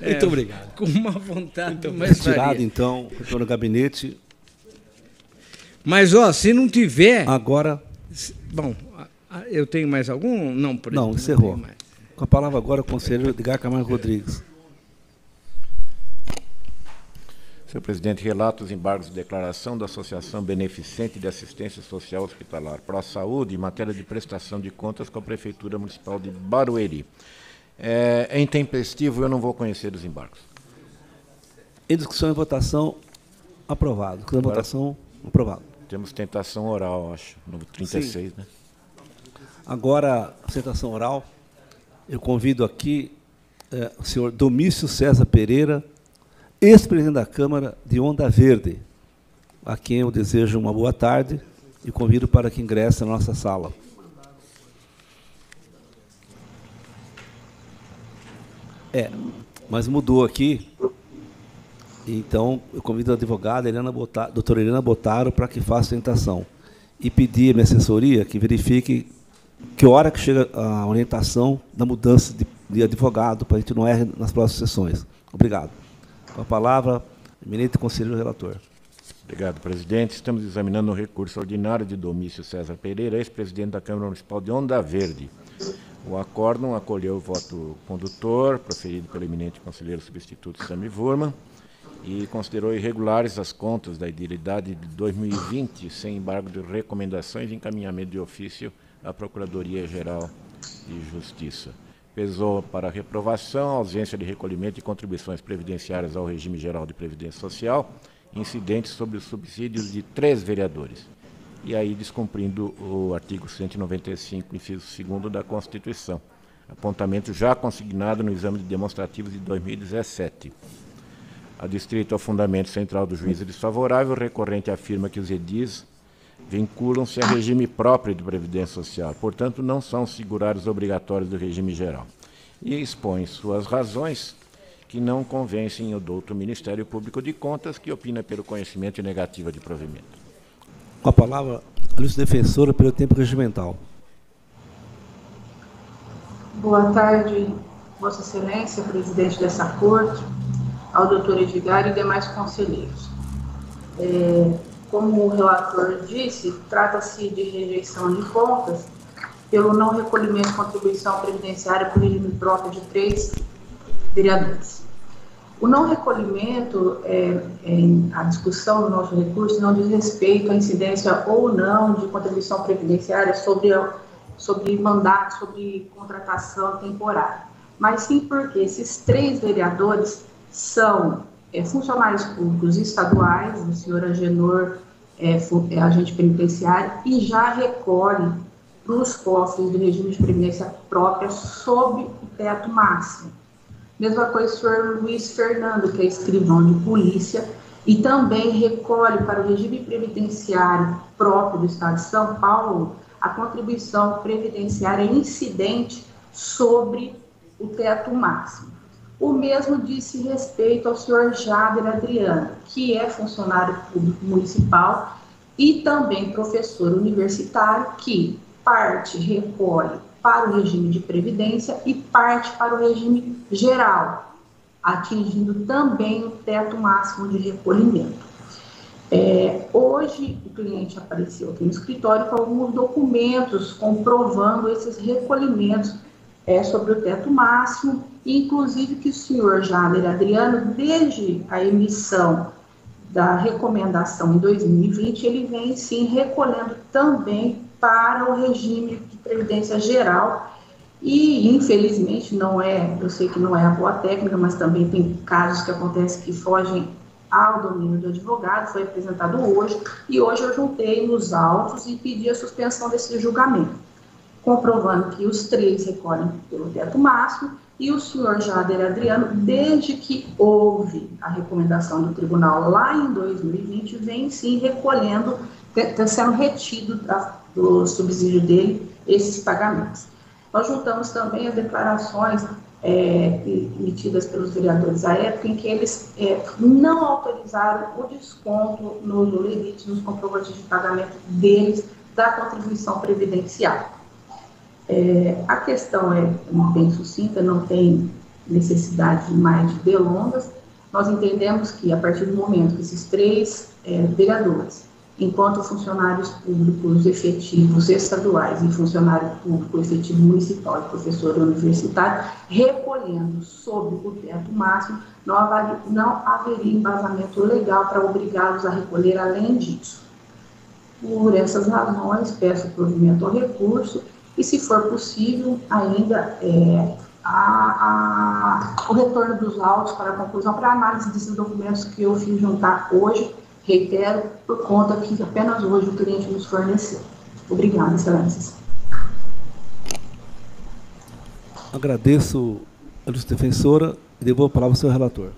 É, Muito obrigado. Com uma vontade. Muito mas Retirado, então, retorno ao gabinete. Mas, ó, se não tiver. Agora. Bom, eu tenho mais algum? Não, por Não, encerrou. Não Com a palavra agora, o conselheiro Edgar Camargo Rodrigues. Senhor presidente, relato os embargos de declaração da Associação Beneficente de Assistência Social Hospitalar Pro Saúde em matéria de prestação de contas com a Prefeitura Municipal de Barueri. É, é intempestivo, eu não vou conhecer os embargos. Em discussão e votação, aprovado. Discussão e votação, aprovado. Temos tentação oral, acho, no 36, Sim. né? Agora, a tentação oral, eu convido aqui é, o senhor Domício César Pereira, ex-presidente da Câmara de Onda Verde, a quem eu desejo uma boa tarde e convido para que ingresse na nossa sala. É, mas mudou aqui. Então, eu convido a advogada Helena Botaro, doutora Helena Botaro para que faça a orientação. E pedir à minha assessoria que verifique que hora que chega a orientação da mudança de, de advogado, para a gente não errar nas próximas sessões. Obrigado. Com a palavra, eminente conselheiro relator. Obrigado, presidente. Estamos examinando o recurso ordinário de Domício César Pereira, ex-presidente da Câmara Municipal de Onda Verde. O acórdão acolheu o voto condutor, proferido pelo eminente conselheiro substituto Sami Vurman, e considerou irregulares as contas da idilidade de 2020, sem embargo de recomendações e encaminhamento de ofício à Procuradoria-Geral de Justiça. Pesou para reprovação ausência de recolhimento de contribuições previdenciárias ao regime geral de previdência social, incidentes sobre os subsídios de três vereadores e aí descumprindo o artigo 195, inciso 2 da Constituição. Apontamento já consignado no exame de demonstrativos de 2017. A distrito ao fundamento central do juízo desfavorável, o recorrente afirma que os edis vinculam-se a regime próprio de previdência social, portanto, não são segurários obrigatórios do regime geral. E expõe suas razões que não convencem o douto Ministério Público de Contas, que opina pelo conhecimento e negativa de provimento. Com a palavra, a lista defensora pelo tempo regimental. Boa tarde, Vossa Excelência, presidente dessa corte, ao doutor Edgar e demais conselheiros. É, como o relator disse, trata-se de rejeição de contas pelo não recolhimento de contribuição previdenciária por regime próprio de três vereadores. O não recolhimento, é, é, a discussão do nosso recurso não diz respeito à incidência ou não de contribuição previdenciária sobre, sobre mandato, sobre contratação temporária, mas sim porque esses três vereadores são é, funcionários públicos estaduais, o senhor Agenor é, é agente penitenciário, e já recolhe para os cofres do regime de previdência própria sob o teto máximo. Mesma coisa o senhor Luiz Fernando, que é escrivão de polícia, e também recolhe para o regime previdenciário próprio do Estado de São Paulo a contribuição previdenciária incidente sobre o teto máximo. O mesmo disse respeito ao senhor Jader Adriano, que é funcionário público municipal e também professor universitário, que parte recolhe para o regime de previdência e parte para o regime geral, atingindo também o teto máximo de recolhimento. É, hoje, o cliente apareceu aqui no escritório com alguns documentos comprovando esses recolhimentos é, sobre o teto máximo, inclusive que o senhor Jader Adriano, desde a emissão da recomendação em 2020, ele vem sim recolhendo também para o regime de previdência geral. E, infelizmente, não é, eu sei que não é a boa técnica, mas também tem casos que acontecem que fogem ao domínio do advogado, foi apresentado hoje, e hoje eu juntei nos autos e pedi a suspensão desse julgamento, comprovando que os três recolhem pelo teto máximo e o senhor Jader Adriano, desde que houve a recomendação do tribunal lá em 2020, vem sim recolhendo, está sendo retido da, do subsídio dele esses pagamentos. Nós juntamos também as declarações é, emitidas pelos vereadores à época, em que eles é, não autorizaram o desconto no, no limite, nos comprovantes de pagamento deles da contribuição previdenciária. É, a questão é bem sucinta, não tem necessidade de mais de delongas. Nós entendemos que, a partir do momento que esses três é, vereadores enquanto funcionários públicos efetivos estaduais e funcionário público efetivo municipal e professor universitário, recolhendo sob o teto máximo, não, não haveria embasamento legal para obrigá-los a recolher além disso. Por essas razões, peço provimento ao recurso e, se for possível, ainda é, a, a, o retorno dos autos para a conclusão, para a análise desses documentos que eu fiz juntar hoje, Reitero, por conta que apenas hoje o cliente nos forneceu. Obrigada, excelências. Agradeço a justiça defensora e devolvo a palavra ao seu relator.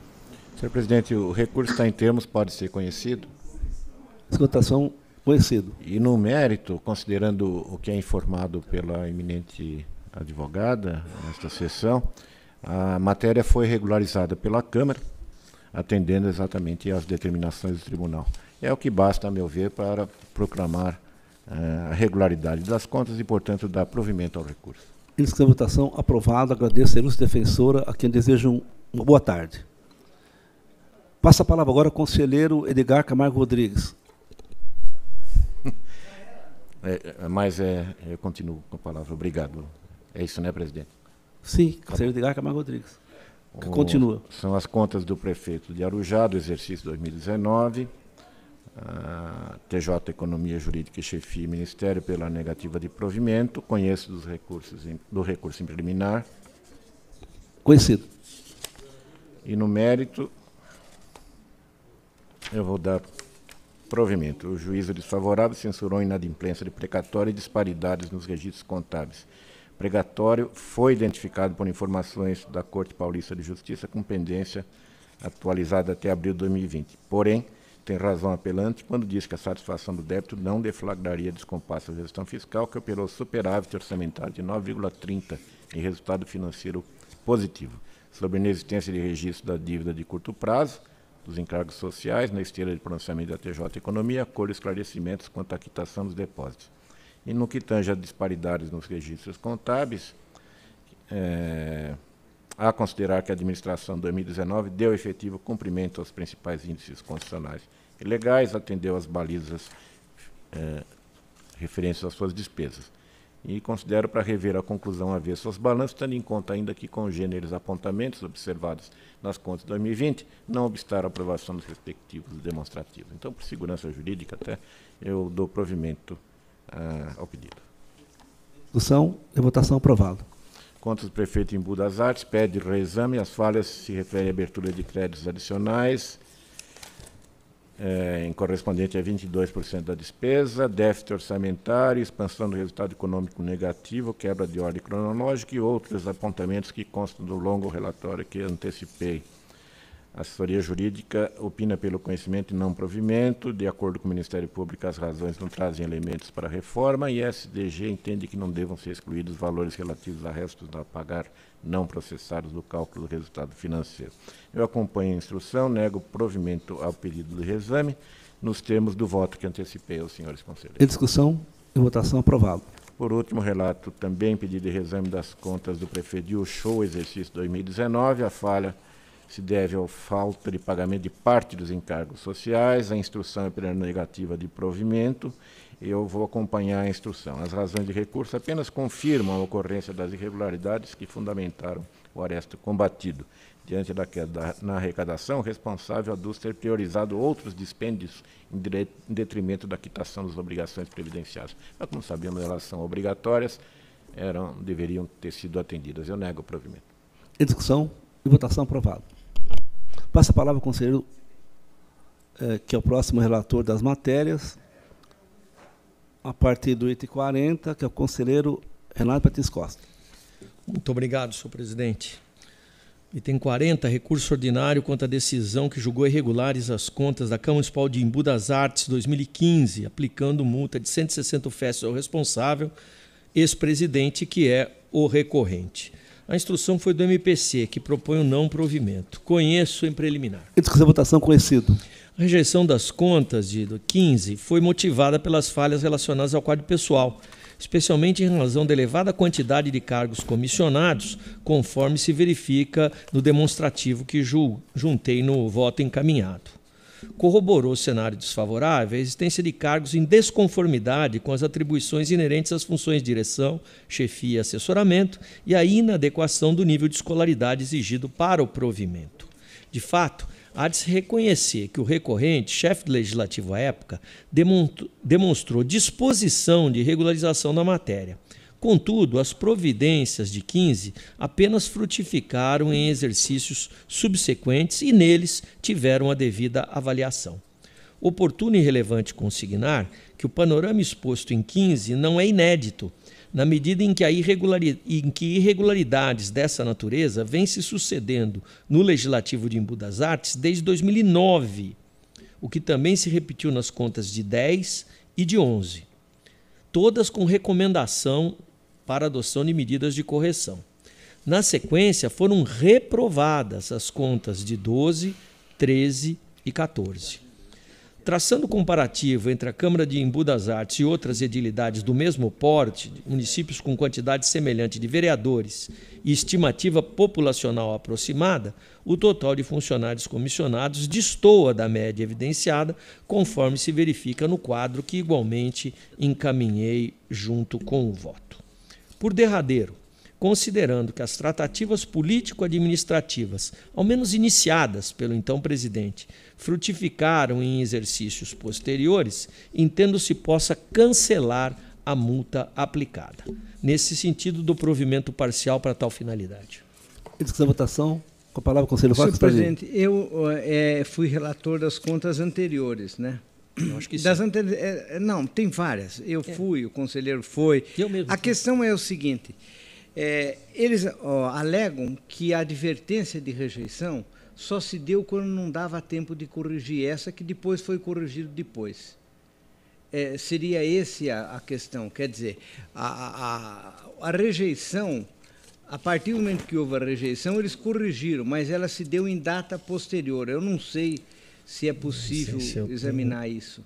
Senhor presidente, o recurso está em termos, pode ser conhecido? Escutação conhecido. E no mérito, considerando o que é informado pela eminente advogada nesta sessão, a matéria foi regularizada pela Câmara atendendo exatamente às determinações do tribunal. É o que basta, a meu ver, para proclamar uh, a regularidade das contas e, portanto, dar provimento ao recurso. Em votação aprovado. Agradeço a ilustre defensora, a quem desejo uma boa tarde. Passa a palavra agora ao conselheiro Edgar Camargo Rodrigues. É, é, mas é, eu continuo com a palavra. Obrigado. É isso, né, presidente? Sim, conselheiro Edgar Camargo Rodrigues. Que continua. São as contas do prefeito de Arujá, do exercício 2019. Uh, TJ Economia Jurídica e Chefia Ministério pela negativa de provimento. Conheço dos recursos do recurso em preliminar. Conhecido. E no mérito, eu vou dar provimento. O juízo desfavorável censurou inadimplência de precatório e disparidades nos registros contábeis pregatório foi identificado por informações da Corte Paulista de Justiça com pendência atualizada até abril de 2020. Porém, tem razão apelante quando diz que a satisfação do débito não deflagraria descompasso da gestão fiscal, que operou superávit orçamentário de 9,30 em resultado financeiro positivo, sobre a inexistência de registro da dívida de curto prazo, dos encargos sociais, na esteira de pronunciamento da TJ Economia, acolho esclarecimentos quanto à quitação dos depósitos. E no que tange a disparidades nos registros contábeis, é, a considerar que a administração de 2019 deu efetivo cumprimento aos principais índices constitucionais e legais, atendeu às balizas eh, referentes às suas despesas. E considero para rever a conclusão a ver seus balanços, tendo em conta ainda que com gêneros apontamentos observados nas contas de 2020, não obstar a aprovação dos respectivos demonstrativos. Então, por segurança jurídica, até eu dou provimento ah, ao pedido. Discussão e votação aprovado. Contas do prefeito em das Artes pede reexame. As falhas se referem à abertura de créditos adicionais, é, em correspondente a 22% da despesa, déficit orçamentário, expansão do resultado econômico negativo, quebra de ordem cronológica e outros apontamentos que constam do longo relatório que antecipei. A assessoria jurídica opina pelo conhecimento e não provimento. De acordo com o Ministério Público, as razões não trazem elementos para a reforma e a SDG entende que não devam ser excluídos valores relativos a restos a pagar não processados do cálculo do resultado financeiro. Eu acompanho a instrução, nego provimento ao pedido de reexame, nos termos do voto que antecipei aos senhores conselheiros. Em discussão e votação aprovado. Por último, relato também pedido de reexame das contas do prefeito de Show, exercício 2019, a falha se deve ao falta de pagamento de parte dos encargos sociais, a instrução é negativa de provimento. Eu vou acompanhar a instrução. As razões de recurso apenas confirmam a ocorrência das irregularidades que fundamentaram o aresto combatido. Diante da queda na arrecadação, o responsável aduz ter priorizado outros dispêndios em, em detrimento da quitação das obrigações previdenciárias. Mas, como sabemos, elas são obrigatórias, eram, deveriam ter sido atendidas. Eu nego o provimento. Discussão e votação aprovado. Passa a palavra ao conselheiro, é, que é o próximo relator das matérias, a partir do item 40, que é o conselheiro Renato Patins Costa. Muito obrigado, senhor presidente. Item 40, recurso ordinário contra a decisão que julgou irregulares as contas da Câmara Municipal de Embu das Artes 2015, aplicando multa de 160 festas ao responsável, ex-presidente, que é o recorrente. A instrução foi do MPC, que propõe o não provimento. Conheço em preliminar. E discussão votação conhecido. A rejeição das contas de 15 foi motivada pelas falhas relacionadas ao quadro pessoal, especialmente em razão da elevada quantidade de cargos comissionados, conforme se verifica no demonstrativo que juntei no voto encaminhado corroborou o cenário desfavorável a existência de cargos em desconformidade com as atribuições inerentes às funções de direção, chefia e assessoramento e a inadequação do nível de escolaridade exigido para o provimento. De fato, há de se reconhecer que o recorrente, chefe legislativo à época, demonstrou disposição de regularização da matéria Contudo, as providências de 15 apenas frutificaram em exercícios subsequentes e neles tiveram a devida avaliação. Oportuno e relevante consignar que o panorama exposto em 15 não é inédito, na medida em que, em que irregularidades dessa natureza vêm se sucedendo no Legislativo de Embu das Artes desde 2009, o que também se repetiu nas contas de 10 e de 11, todas com recomendação para adoção de medidas de correção. Na sequência, foram reprovadas as contas de 12, 13 e 14. Traçando comparativo entre a Câmara de Embu das Artes e outras edilidades do mesmo porte, municípios com quantidade semelhante de vereadores e estimativa populacional aproximada, o total de funcionários comissionados destoa da média evidenciada, conforme se verifica no quadro que igualmente encaminhei junto com o voto. Por derradeiro, considerando que as tratativas político-administrativas, ao menos iniciadas pelo então presidente, frutificaram em exercícios posteriores, entendo-se possa cancelar a multa aplicada. Nesse sentido, do provimento parcial para tal finalidade. Discussão votação. Com a palavra, o conselheiro Senhor presidente, eu é, fui relator das contas anteriores, né? Eu acho que das anteri... É, não, tem várias. Eu é. fui, o conselheiro foi. Eu mesmo. A questão é o seguinte: é, eles ó, alegam que a advertência de rejeição só se deu quando não dava tempo de corrigir essa, que depois foi corrigido depois. É, seria esse a, a, questão. Quer dizer, a, a, a rejeição a partir do momento que houve a rejeição, eles corrigiram, mas ela se deu em data posterior. Eu não sei se é possível se examinar tenho... isso.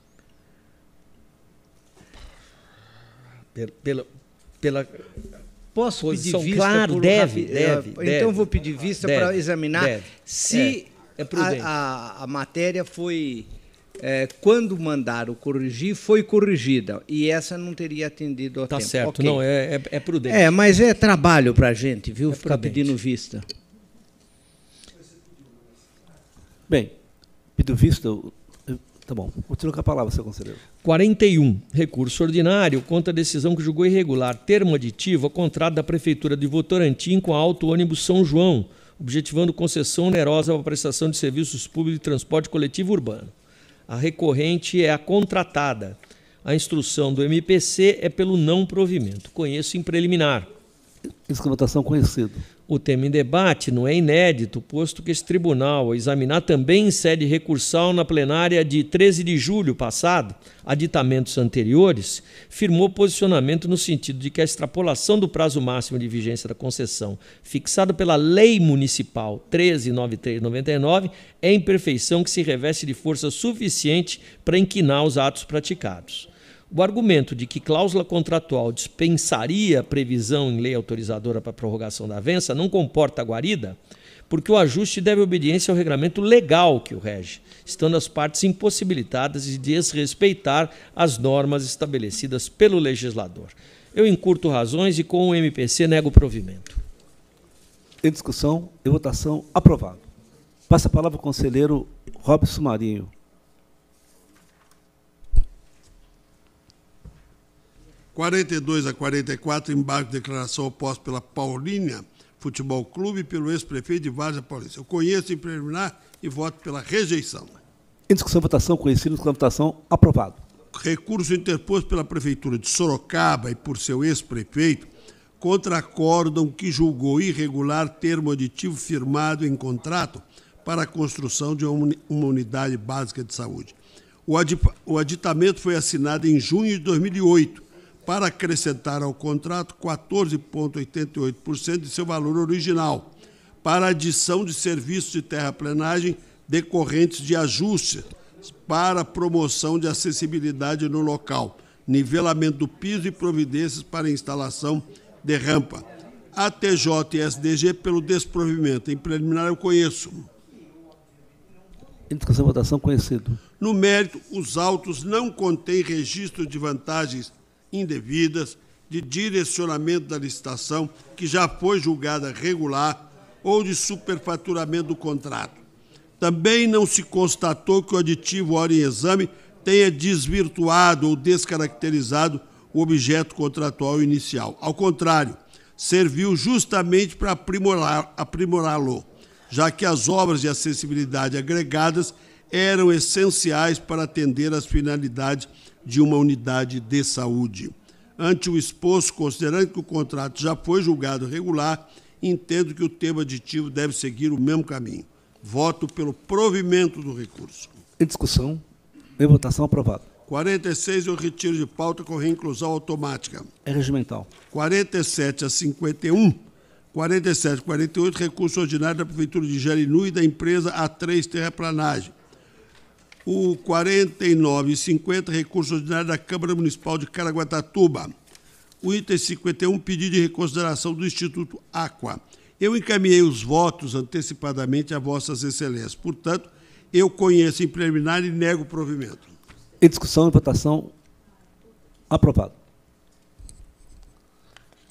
Pela, pela, Posso Posição pedir vista? claro, por deve, rapi- deve, Então deve. vou pedir vista para examinar deve. se É, é a, a, a matéria foi, é, quando mandaram corrigir, foi corrigida. E essa não teria atendido ao Tá tempo. certo, Ok. não, é, é, é prudente. É, mas é trabalho para a gente, viu? É Ficar prudente. pedindo vista. Bem, pedido eu- Tá bom. Continua com a palavra, seu conselheiro. 41. Recurso ordinário contra a decisão que julgou irregular termo aditivo ao contrato da Prefeitura de Votorantim com a Auto Ônibus São João, objetivando concessão onerosa para a prestação de serviços públicos de transporte coletivo urbano. A recorrente é a contratada. A instrução do MPC é pelo não provimento. Conheço em preliminar. Isso com votação conhecido. O tema em debate não é inédito, posto que esse tribunal, ao examinar também em sede recursal na plenária de 13 de julho passado, aditamentos anteriores, firmou posicionamento no sentido de que a extrapolação do prazo máximo de vigência da concessão, fixado pela Lei Municipal 139399, é imperfeição que se reveste de força suficiente para inquinar os atos praticados. O argumento de que cláusula contratual dispensaria previsão em lei autorizadora para prorrogação da avença não comporta guarida, porque o ajuste deve obediência ao regramento legal que o rege, estando as partes impossibilitadas de desrespeitar as normas estabelecidas pelo legislador. Eu encurto razões e com o MPC nego o provimento. Em discussão e votação, aprovado. Passa a palavra ao conselheiro Robson Marinho. Quarenta e dois a 44, embargo de declaração oposta pela Paulínia Futebol Clube e pelo ex-prefeito de Várzea Paulista. Eu conheço em preliminar e voto pela rejeição. Em discussão votação, conhecido a votação, aprovado. recurso interposto pela Prefeitura de Sorocaba e por seu ex-prefeito contra acórdão que julgou irregular termo aditivo firmado em contrato para a construção de uma uni- uma unidade básica de saúde. O aditamento foi assinado em junho de 2008 para acrescentar ao contrato 14,88% de seu valor original para adição de serviços de terraplenagem decorrentes de ajustes para promoção de acessibilidade no local, nivelamento do piso e providências para a instalação de rampa. ATJ e SDG pelo desprovimento. Em preliminar eu conheço. E votação, conhecido. No mérito, os autos não contêm registro de vantagens indevidas, de direcionamento da licitação, que já foi julgada regular, ou de superfaturamento do contrato. Também não se constatou que o aditivo hora em exame tenha desvirtuado ou descaracterizado o objeto contratual inicial. Ao contrário, serviu justamente para aprimorar- aprimorá-lo, já que as obras de acessibilidade agregadas eram essenciais para atender às finalidades de uma unidade de saúde. Ante o exposto, considerando que o contrato já foi julgado regular, entendo que o tema aditivo deve seguir o mesmo caminho. Voto pelo provimento do recurso. Em discussão, em votação, aprovado. 46, eu retiro de pauta com reinclusão automática. É regimental. 47 a 51, 47 a 48, recurso ordinário da Prefeitura de Jarinu e da empresa A3 Terraplanagem. O 49 e 50, recurso ordinário da Câmara Municipal de Caraguatatuba. O item 51, pedido de reconsideração do Instituto Aqua. Eu encaminhei os votos antecipadamente a Vossas Excelências. Portanto, eu conheço em preliminar e nego o provimento. Em discussão e votação, aprovado.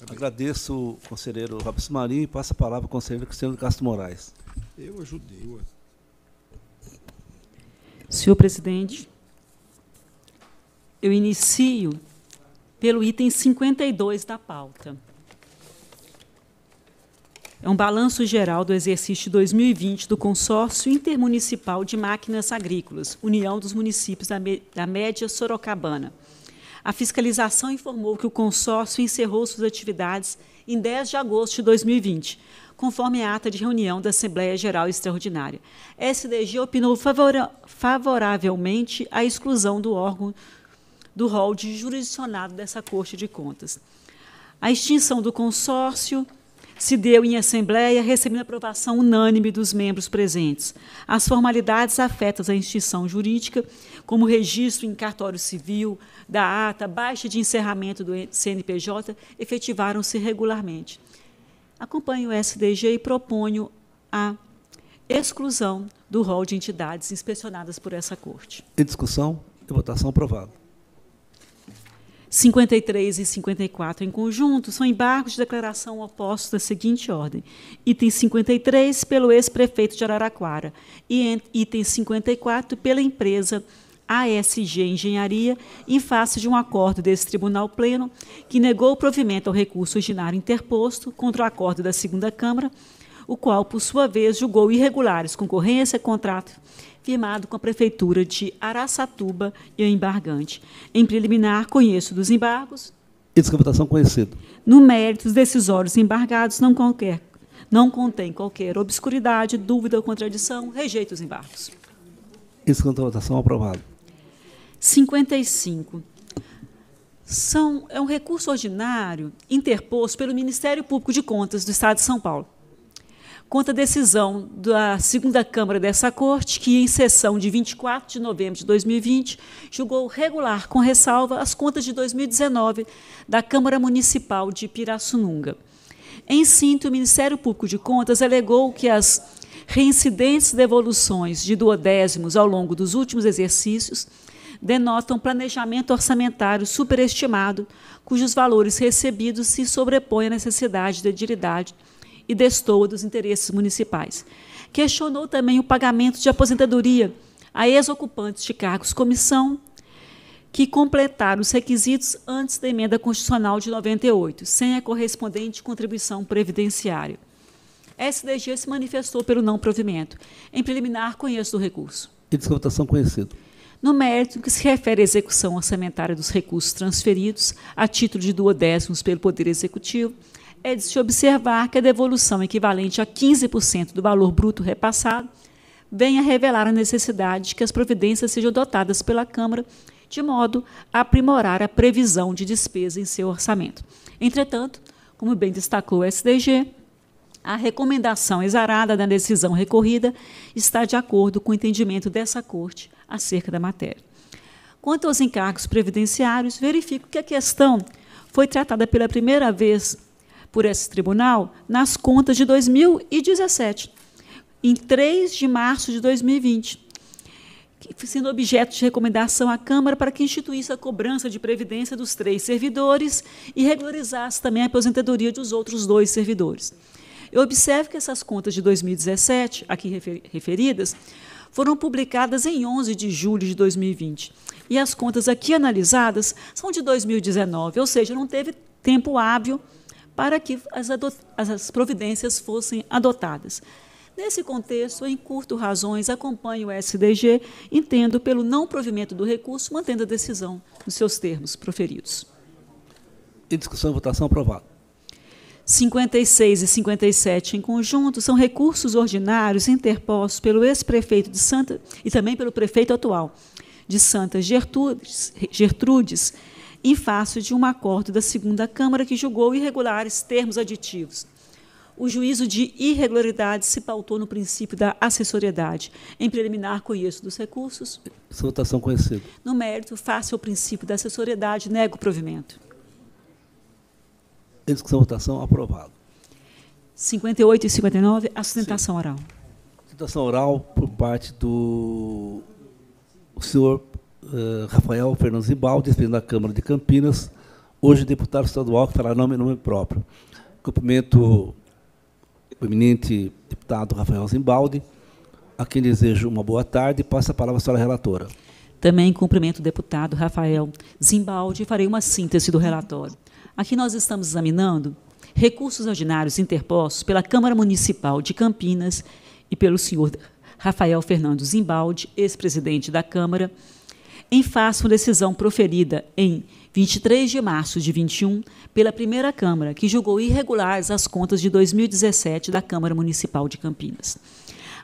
Agradeço o conselheiro Robson Marinho e passo a palavra ao conselheiro Cristiano Castro Moraes. Eu ajudei. Senhor presidente, eu inicio pelo item 52 da pauta. É um balanço geral do exercício 2020 do Consórcio Intermunicipal de Máquinas Agrícolas, União dos Municípios da, da Média Sorocabana. A fiscalização informou que o consórcio encerrou suas atividades em 10 de agosto de 2020, conforme a ata de reunião da Assembleia Geral Extraordinária. SDG opinou favora- favoravelmente à exclusão do órgão do rol de jurisdicionado dessa Corte de Contas. A extinção do consórcio se deu em assembleia, recebendo aprovação unânime dos membros presentes. As formalidades afetas à instituição jurídica, como registro em cartório civil, da ata, baixa de encerramento do CNPJ, efetivaram-se regularmente. Acompanho o SDG e proponho a exclusão do rol de entidades inspecionadas por essa Corte. Em discussão e votação aprovado. 53 e 54 em conjunto são embargos de declaração opostos da seguinte ordem. Item 53 pelo ex-prefeito de Araraquara e item 54 pela empresa ASG Engenharia, em face de um acordo desse Tribunal Pleno que negou o provimento ao recurso originário interposto contra o acordo da segunda Câmara, o qual, por sua vez, julgou irregulares concorrência, contrato firmado com a Prefeitura de Araçatuba e o embargante. Em preliminar, conheço dos embargos. E votação conhecido. No mérito, os decisórios embargados não, qualquer, não contém qualquer obscuridade, dúvida ou contradição. Rejeito os embargos. Isso votação aprovado. 55. São, é um recurso ordinário interposto pelo Ministério Público de Contas do Estado de São Paulo contra a decisão da segunda Câmara dessa Corte, que, em sessão de 24 de novembro de 2020, julgou regular, com ressalva, as contas de 2019 da Câmara Municipal de Pirassununga. Em síntese, o Ministério Público de Contas alegou que as reincidentes devoluções de duodécimos ao longo dos últimos exercícios denotam planejamento orçamentário superestimado, cujos valores recebidos se sobrepõem à necessidade de edilidade e destoa dos interesses municipais. Questionou também o pagamento de aposentadoria a ex-ocupantes de cargos comissão que completaram os requisitos antes da emenda constitucional de 98, sem a correspondente contribuição previdenciária. SDG se manifestou pelo não provimento. Em preliminar, conheço do recurso. E de conhecido. No mérito que se refere à execução orçamentária dos recursos transferidos a título de duodécimos pelo Poder Executivo, é de se observar que a devolução equivalente a 15% do valor bruto repassado vem a revelar a necessidade de que as providências sejam adotadas pela Câmara de modo a aprimorar a previsão de despesa em seu orçamento. Entretanto, como bem destacou o SDG, a recomendação exarada da decisão recorrida está de acordo com o entendimento dessa Corte acerca da matéria. Quanto aos encargos previdenciários, verifico que a questão foi tratada pela primeira vez por esse tribunal nas contas de 2017, em 3 de março de 2020, sendo objeto de recomendação à Câmara para que instituísse a cobrança de previdência dos três servidores e regularizasse também a aposentadoria dos outros dois servidores. Eu observo que essas contas de 2017, aqui referidas, foram publicadas em 11 de julho de 2020. E as contas aqui analisadas são de 2019, ou seja, não teve tempo hábil para que as, as providências fossem adotadas. Nesse contexto, em curto razões, acompanho o SDG, entendo pelo não provimento do recurso, mantendo a decisão nos seus termos proferidos. Em discussão votação, aprovado. 56 e 57 em conjunto são recursos ordinários interpostos pelo ex-prefeito de Santa e também pelo prefeito atual de Santa Gertrudes, Gertrudes em face de um acordo da segunda Câmara que julgou irregulares termos aditivos. O juízo de irregularidade se pautou no princípio da assessoriedade. Em preliminar, conheço dos recursos. Votação conhecida. No mérito, face ao princípio da assessoriedade, nego o provimento. Em discussão, votação, aprovado. 58 e 59, a sustentação Sim. oral. Sustentação oral por parte do senhor uh, Rafael Fernandes Ribaldi, presidente da Câmara de Campinas, hoje deputado estadual, que fará nome nome próprio. Cumprimento o eminente deputado Rafael Zimbaldi, a quem desejo uma boa tarde e passo a palavra à senhora relatora. Também cumprimento o deputado Rafael Zimbaldi e farei uma síntese do relatório. Aqui nós estamos examinando recursos ordinários interpostos pela Câmara Municipal de Campinas e pelo senhor Rafael Fernando Zimbaldi, ex-presidente da Câmara, em face uma decisão proferida em 23 de março de 21 pela primeira Câmara, que julgou irregulares as contas de 2017 da Câmara Municipal de Campinas.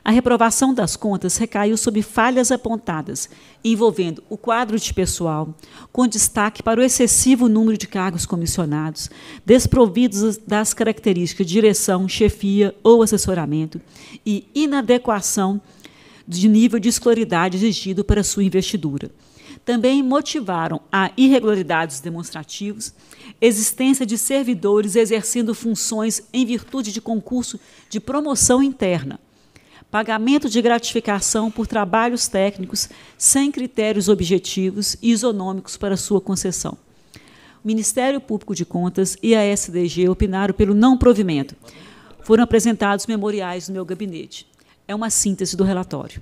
A reprovação das contas recaiu sobre falhas apontadas, envolvendo o quadro de pessoal, com destaque para o excessivo número de cargos comissionados, desprovidos das características de direção, chefia ou assessoramento, e inadequação de nível de escolaridade exigido para sua investidura. Também motivaram a irregularidades demonstrativos, existência de servidores exercendo funções em virtude de concurso de promoção interna, pagamento de gratificação por trabalhos técnicos sem critérios objetivos e isonômicos para sua concessão. O Ministério Público de Contas e a SDG opinaram pelo não provimento. Foram apresentados memoriais no meu gabinete. É uma síntese do relatório.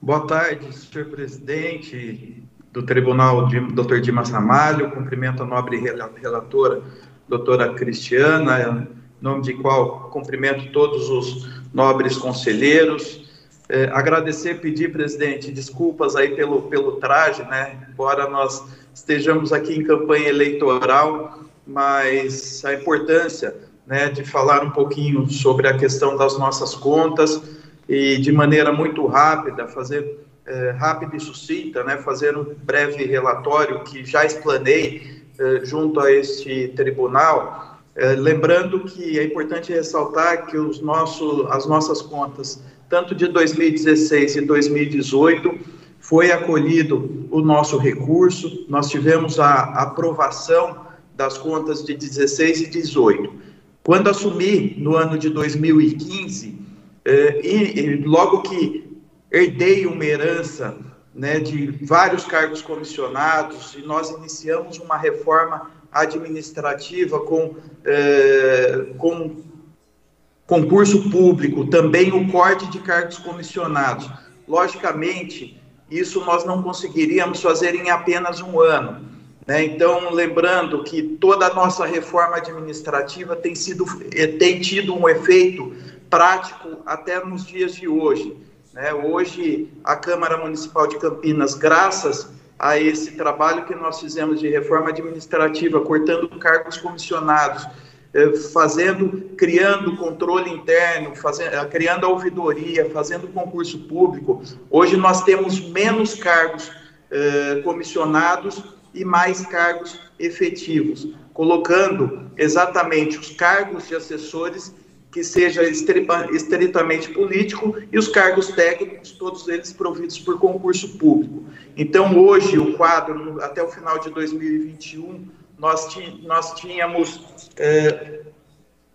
Boa tarde, senhor presidente do Tribunal, doutor Dimas Ramalho. Cumprimento a nobre relatora, doutora Cristiana, em nome de qual cumprimento todos os nobres conselheiros. É, agradecer, pedir, presidente, desculpas aí pelo, pelo traje, né? Embora nós estejamos aqui em campanha eleitoral, mas a importância né, de falar um pouquinho sobre a questão das nossas contas e de maneira muito rápida, fazer é, rápida e sucinta, né, fazer um breve relatório que já explanei é, junto a este tribunal, lembrando que é importante ressaltar que os nossos, as nossas contas, tanto de 2016 e 2018, foi acolhido o nosso recurso, nós tivemos a aprovação das contas de 16 e 18. Quando assumi no ano de 2015, eh, e, e logo que herdei uma herança né, de vários cargos comissionados, e nós iniciamos uma reforma administrativa com, é, com concurso público, também o corte de cargos comissionados. Logicamente, isso nós não conseguiríamos fazer em apenas um ano. Né? Então, lembrando que toda a nossa reforma administrativa tem, sido, eh, tem tido um efeito prático até nos dias de hoje. Né? Hoje, a Câmara Municipal de Campinas, graças a esse trabalho que nós fizemos de reforma administrativa, cortando cargos comissionados, eh, fazendo, criando controle interno, fazendo, eh, criando a ouvidoria, fazendo concurso público. Hoje nós temos menos cargos eh, comissionados e mais cargos efetivos, colocando exatamente os cargos de assessores que seja estritamente político e os cargos técnicos, todos eles providos por concurso público. Então, hoje, o quadro, até o final de 2021, nós, nós tínhamos é,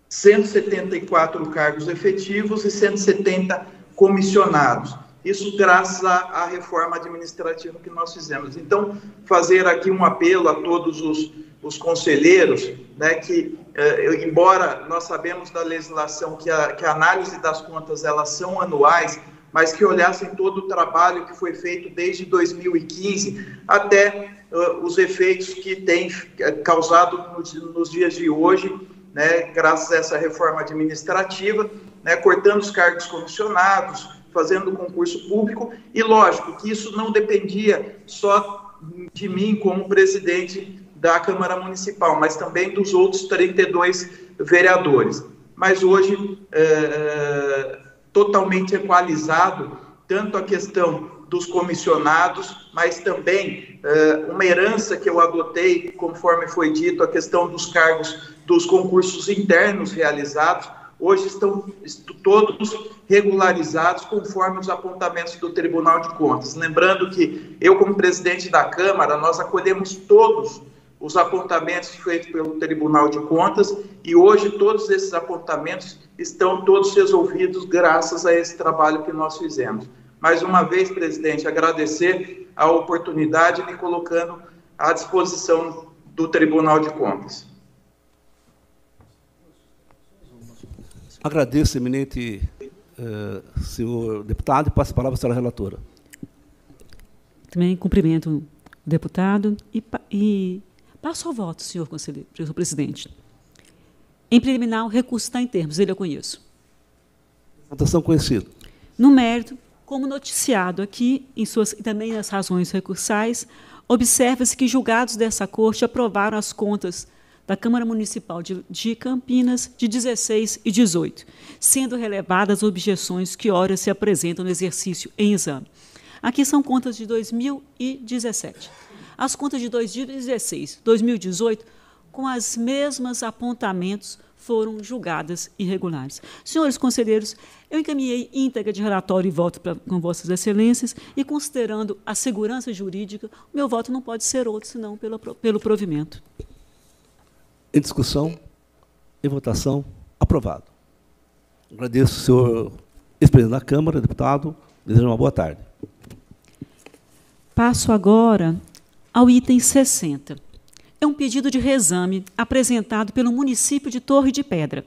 174 cargos efetivos e 170 comissionados. Isso graças à, à reforma administrativa que nós fizemos. Então, fazer aqui um apelo a todos os, os conselheiros, né, que eh, embora nós sabemos da legislação que a, que a análise das contas elas são anuais, mas que olhassem todo o trabalho que foi feito desde 2015 até uh, os efeitos que tem eh, causado nos, nos, dias de hoje, né, graças a essa reforma administrativa, né, cortando os cargos comissionados, fazendo concurso público, e lógico que isso não dependia só de mim como presidente da Câmara Municipal, mas também dos outros 32 vereadores. Mas hoje, é, totalmente equalizado, tanto a questão dos comissionados, mas também é, uma herança que eu adotei, conforme foi dito, a questão dos cargos dos concursos internos realizados, hoje estão todos regularizados conforme os apontamentos do Tribunal de Contas. Lembrando que eu, como presidente da Câmara, nós acolhemos todos os apontamentos feitos pelo Tribunal de Contas e hoje todos esses apontamentos estão todos resolvidos graças a esse trabalho que nós fizemos. Mais uma vez, presidente, agradecer a oportunidade me colocando à disposição do Tribunal de Contas. Agradeço, eminente uh, senhor deputado, e passo a palavra à senhora relatora. Também cumprimento o deputado e, e Passo ao voto, senhor conselheiro, senhor presidente. Em preliminar, o recurso está em termos, ele eu conheço. Votação conhecida. No mérito, como noticiado aqui, em suas, e também nas razões recursais, observa-se que julgados dessa Corte aprovaram as contas da Câmara Municipal de, de, Campinas de 16 e 18, sendo relevadas objeções que ora se apresentam no exercício em exame. Aqui são contas de 2017. As contas de 2016, 2018, com as mesmas apontamentos, foram julgadas irregulares. Senhores conselheiros, eu encaminhei íntegra de relatório e voto pra, com Vossas Excelências e, considerando a segurança jurídica, o meu voto não pode ser outro senão pelo, pelo provimento. Em discussão, em votação, aprovado. Agradeço, senhor ex-presidente da Câmara, deputado. Desejo uma boa tarde. Passo agora ao item 60. É um pedido de reexame apresentado pelo município de Torre de Pedra,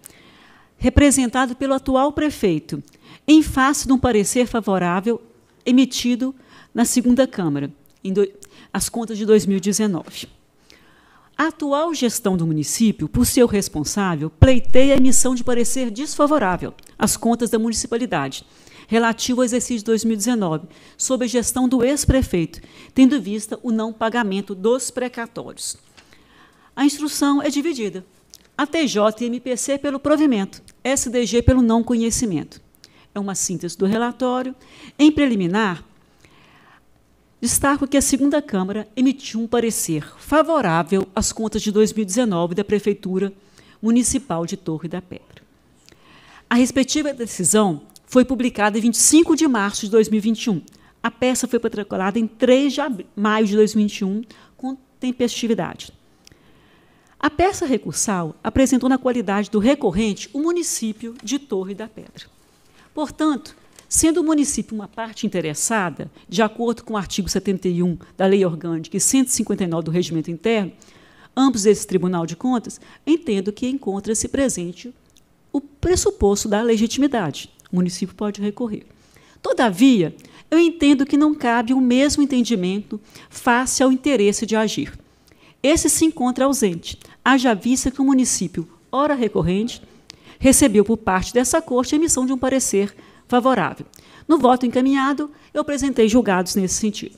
representado pelo atual prefeito, em face de um parecer favorável emitido na segunda Câmara, em do, as contas de 2019. A atual gestão do município, por seu responsável, pleiteia a emissão de parecer desfavorável às contas da municipalidade, relativo ao exercício de 2019, sob a gestão do ex-prefeito, tendo vista o não pagamento dos precatórios. A instrução é dividida. A e MPC pelo provimento, SDG pelo não conhecimento. É uma síntese do relatório. Em preliminar, Destaco que a segunda Câmara emitiu um parecer favorável às contas de 2019 da Prefeitura Municipal de Torre da Pedra. A respectiva decisão foi publicada em 25 de março de 2021. A peça foi protocolada em 3 de maio de 2021, com tempestividade. A peça recursal apresentou na qualidade do recorrente o município de Torre da Pedra. Portanto, Sendo o município uma parte interessada, de acordo com o artigo 71 da Lei Orgânica e 159 do Regimento Interno, ambos esse Tribunal de Contas, entendo que encontra-se presente o pressuposto da legitimidade. O município pode recorrer. Todavia, eu entendo que não cabe o mesmo entendimento face ao interesse de agir. Esse se encontra ausente, haja vista que o município, ora recorrente, recebeu por parte dessa Corte a emissão de um parecer favorável. No voto encaminhado, eu apresentei julgados nesse sentido.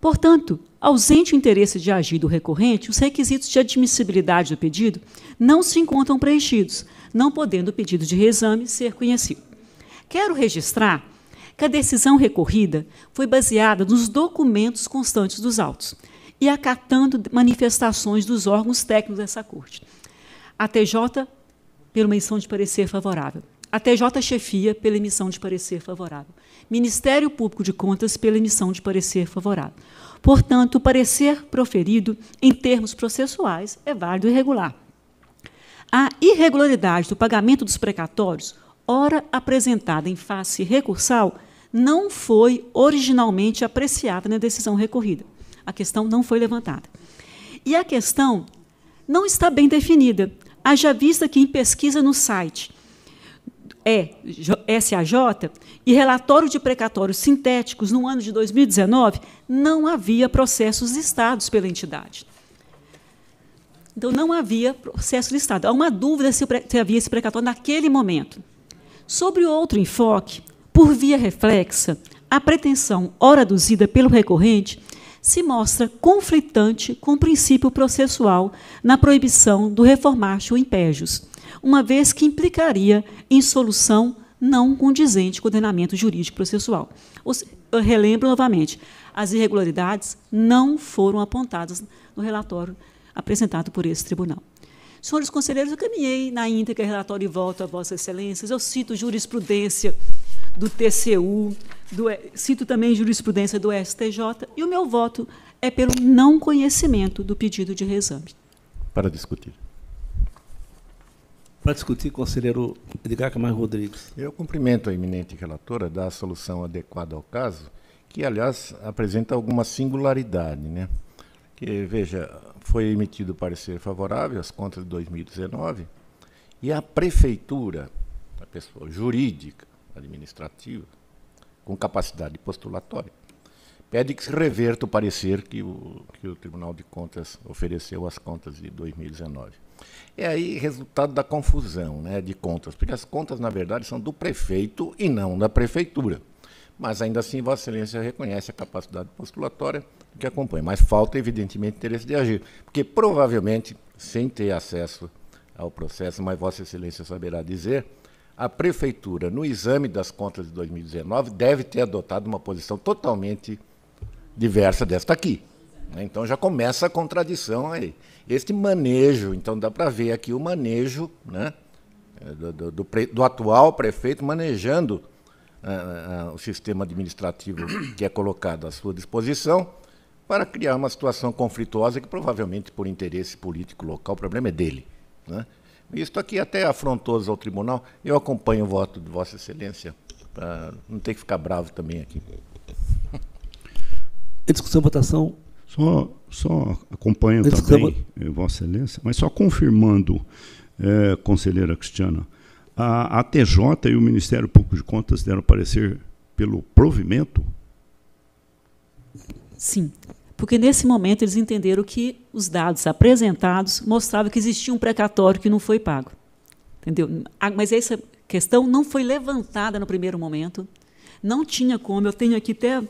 Portanto, ausente o interesse de agir do recorrente, os requisitos de admissibilidade do pedido não se encontram preenchidos, não podendo o pedido de reexame ser conhecido. Quero registrar que a decisão recorrida foi baseada nos documentos constantes dos autos e acatando manifestações dos órgãos técnicos dessa Corte. A TJ, pela menção de parecer favorável. A TJ chefia pela emissão de parecer favorável. Ministério Público de Contas pela emissão de parecer favorável. Portanto, o parecer proferido em termos processuais é válido e regular. A irregularidade do pagamento dos precatórios, ora apresentada em face recursal, não foi originalmente apreciada na decisão recorrida. A questão não foi levantada. E a questão não está bem definida. Haja vista que em pesquisa no site é SAJ e relatório de precatórios sintéticos no ano de 2019, não havia processos listados pela entidade. Então, não havia processo listado. Há uma dúvida se, se havia esse precatório naquele momento. Sobre outro enfoque, por via reflexa, a pretensão ora aduzida pelo recorrente se mostra conflitante com o princípio processual na proibição do reformatio impégios uma vez que implicaria em solução não condizente com o ordenamento jurídico processual. Eu relembro novamente, as irregularidades não foram apontadas no relatório apresentado por esse tribunal. Senhores conselheiros, eu caminhei na íntegra relatório e voto a Vossas Excelências. Eu cito jurisprudência do TCU, do, cito também jurisprudência do STJ, e o meu voto é pelo não conhecimento do pedido de reexame. Para discutir. Para discutir, conselheiro Edgar Camargo Rodrigues. Eu cumprimento a eminente relatora da solução adequada ao caso, que, aliás, apresenta alguma singularidade. Né? Que, veja, foi emitido parecer favorável às contas de 2019 e a prefeitura, a pessoa jurídica, administrativa, com capacidade postulatória, pede que se reverta o parecer que o, que o Tribunal de Contas ofereceu às contas de 2019. É aí resultado da confusão né, de contas, porque as contas, na verdade, são do prefeito e não da prefeitura. Mas ainda assim, Vossa Excelência reconhece a capacidade postulatória, que acompanha. Mas falta, evidentemente, interesse de agir. Porque provavelmente, sem ter acesso ao processo, mas Vossa Excelência saberá dizer, a Prefeitura, no exame das contas de 2019, deve ter adotado uma posição totalmente diversa desta aqui. Né? Então já começa a contradição aí. Este manejo, então dá para ver aqui o manejo né, do, do, do, do atual prefeito manejando uh, uh, o sistema administrativo que é colocado à sua disposição para criar uma situação conflituosa que provavelmente por interesse político local, o problema é dele. Né? Isso aqui é até afrontoso ao tribunal. Eu acompanho o voto de Vossa Excelência, para não ter que ficar bravo também aqui. Em discussão, votação. Só, só acompanho também, eh, Vossa Excelência, mas só confirmando, é, conselheira Cristiana, a, a TJ e o Ministério Público de Contas deram parecer pelo provimento? Sim, porque nesse momento eles entenderam que os dados apresentados mostravam que existia um precatório que não foi pago. Entendeu? Mas essa questão não foi levantada no primeiro momento, não tinha como, eu tenho aqui até,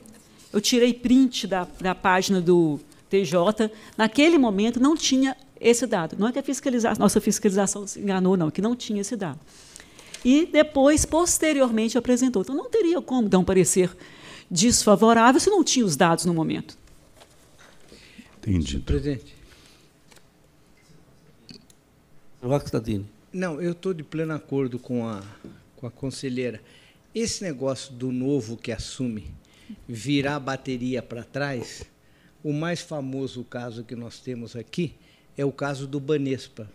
eu tirei print da, da página do TJ, naquele momento não tinha esse dado. Não é que a fiscalização, nossa fiscalização se enganou, não, que não tinha esse dado. E depois, posteriormente, apresentou. Então, não teria como dar um parecer desfavorável se não tinha os dados no momento. Entendi. Presidente. Roxadini. Não, eu estou de pleno acordo com a, com a conselheira. Esse negócio do novo que assume virar a bateria para trás, o mais famoso caso que nós temos aqui é o caso do Banespa.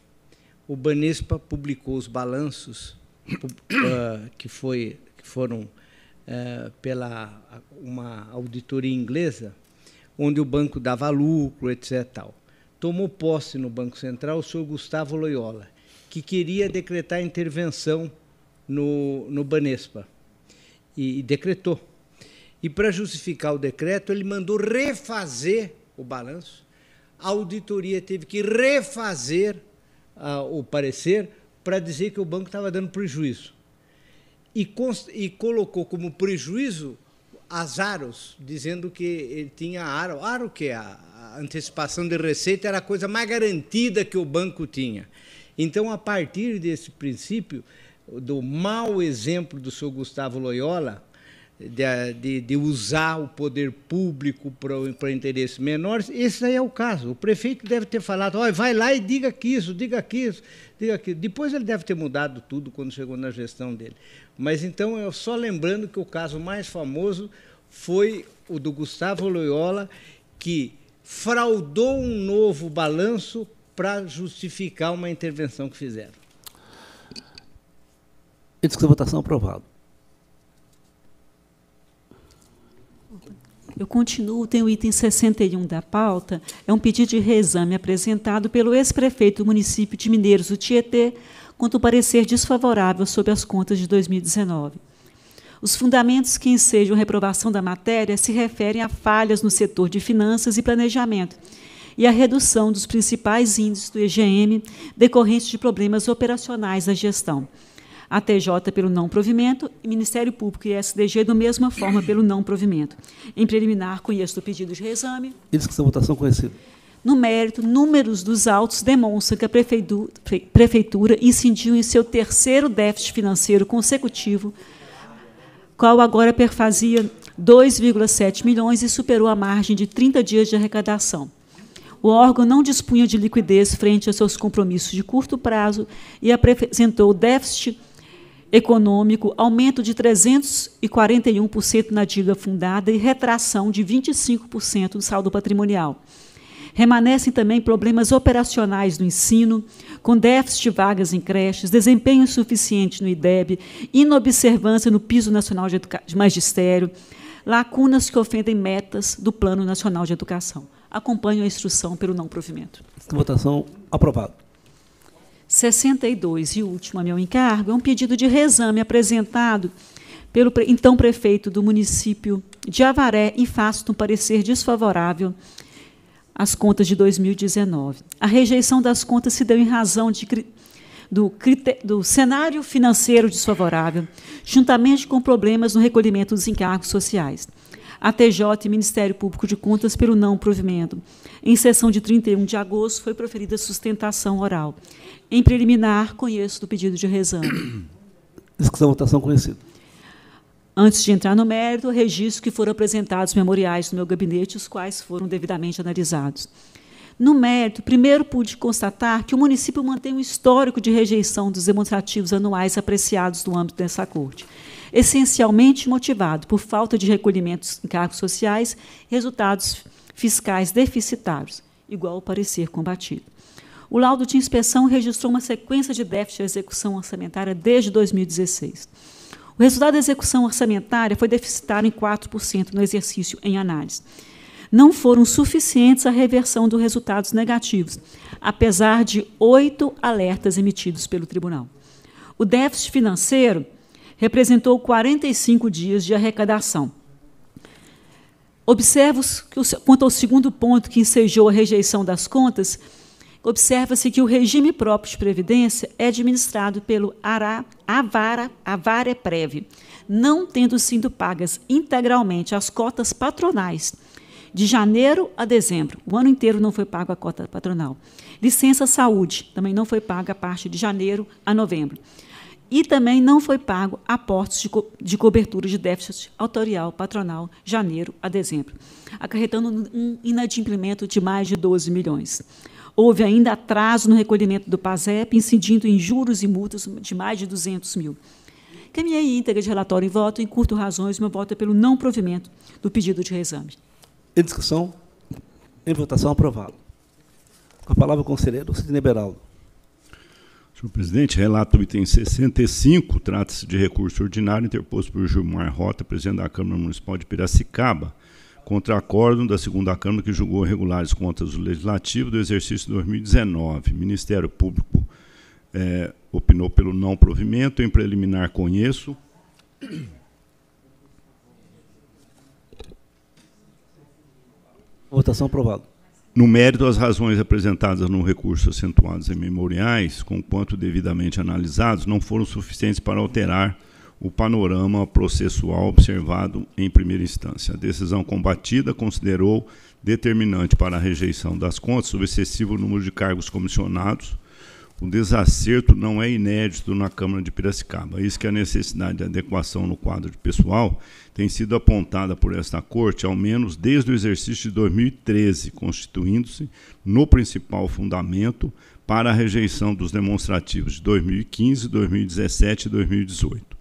O Banespa publicou os balanços uh, que, foi, que foram uh, pela uma auditoria inglesa onde o banco dava lucro, etc. Tal. Tomou posse no Banco Central o senhor Gustavo Loyola, que queria decretar intervenção no, no Banespa, e, e decretou. E para justificar o decreto, ele mandou refazer o balanço. A auditoria teve que refazer uh, o parecer para dizer que o banco estava dando prejuízo. E, e colocou como prejuízo as aros, dizendo que ele tinha aro. Aro que a, a antecipação de receita era a coisa mais garantida que o banco tinha. Então, a partir desse princípio, do mau exemplo do senhor Gustavo Loyola, de, de, de, usar o poder público para interesses menores, esse aí é o caso. O prefeito deve ter falado, vai lá e diga que isso, diga que isso, diga que Depois ele deve ter mudado tudo quando chegou na gestão dele. Mas então, eu só lembrando que o caso mais famoso foi o do Gustavo Loyola, que fraudou um novo balanço para justificar uma intervenção que fizeram. Em discussão, votação aprovado. Eu continuo, tem o item 61 da pauta, é um pedido de reexame apresentado pelo ex-prefeito do município de Mineiros do Tietê, quanto parecer desfavorável sobre as contas de 2019. Os fundamentos que ensejam reprovação da matéria se referem a falhas no setor de finanças e planejamento e a redução dos principais índices do EGM decorrentes de problemas operacionais da gestão. A TJ pelo não provimento e Ministério Público e SDG da mesma forma pelo não provimento. Em preliminar, conheço o pedido de reexame. E discussão votação conhecida. No mérito, números dos autos demonstram que a prefeitura, incidiu em seu terceiro déficit financeiro consecutivo, qual agora perfazia 2,7 milhões e superou a margem de 30 dias de arrecadação. O órgão não dispunha de liquidez frente aos seus compromissos de curto prazo e apresentou déficit econômico, aumento de 341% na dívida fundada e retração de 25% do saldo patrimonial. Remanescem também problemas operacionais no ensino, com déficit de vagas em creches, desempenho insuficiente no IDEB, inobservância no piso nacional de, de magistério, lacunas que ofendem metas do Plano Nacional de Educação. Acompanho a instrução pelo não provimento. Votação aprovado. 62 e último a meu encargo é um pedido de reexame apresentado pelo então prefeito do município de Avaré em face de um parecer desfavorável as contas de 2019. A rejeição das contas se deu em razão de do, do cenário financeiro desfavorável, juntamente com problemas no recolhimento dos encargos sociais. A TJ e Ministério Público de Contas pelo não provimento. Em sessão de 31 de agosto foi proferida sustentação oral. Em preliminar, conheço do pedido de reexame. Discussão, votação conhecida. Antes de entrar no mérito, registro que foram apresentados memoriais no meu gabinete, os quais foram devidamente analisados. No mérito, primeiro pude constatar que o município mantém um histórico de rejeição dos demonstrativos anuais apreciados no âmbito dessa corte, essencialmente motivado por falta de recolhimentos em cargos sociais e resultados fiscais deficitários, igual ao parecer combatido. O laudo de inspeção registrou uma sequência de déficit de execução orçamentária desde 2016. O resultado da execução orçamentária foi deficitário em 4% no exercício em análise não foram suficientes à reversão dos resultados negativos, apesar de oito alertas emitidos pelo tribunal. O déficit financeiro representou 45 dias de arrecadação. Observo que, quanto ao segundo ponto que ensejou a rejeição das contas, observa-se que o regime próprio de previdência é administrado pelo Ara, Avara, Avareprev, não tendo sido pagas integralmente as cotas patronais de janeiro a dezembro. O ano inteiro não foi pago a cota patronal. Licença saúde, também não foi paga a parte de janeiro a novembro. E também não foi pago aportes de, co de cobertura de déficit autorial patronal janeiro a dezembro, acarretando um inadimplemento de mais de 12 milhões. Houve ainda atraso no recolhimento do PASEP, incidindo em juros e multas de mais de 200 mil. Caminhei íntegra de relatório em voto, em curto razões, meu voto é pelo não provimento do pedido de reexame. Em discussão, em votação, aprovado. Com a palavra o conselheiro Sidney Beraldo. Senhor presidente, relato item 65, trata-se de recurso ordinário interposto por Gilmar Rota, presidente da Câmara Municipal de Piracicaba, contra acórdão da segunda Câmara que julgou irregulares contas do Legislativo do exercício 2019. O Ministério Público é, opinou pelo não provimento, em preliminar conheço. Votação aprovada. No mérito, as razões apresentadas no recurso acentuadas em memoriais, conquanto devidamente analisados, não foram suficientes para alterar o panorama processual observado em primeira instância. A decisão combatida considerou determinante para a rejeição das contas o excessivo número de cargos comissionados, o desacerto não é inédito na Câmara de Piracicaba. Isso que a necessidade de adequação no quadro de pessoal tem sido apontada por esta Corte, ao menos desde o exercício de 2013, constituindo-se no principal fundamento para a rejeição dos demonstrativos de 2015, 2017 e 2018.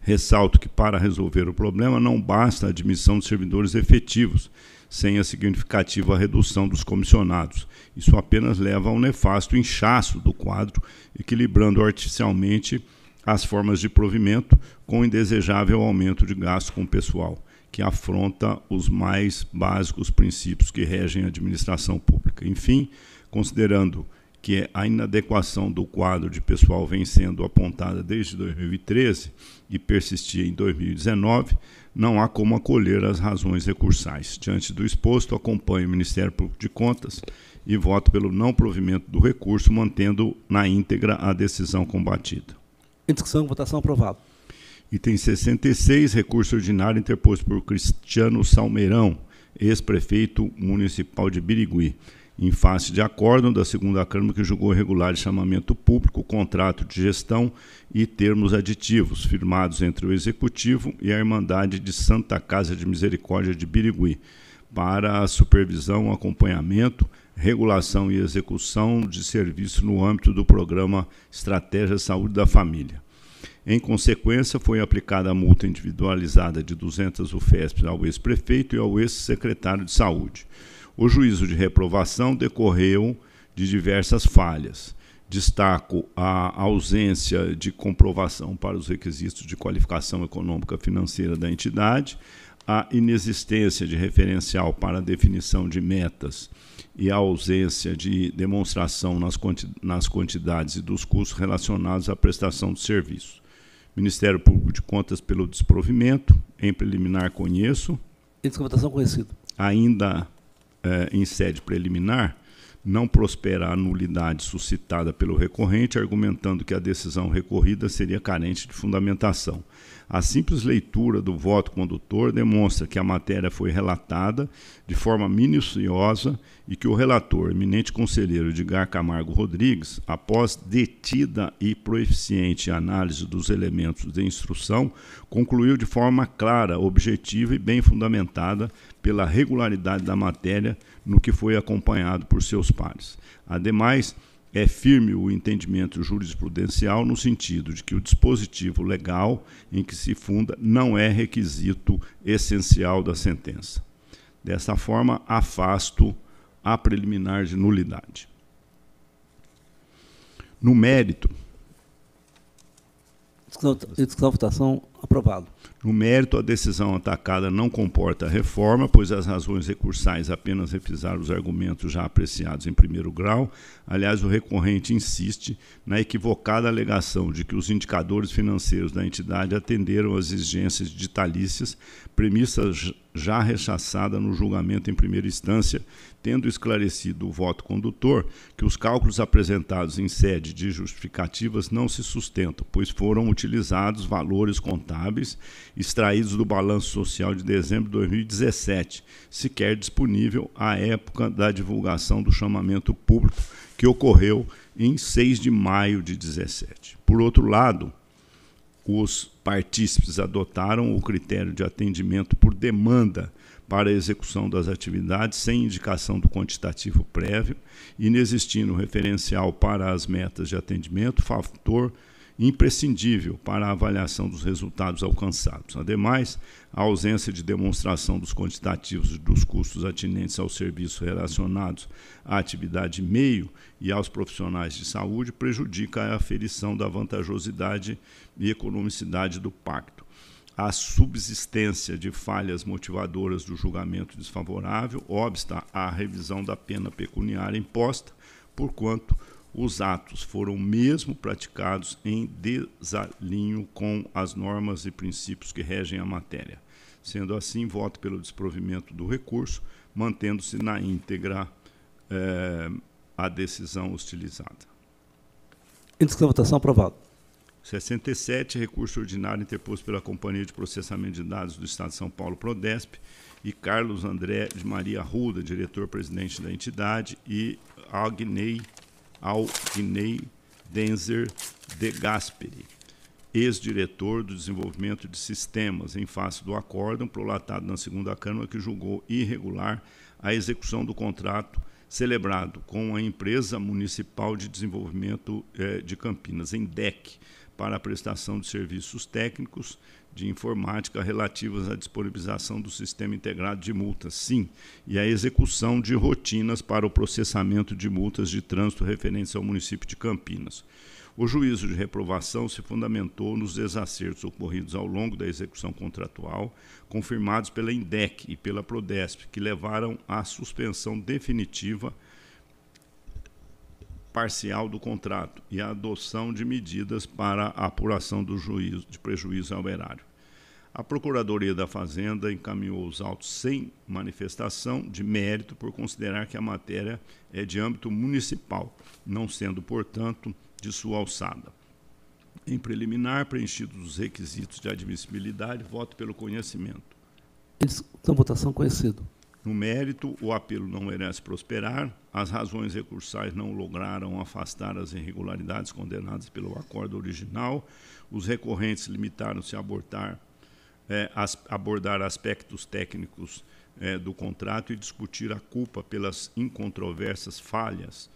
Ressalto que, para resolver o problema, não basta a admissão de servidores efetivos, sem a significativa redução dos comissionados. Isso apenas leva a um nefasto inchaço do quadro, equilibrando artificialmente as formas de provimento com indesejável aumento de gasto com o pessoal, que afronta os mais básicos princípios que regem a administração pública. Enfim, considerando que a inadequação do quadro de pessoal vem sendo apontada desde 2013 e persistia em 2019, não há como acolher as razões recursais. Diante do exposto, acompanho o Ministério Público de Contas e voto pelo não provimento do recurso, mantendo na íntegra a decisão combatida. Em discussão, votação aprovado. Item 66, recurso ordinário interposto por Cristiano Salmeirão, ex-prefeito municipal de Birigui em face de acórdão da segunda Câmara que julgou regular chamamento público, contrato de gestão e termos aditivos firmados entre o Executivo e a Irmandade de Santa Casa de Misericórdia de Birigui para a supervisão, acompanhamento, regulação e execução de serviço no âmbito do programa Estratégia Saúde da Família. Em consequência, foi aplicada a multa individualizada de 200 UFESP ao ex-prefeito e ao ex-secretário de Saúde. O juízo de reprovação decorreu de diversas falhas. Destaco a ausência de comprovação para os requisitos de qualificação econômica financeira da entidade, a inexistência de referencial para a definição de metas e a ausência de demonstração nas, quantidades e dos custos relacionados à prestação de serviço. Ministério Público de Contas pelo desprovimento, em preliminar conheço. Índice de votação conhecido. Ainda eh, em sede preliminar, não prospera a nulidade suscitada pelo recorrente, argumentando que a decisão recorrida seria carente de fundamentação. A simples leitura do voto condutor demonstra que a matéria foi relatada de forma minuciosa e que o relator, eminente conselheiro Edgar Camargo Rodrigues, após detida e proeficiente análise dos elementos de instrução, concluiu de forma clara, objetiva e bem fundamentada pela regularidade da matéria no que foi acompanhado por seus pares. Ademais, é firme o entendimento jurisprudencial no sentido de que o dispositivo legal em que se funda não é requisito essencial da sentença. Dessa forma, afasto a preliminar de nulidade. No mérito. Discussão, votação, aprovado. No mérito, a decisão atacada não comporta reforma, pois as razões recursais apenas refisaram os argumentos já apreciados em primeiro grau. Aliás, o recorrente insiste na equivocada alegação de que os indicadores financeiros da entidade atenderam às exigências ditalícias, premissa já rechaçada no julgamento em primeira instância, tendo esclarecido o voto condutor que os cálculos apresentados em sede de justificativas não se sustentam, pois foram utilizados valores contábeis extraídos do balanço social de dezembro de 2017, sequer disponível à época da divulgação do chamamento público, que ocorreu em 6 de maio de 2017. Por outro lado, os partícipes adotaram o critério de atendimento por demanda para a execução das atividades sem indicação do quantitativo prévio, inexistindo referencial para as metas de atendimento, fator imprescindível para a avaliação dos resultados alcançados. Ademais, a ausência de demonstração dos quantitativos dos custos atinentes aos serviços relacionados à atividade meio e aos profissionais de saúde prejudica a aferição da vantajosidade e economicidade do pacto. A subsistência de falhas motivadoras do julgamento desfavorável obsta à revisão da pena pecuniária imposta, porquanto os atos foram mesmo praticados em desalinho com as normas e princípios que regem a matéria. Sendo assim, voto pelo desprovimento do recurso, mantendo-se na íntegra eh, a decisão hostilizada. De votação aprovado. 67, recurso ordinário interposto pela Companhia de Processamento de Dados do Estado de São Paulo, Prodesp, e Carlos André de Maria Ruda, diretor-presidente da entidade, e Agnei ao Guinei Denzer de Gasperi, ex-diretor do desenvolvimento de sistemas, em face do acórdão prolatado na segunda Câmara, que julgou irregular a execução do contrato celebrado com a Empresa Municipal de Desenvolvimento eh, de Campinas, em DEC, para a prestação de serviços técnicos de informática relativas à disponibilização do sistema integrado de multas, sim, e à execução de rotinas para o processamento de multas de trânsito referentes ao município de Campinas. O juízo de reprovação se fundamentou nos desacertos ocorridos ao longo da execução contratual, confirmados pela INDEC e pela Prodesp, que levaram à suspensão definitiva parcial do contrato e a adoção de medidas para a apuração do juízo de prejuízo ao erário. A Procuradoria da Fazenda encaminhou os autos sem manifestação de mérito por considerar que a matéria é de âmbito municipal, não sendo, portanto, de sua alçada. Em preliminar, preenchidos os requisitos de admissibilidade, voto pelo conhecimento. Então, votação conhecido. No mérito, o apelo não merece prosperar, as razões recursais não lograram afastar as irregularidades condenadas pelo acordo original, os recorrentes limitaram-se a abordar, é, as, abordar aspectos técnicos é, do contrato e discutir a culpa pelas incontroversas falhas,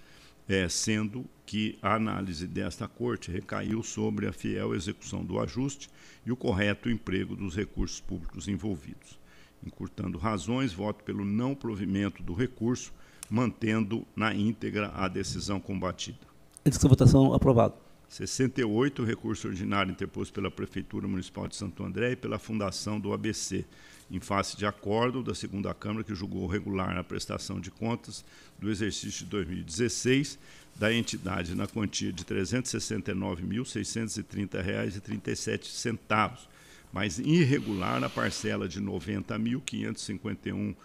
é, sendo que a análise desta Corte recaiu sobre a fiel execução do ajuste e o correto emprego dos recursos públicos envolvidos encurtando razões, voto pelo não provimento do recurso, mantendo na íntegra a decisão combatida. Essa votação aprovado. 68, recurso ordinário interposto pela Prefeitura Municipal de Santo André e pela Fundação do ABC, em face de acordo da segunda Câmara que julgou regular a prestação de contas do exercício de 2016 da entidade na quantia de R$ 369.630,37 mas irregular na parcela de R$ 90.551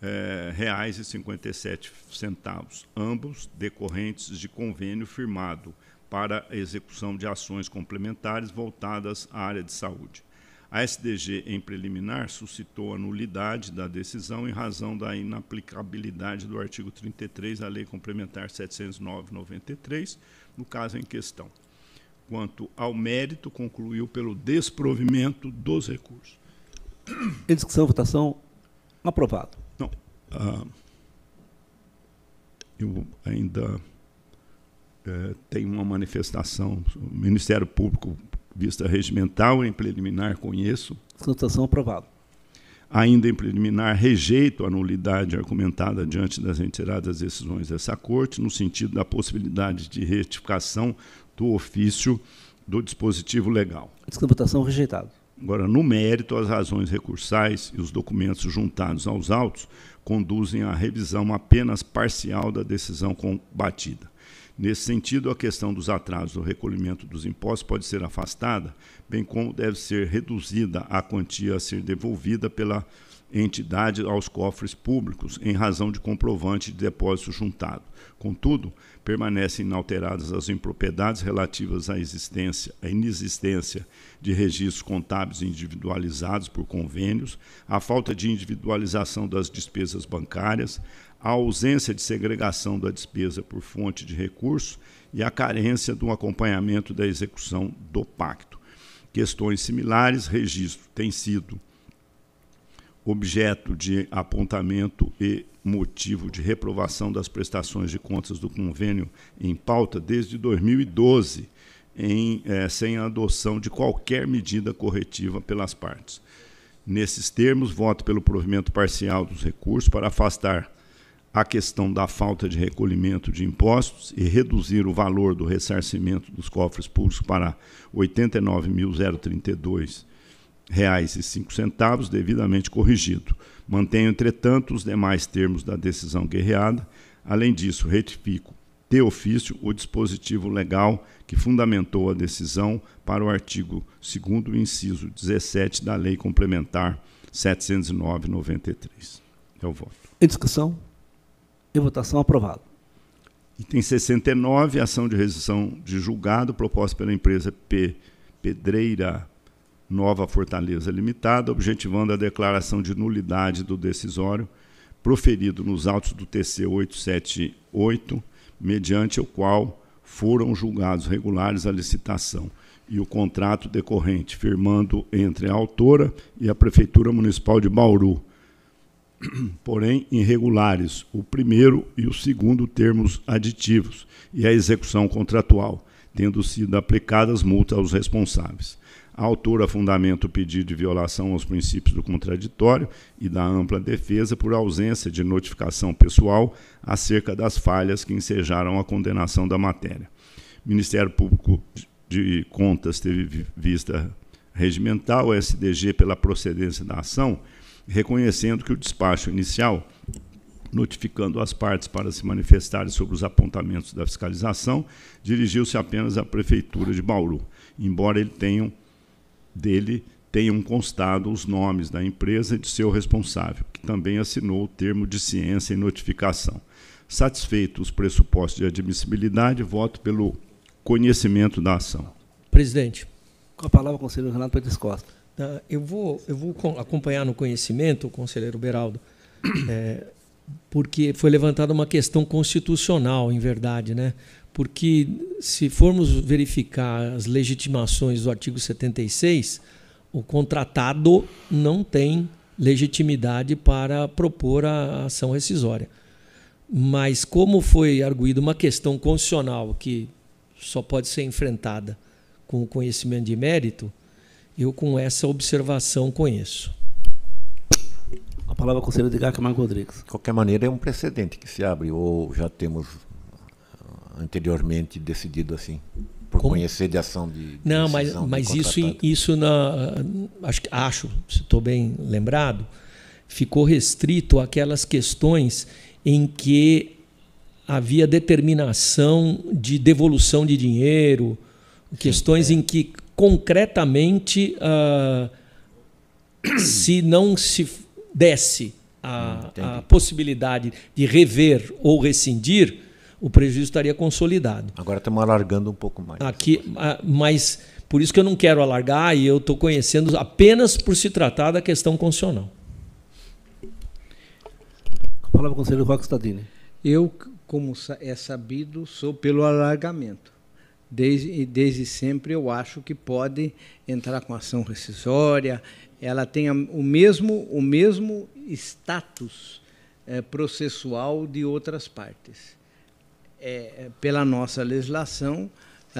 é, reais e 57 centavos, ambos decorrentes de convênio firmado para execução de ações complementares voltadas à área de saúde. A SDG, em preliminar, suscitou a nulidade da decisão em razão da inaplicabilidade do artigo 33 da Lei Complementar 709-93, no caso em questão. Quanto ao mérito, concluiu pelo desprovimento dos recursos. Em discussão, votação, aprovado. Não. Ah, eu ainda é, tenho uma manifestação. O Ministério Público vista regimental, em preliminar conheço. Votação aprovada. Ainda em preliminar, rejeito a nulidade argumentada diante das reiteradas decisões dessa Corte, no sentido da possibilidade de retificação do ofício do dispositivo legal. Votação rejeitado. Agora, no mérito, as razões recursais e os documentos juntados aos autos conduzem à revisão apenas parcial da decisão combatida. Nesse sentido, a questão dos atrasos do recolhimento dos impostos pode ser afastada, bem como deve ser reduzida a quantia a ser devolvida pela entidade aos cofres públicos em razão de comprovante de depósito juntado. Contudo, permanecem inalteradas as impropriedades relativas à existência, à inexistência de registros contábeis individualizados por convênios, a falta de individualização das despesas bancárias, a ausência de segregação da despesa por fonte de recurso e a carência do acompanhamento da execução do pacto. Questões similares, registro tem sido objeto de apontamento e motivo de reprovação das prestações de contas do convênio em pauta desde 2012, em, eh, sem a adoção de qualquer medida corretiva pelas partes. Nesses termos, voto pelo provimento parcial dos recursos para afastar a questão da falta de recolhimento de impostos e reduzir o valor do ressarcimento dos cofres públicos para 89.032 reais e cinco centavos, devidamente corrigido. Mantenho, entretanto, os demais termos da decisão guerreada. Além disso, retifico de ofício o dispositivo legal que fundamentou a decisão para o artigo 2 inciso 17 da Lei Complementar 709/93. É o voto. Em discussão? Em votação, aprovado. Item 69, ação de rescisão de julgado proposta pela empresa P. Pedreira Nova Fortaleza Limitada, objetivando a declaração de nulidade do decisório proferido nos autos do TC 878, mediante o qual foram julgados regulares a licitação e o contrato decorrente, firmando entre a autora e a Prefeitura Municipal de Bauru, porém irregulares, o primeiro e o segundo termos aditivos e a execução contratual, tendo sido aplicadas multas aos responsáveis. A autora fundamenta o pedido de violação aos princípios do contraditório e da ampla defesa por ausência de notificação pessoal acerca das falhas que ensejaram a condenação da matéria. O Ministério Público de Contas teve vista regimental, SDG, pela procedência da ação, reconhecendo que o despacho inicial, notificando as partes para se manifestarem sobre os apontamentos da fiscalização, dirigiu-se apenas à Prefeitura de Bauru, embora ele tenham, dele tenham constado os nomes da empresa e de seu responsável, que também assinou o termo de ciência e notificação. Satisfeitos os pressupostos de admissibilidade, voto pelo conhecimento da ação. Presidente. Com a palavra, o conselheiro Renato Pérez Costa. Tá, eu vou, eu vou acompanhar no conhecimento, o conselheiro Beraldo, é, porque foi levantada uma questão constitucional, em verdade, né? Porque se formos verificar as legitimações do artigo 76, o contratado não tem legitimidade para propor a ação rescisória. Mas como foi arguída uma questão constitucional que só pode ser enfrentada com o conhecimento de mérito, eu, com essa observação, conheço. A palavra ao conselheiro Edgar Camargo Rodrigues. De qualquer maneira, é um precedente que se abre, ou já temos anteriormente decidido assim? Por Como? conhecer de ação de. Não, mas, mas isso, isso na, acho, acho, se estou bem lembrado, ficou restrito àquelas questões em que havia determinação de devolução de dinheiro, questões Sim, é. em que concretamente, uh, se não se desse a, a, hum, a possibilidade de rever ou rescindir, o prejuízo estaria consolidado. Agora estamos alargando um pouco mais. Aqui, mas por isso que eu não quero alargar e eu estou conhecendo apenas por se tratar da questão constitucional. A palavra conselheiro Roque Stadini. Eu, como é sabido, sou pelo alargamento. Desde, desde sempre eu acho que pode entrar com ação rescisória, ela tem o mesmo, o mesmo status é, processual de outras partes. É, é pela nossa legislação,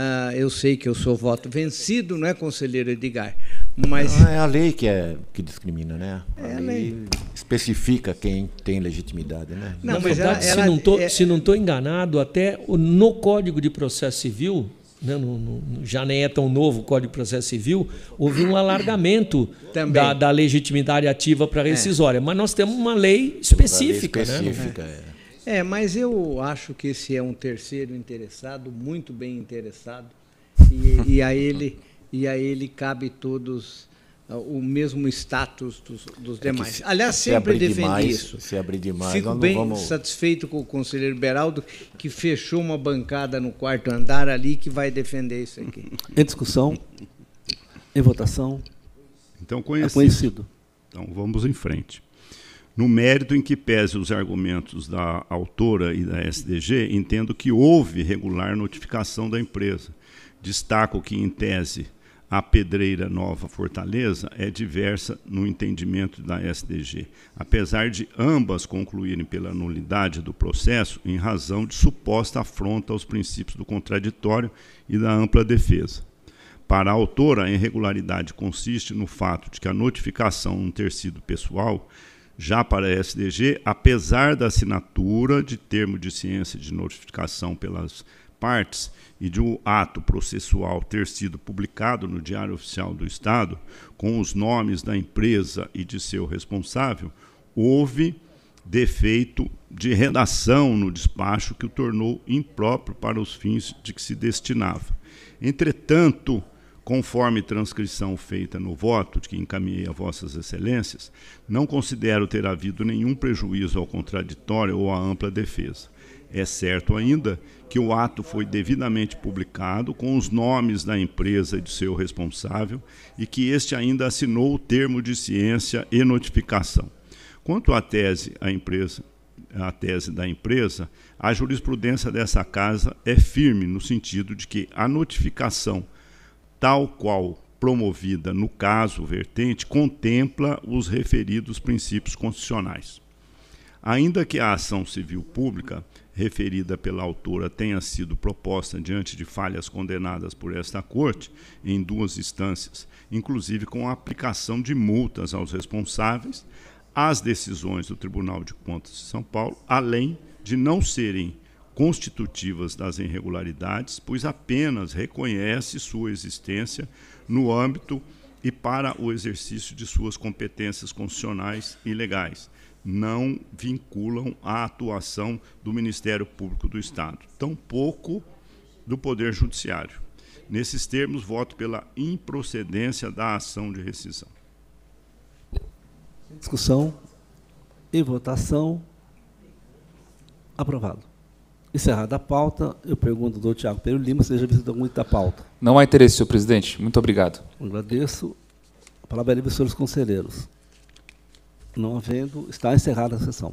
ah, eu sei que eu sou voto vencido, não é, conselheiro Edgar? Mas ah, é a lei que é que discrimina, né? A, é lei, lei, especifica quem tem legitimidade, né? Não, Na verdade, ela, se não estou é... se não tô enganado, até no Código de Processo Civil né, no, no, já nem é tão novo o Código de Processo Civil, houve um alargamento da, da, legitimidade ativa para rescisória. É. Mas nós temos uma lei específica. Uma lei específica né? É. é, mas eu acho que esse é um terceiro interessado, muito bem interessado, e, e a, ele, e a ele cabe todos o mesmo status dos, dos é demais. Aliás, se sempre defendi demais, isso. Se abrir demais, Fico bem vamos... satisfeito com o conselheiro Beraldo, que fechou uma bancada no quarto andar ali que vai defender isso aqui. Em discussão, em votação. Então, conhecido. É conhecido. Então, vamos em frente. No mérito em que pese os argumentos da autora e da SDG, entendo que houve regular notificação da empresa. Destaco que, em tese, a pedreira Nova Fortaleza é diversa no entendimento da SDG, apesar de ambas concluírem pela nulidade do processo em razão de suposta afronta aos princípios do contraditório e da ampla defesa. Para a autora, a irregularidade consiste no fato de que a notificação não ter sido pessoal, já para a SDG, apesar da assinatura de termo de ciência de notificação pelas partes, e de um ato processual ter sido publicado no Diário Oficial do Estado, com os nomes da empresa e de seu responsável, houve defeito de redação no despacho que o tornou impróprio para os fins de que se destinava. Entretanto, conforme transcrição feita no voto que encaminhei a Vossas Excelências, não considero ter havido nenhum prejuízo ao contraditório ou à ampla defesa. É certo ainda que o ato foi devidamente publicado com os nomes da empresa e de seu responsável e que este ainda assinou o termo de ciência e notificação. Quanto à tese, a empresa, a tese da empresa, a jurisprudência dessa casa é firme no sentido de que a notificação, tal qual promovida no caso vertente, contempla os referidos princípios constitucionais. Ainda que a ação civil pública referida pela autora tenha sido proposta diante de falhas condenadas por esta Corte em duas instâncias, inclusive com a aplicação de multas aos responsáveis, as decisões do Tribunal de Contas de São Paulo, além de não serem constitutivas das irregularidades, pois apenas reconhece sua existência no âmbito e para o exercício de suas competências constitucionais e legais não vinculam a atuação do Ministério Público do Estado, tampouco do Poder Judiciário. Nesses termos, voto pela improcedência da ação de rescisão. Discussão e votação. Aprovado. Encerrada a pauta, eu pergunto ao doutor Tiago Pedro Lima se já visitou muito a pauta. Não há interesse, senhor presidente. Muito obrigado. agradeço. A palavra é livre, senhores conselheiros. Não havendo, está encerrada a sessão.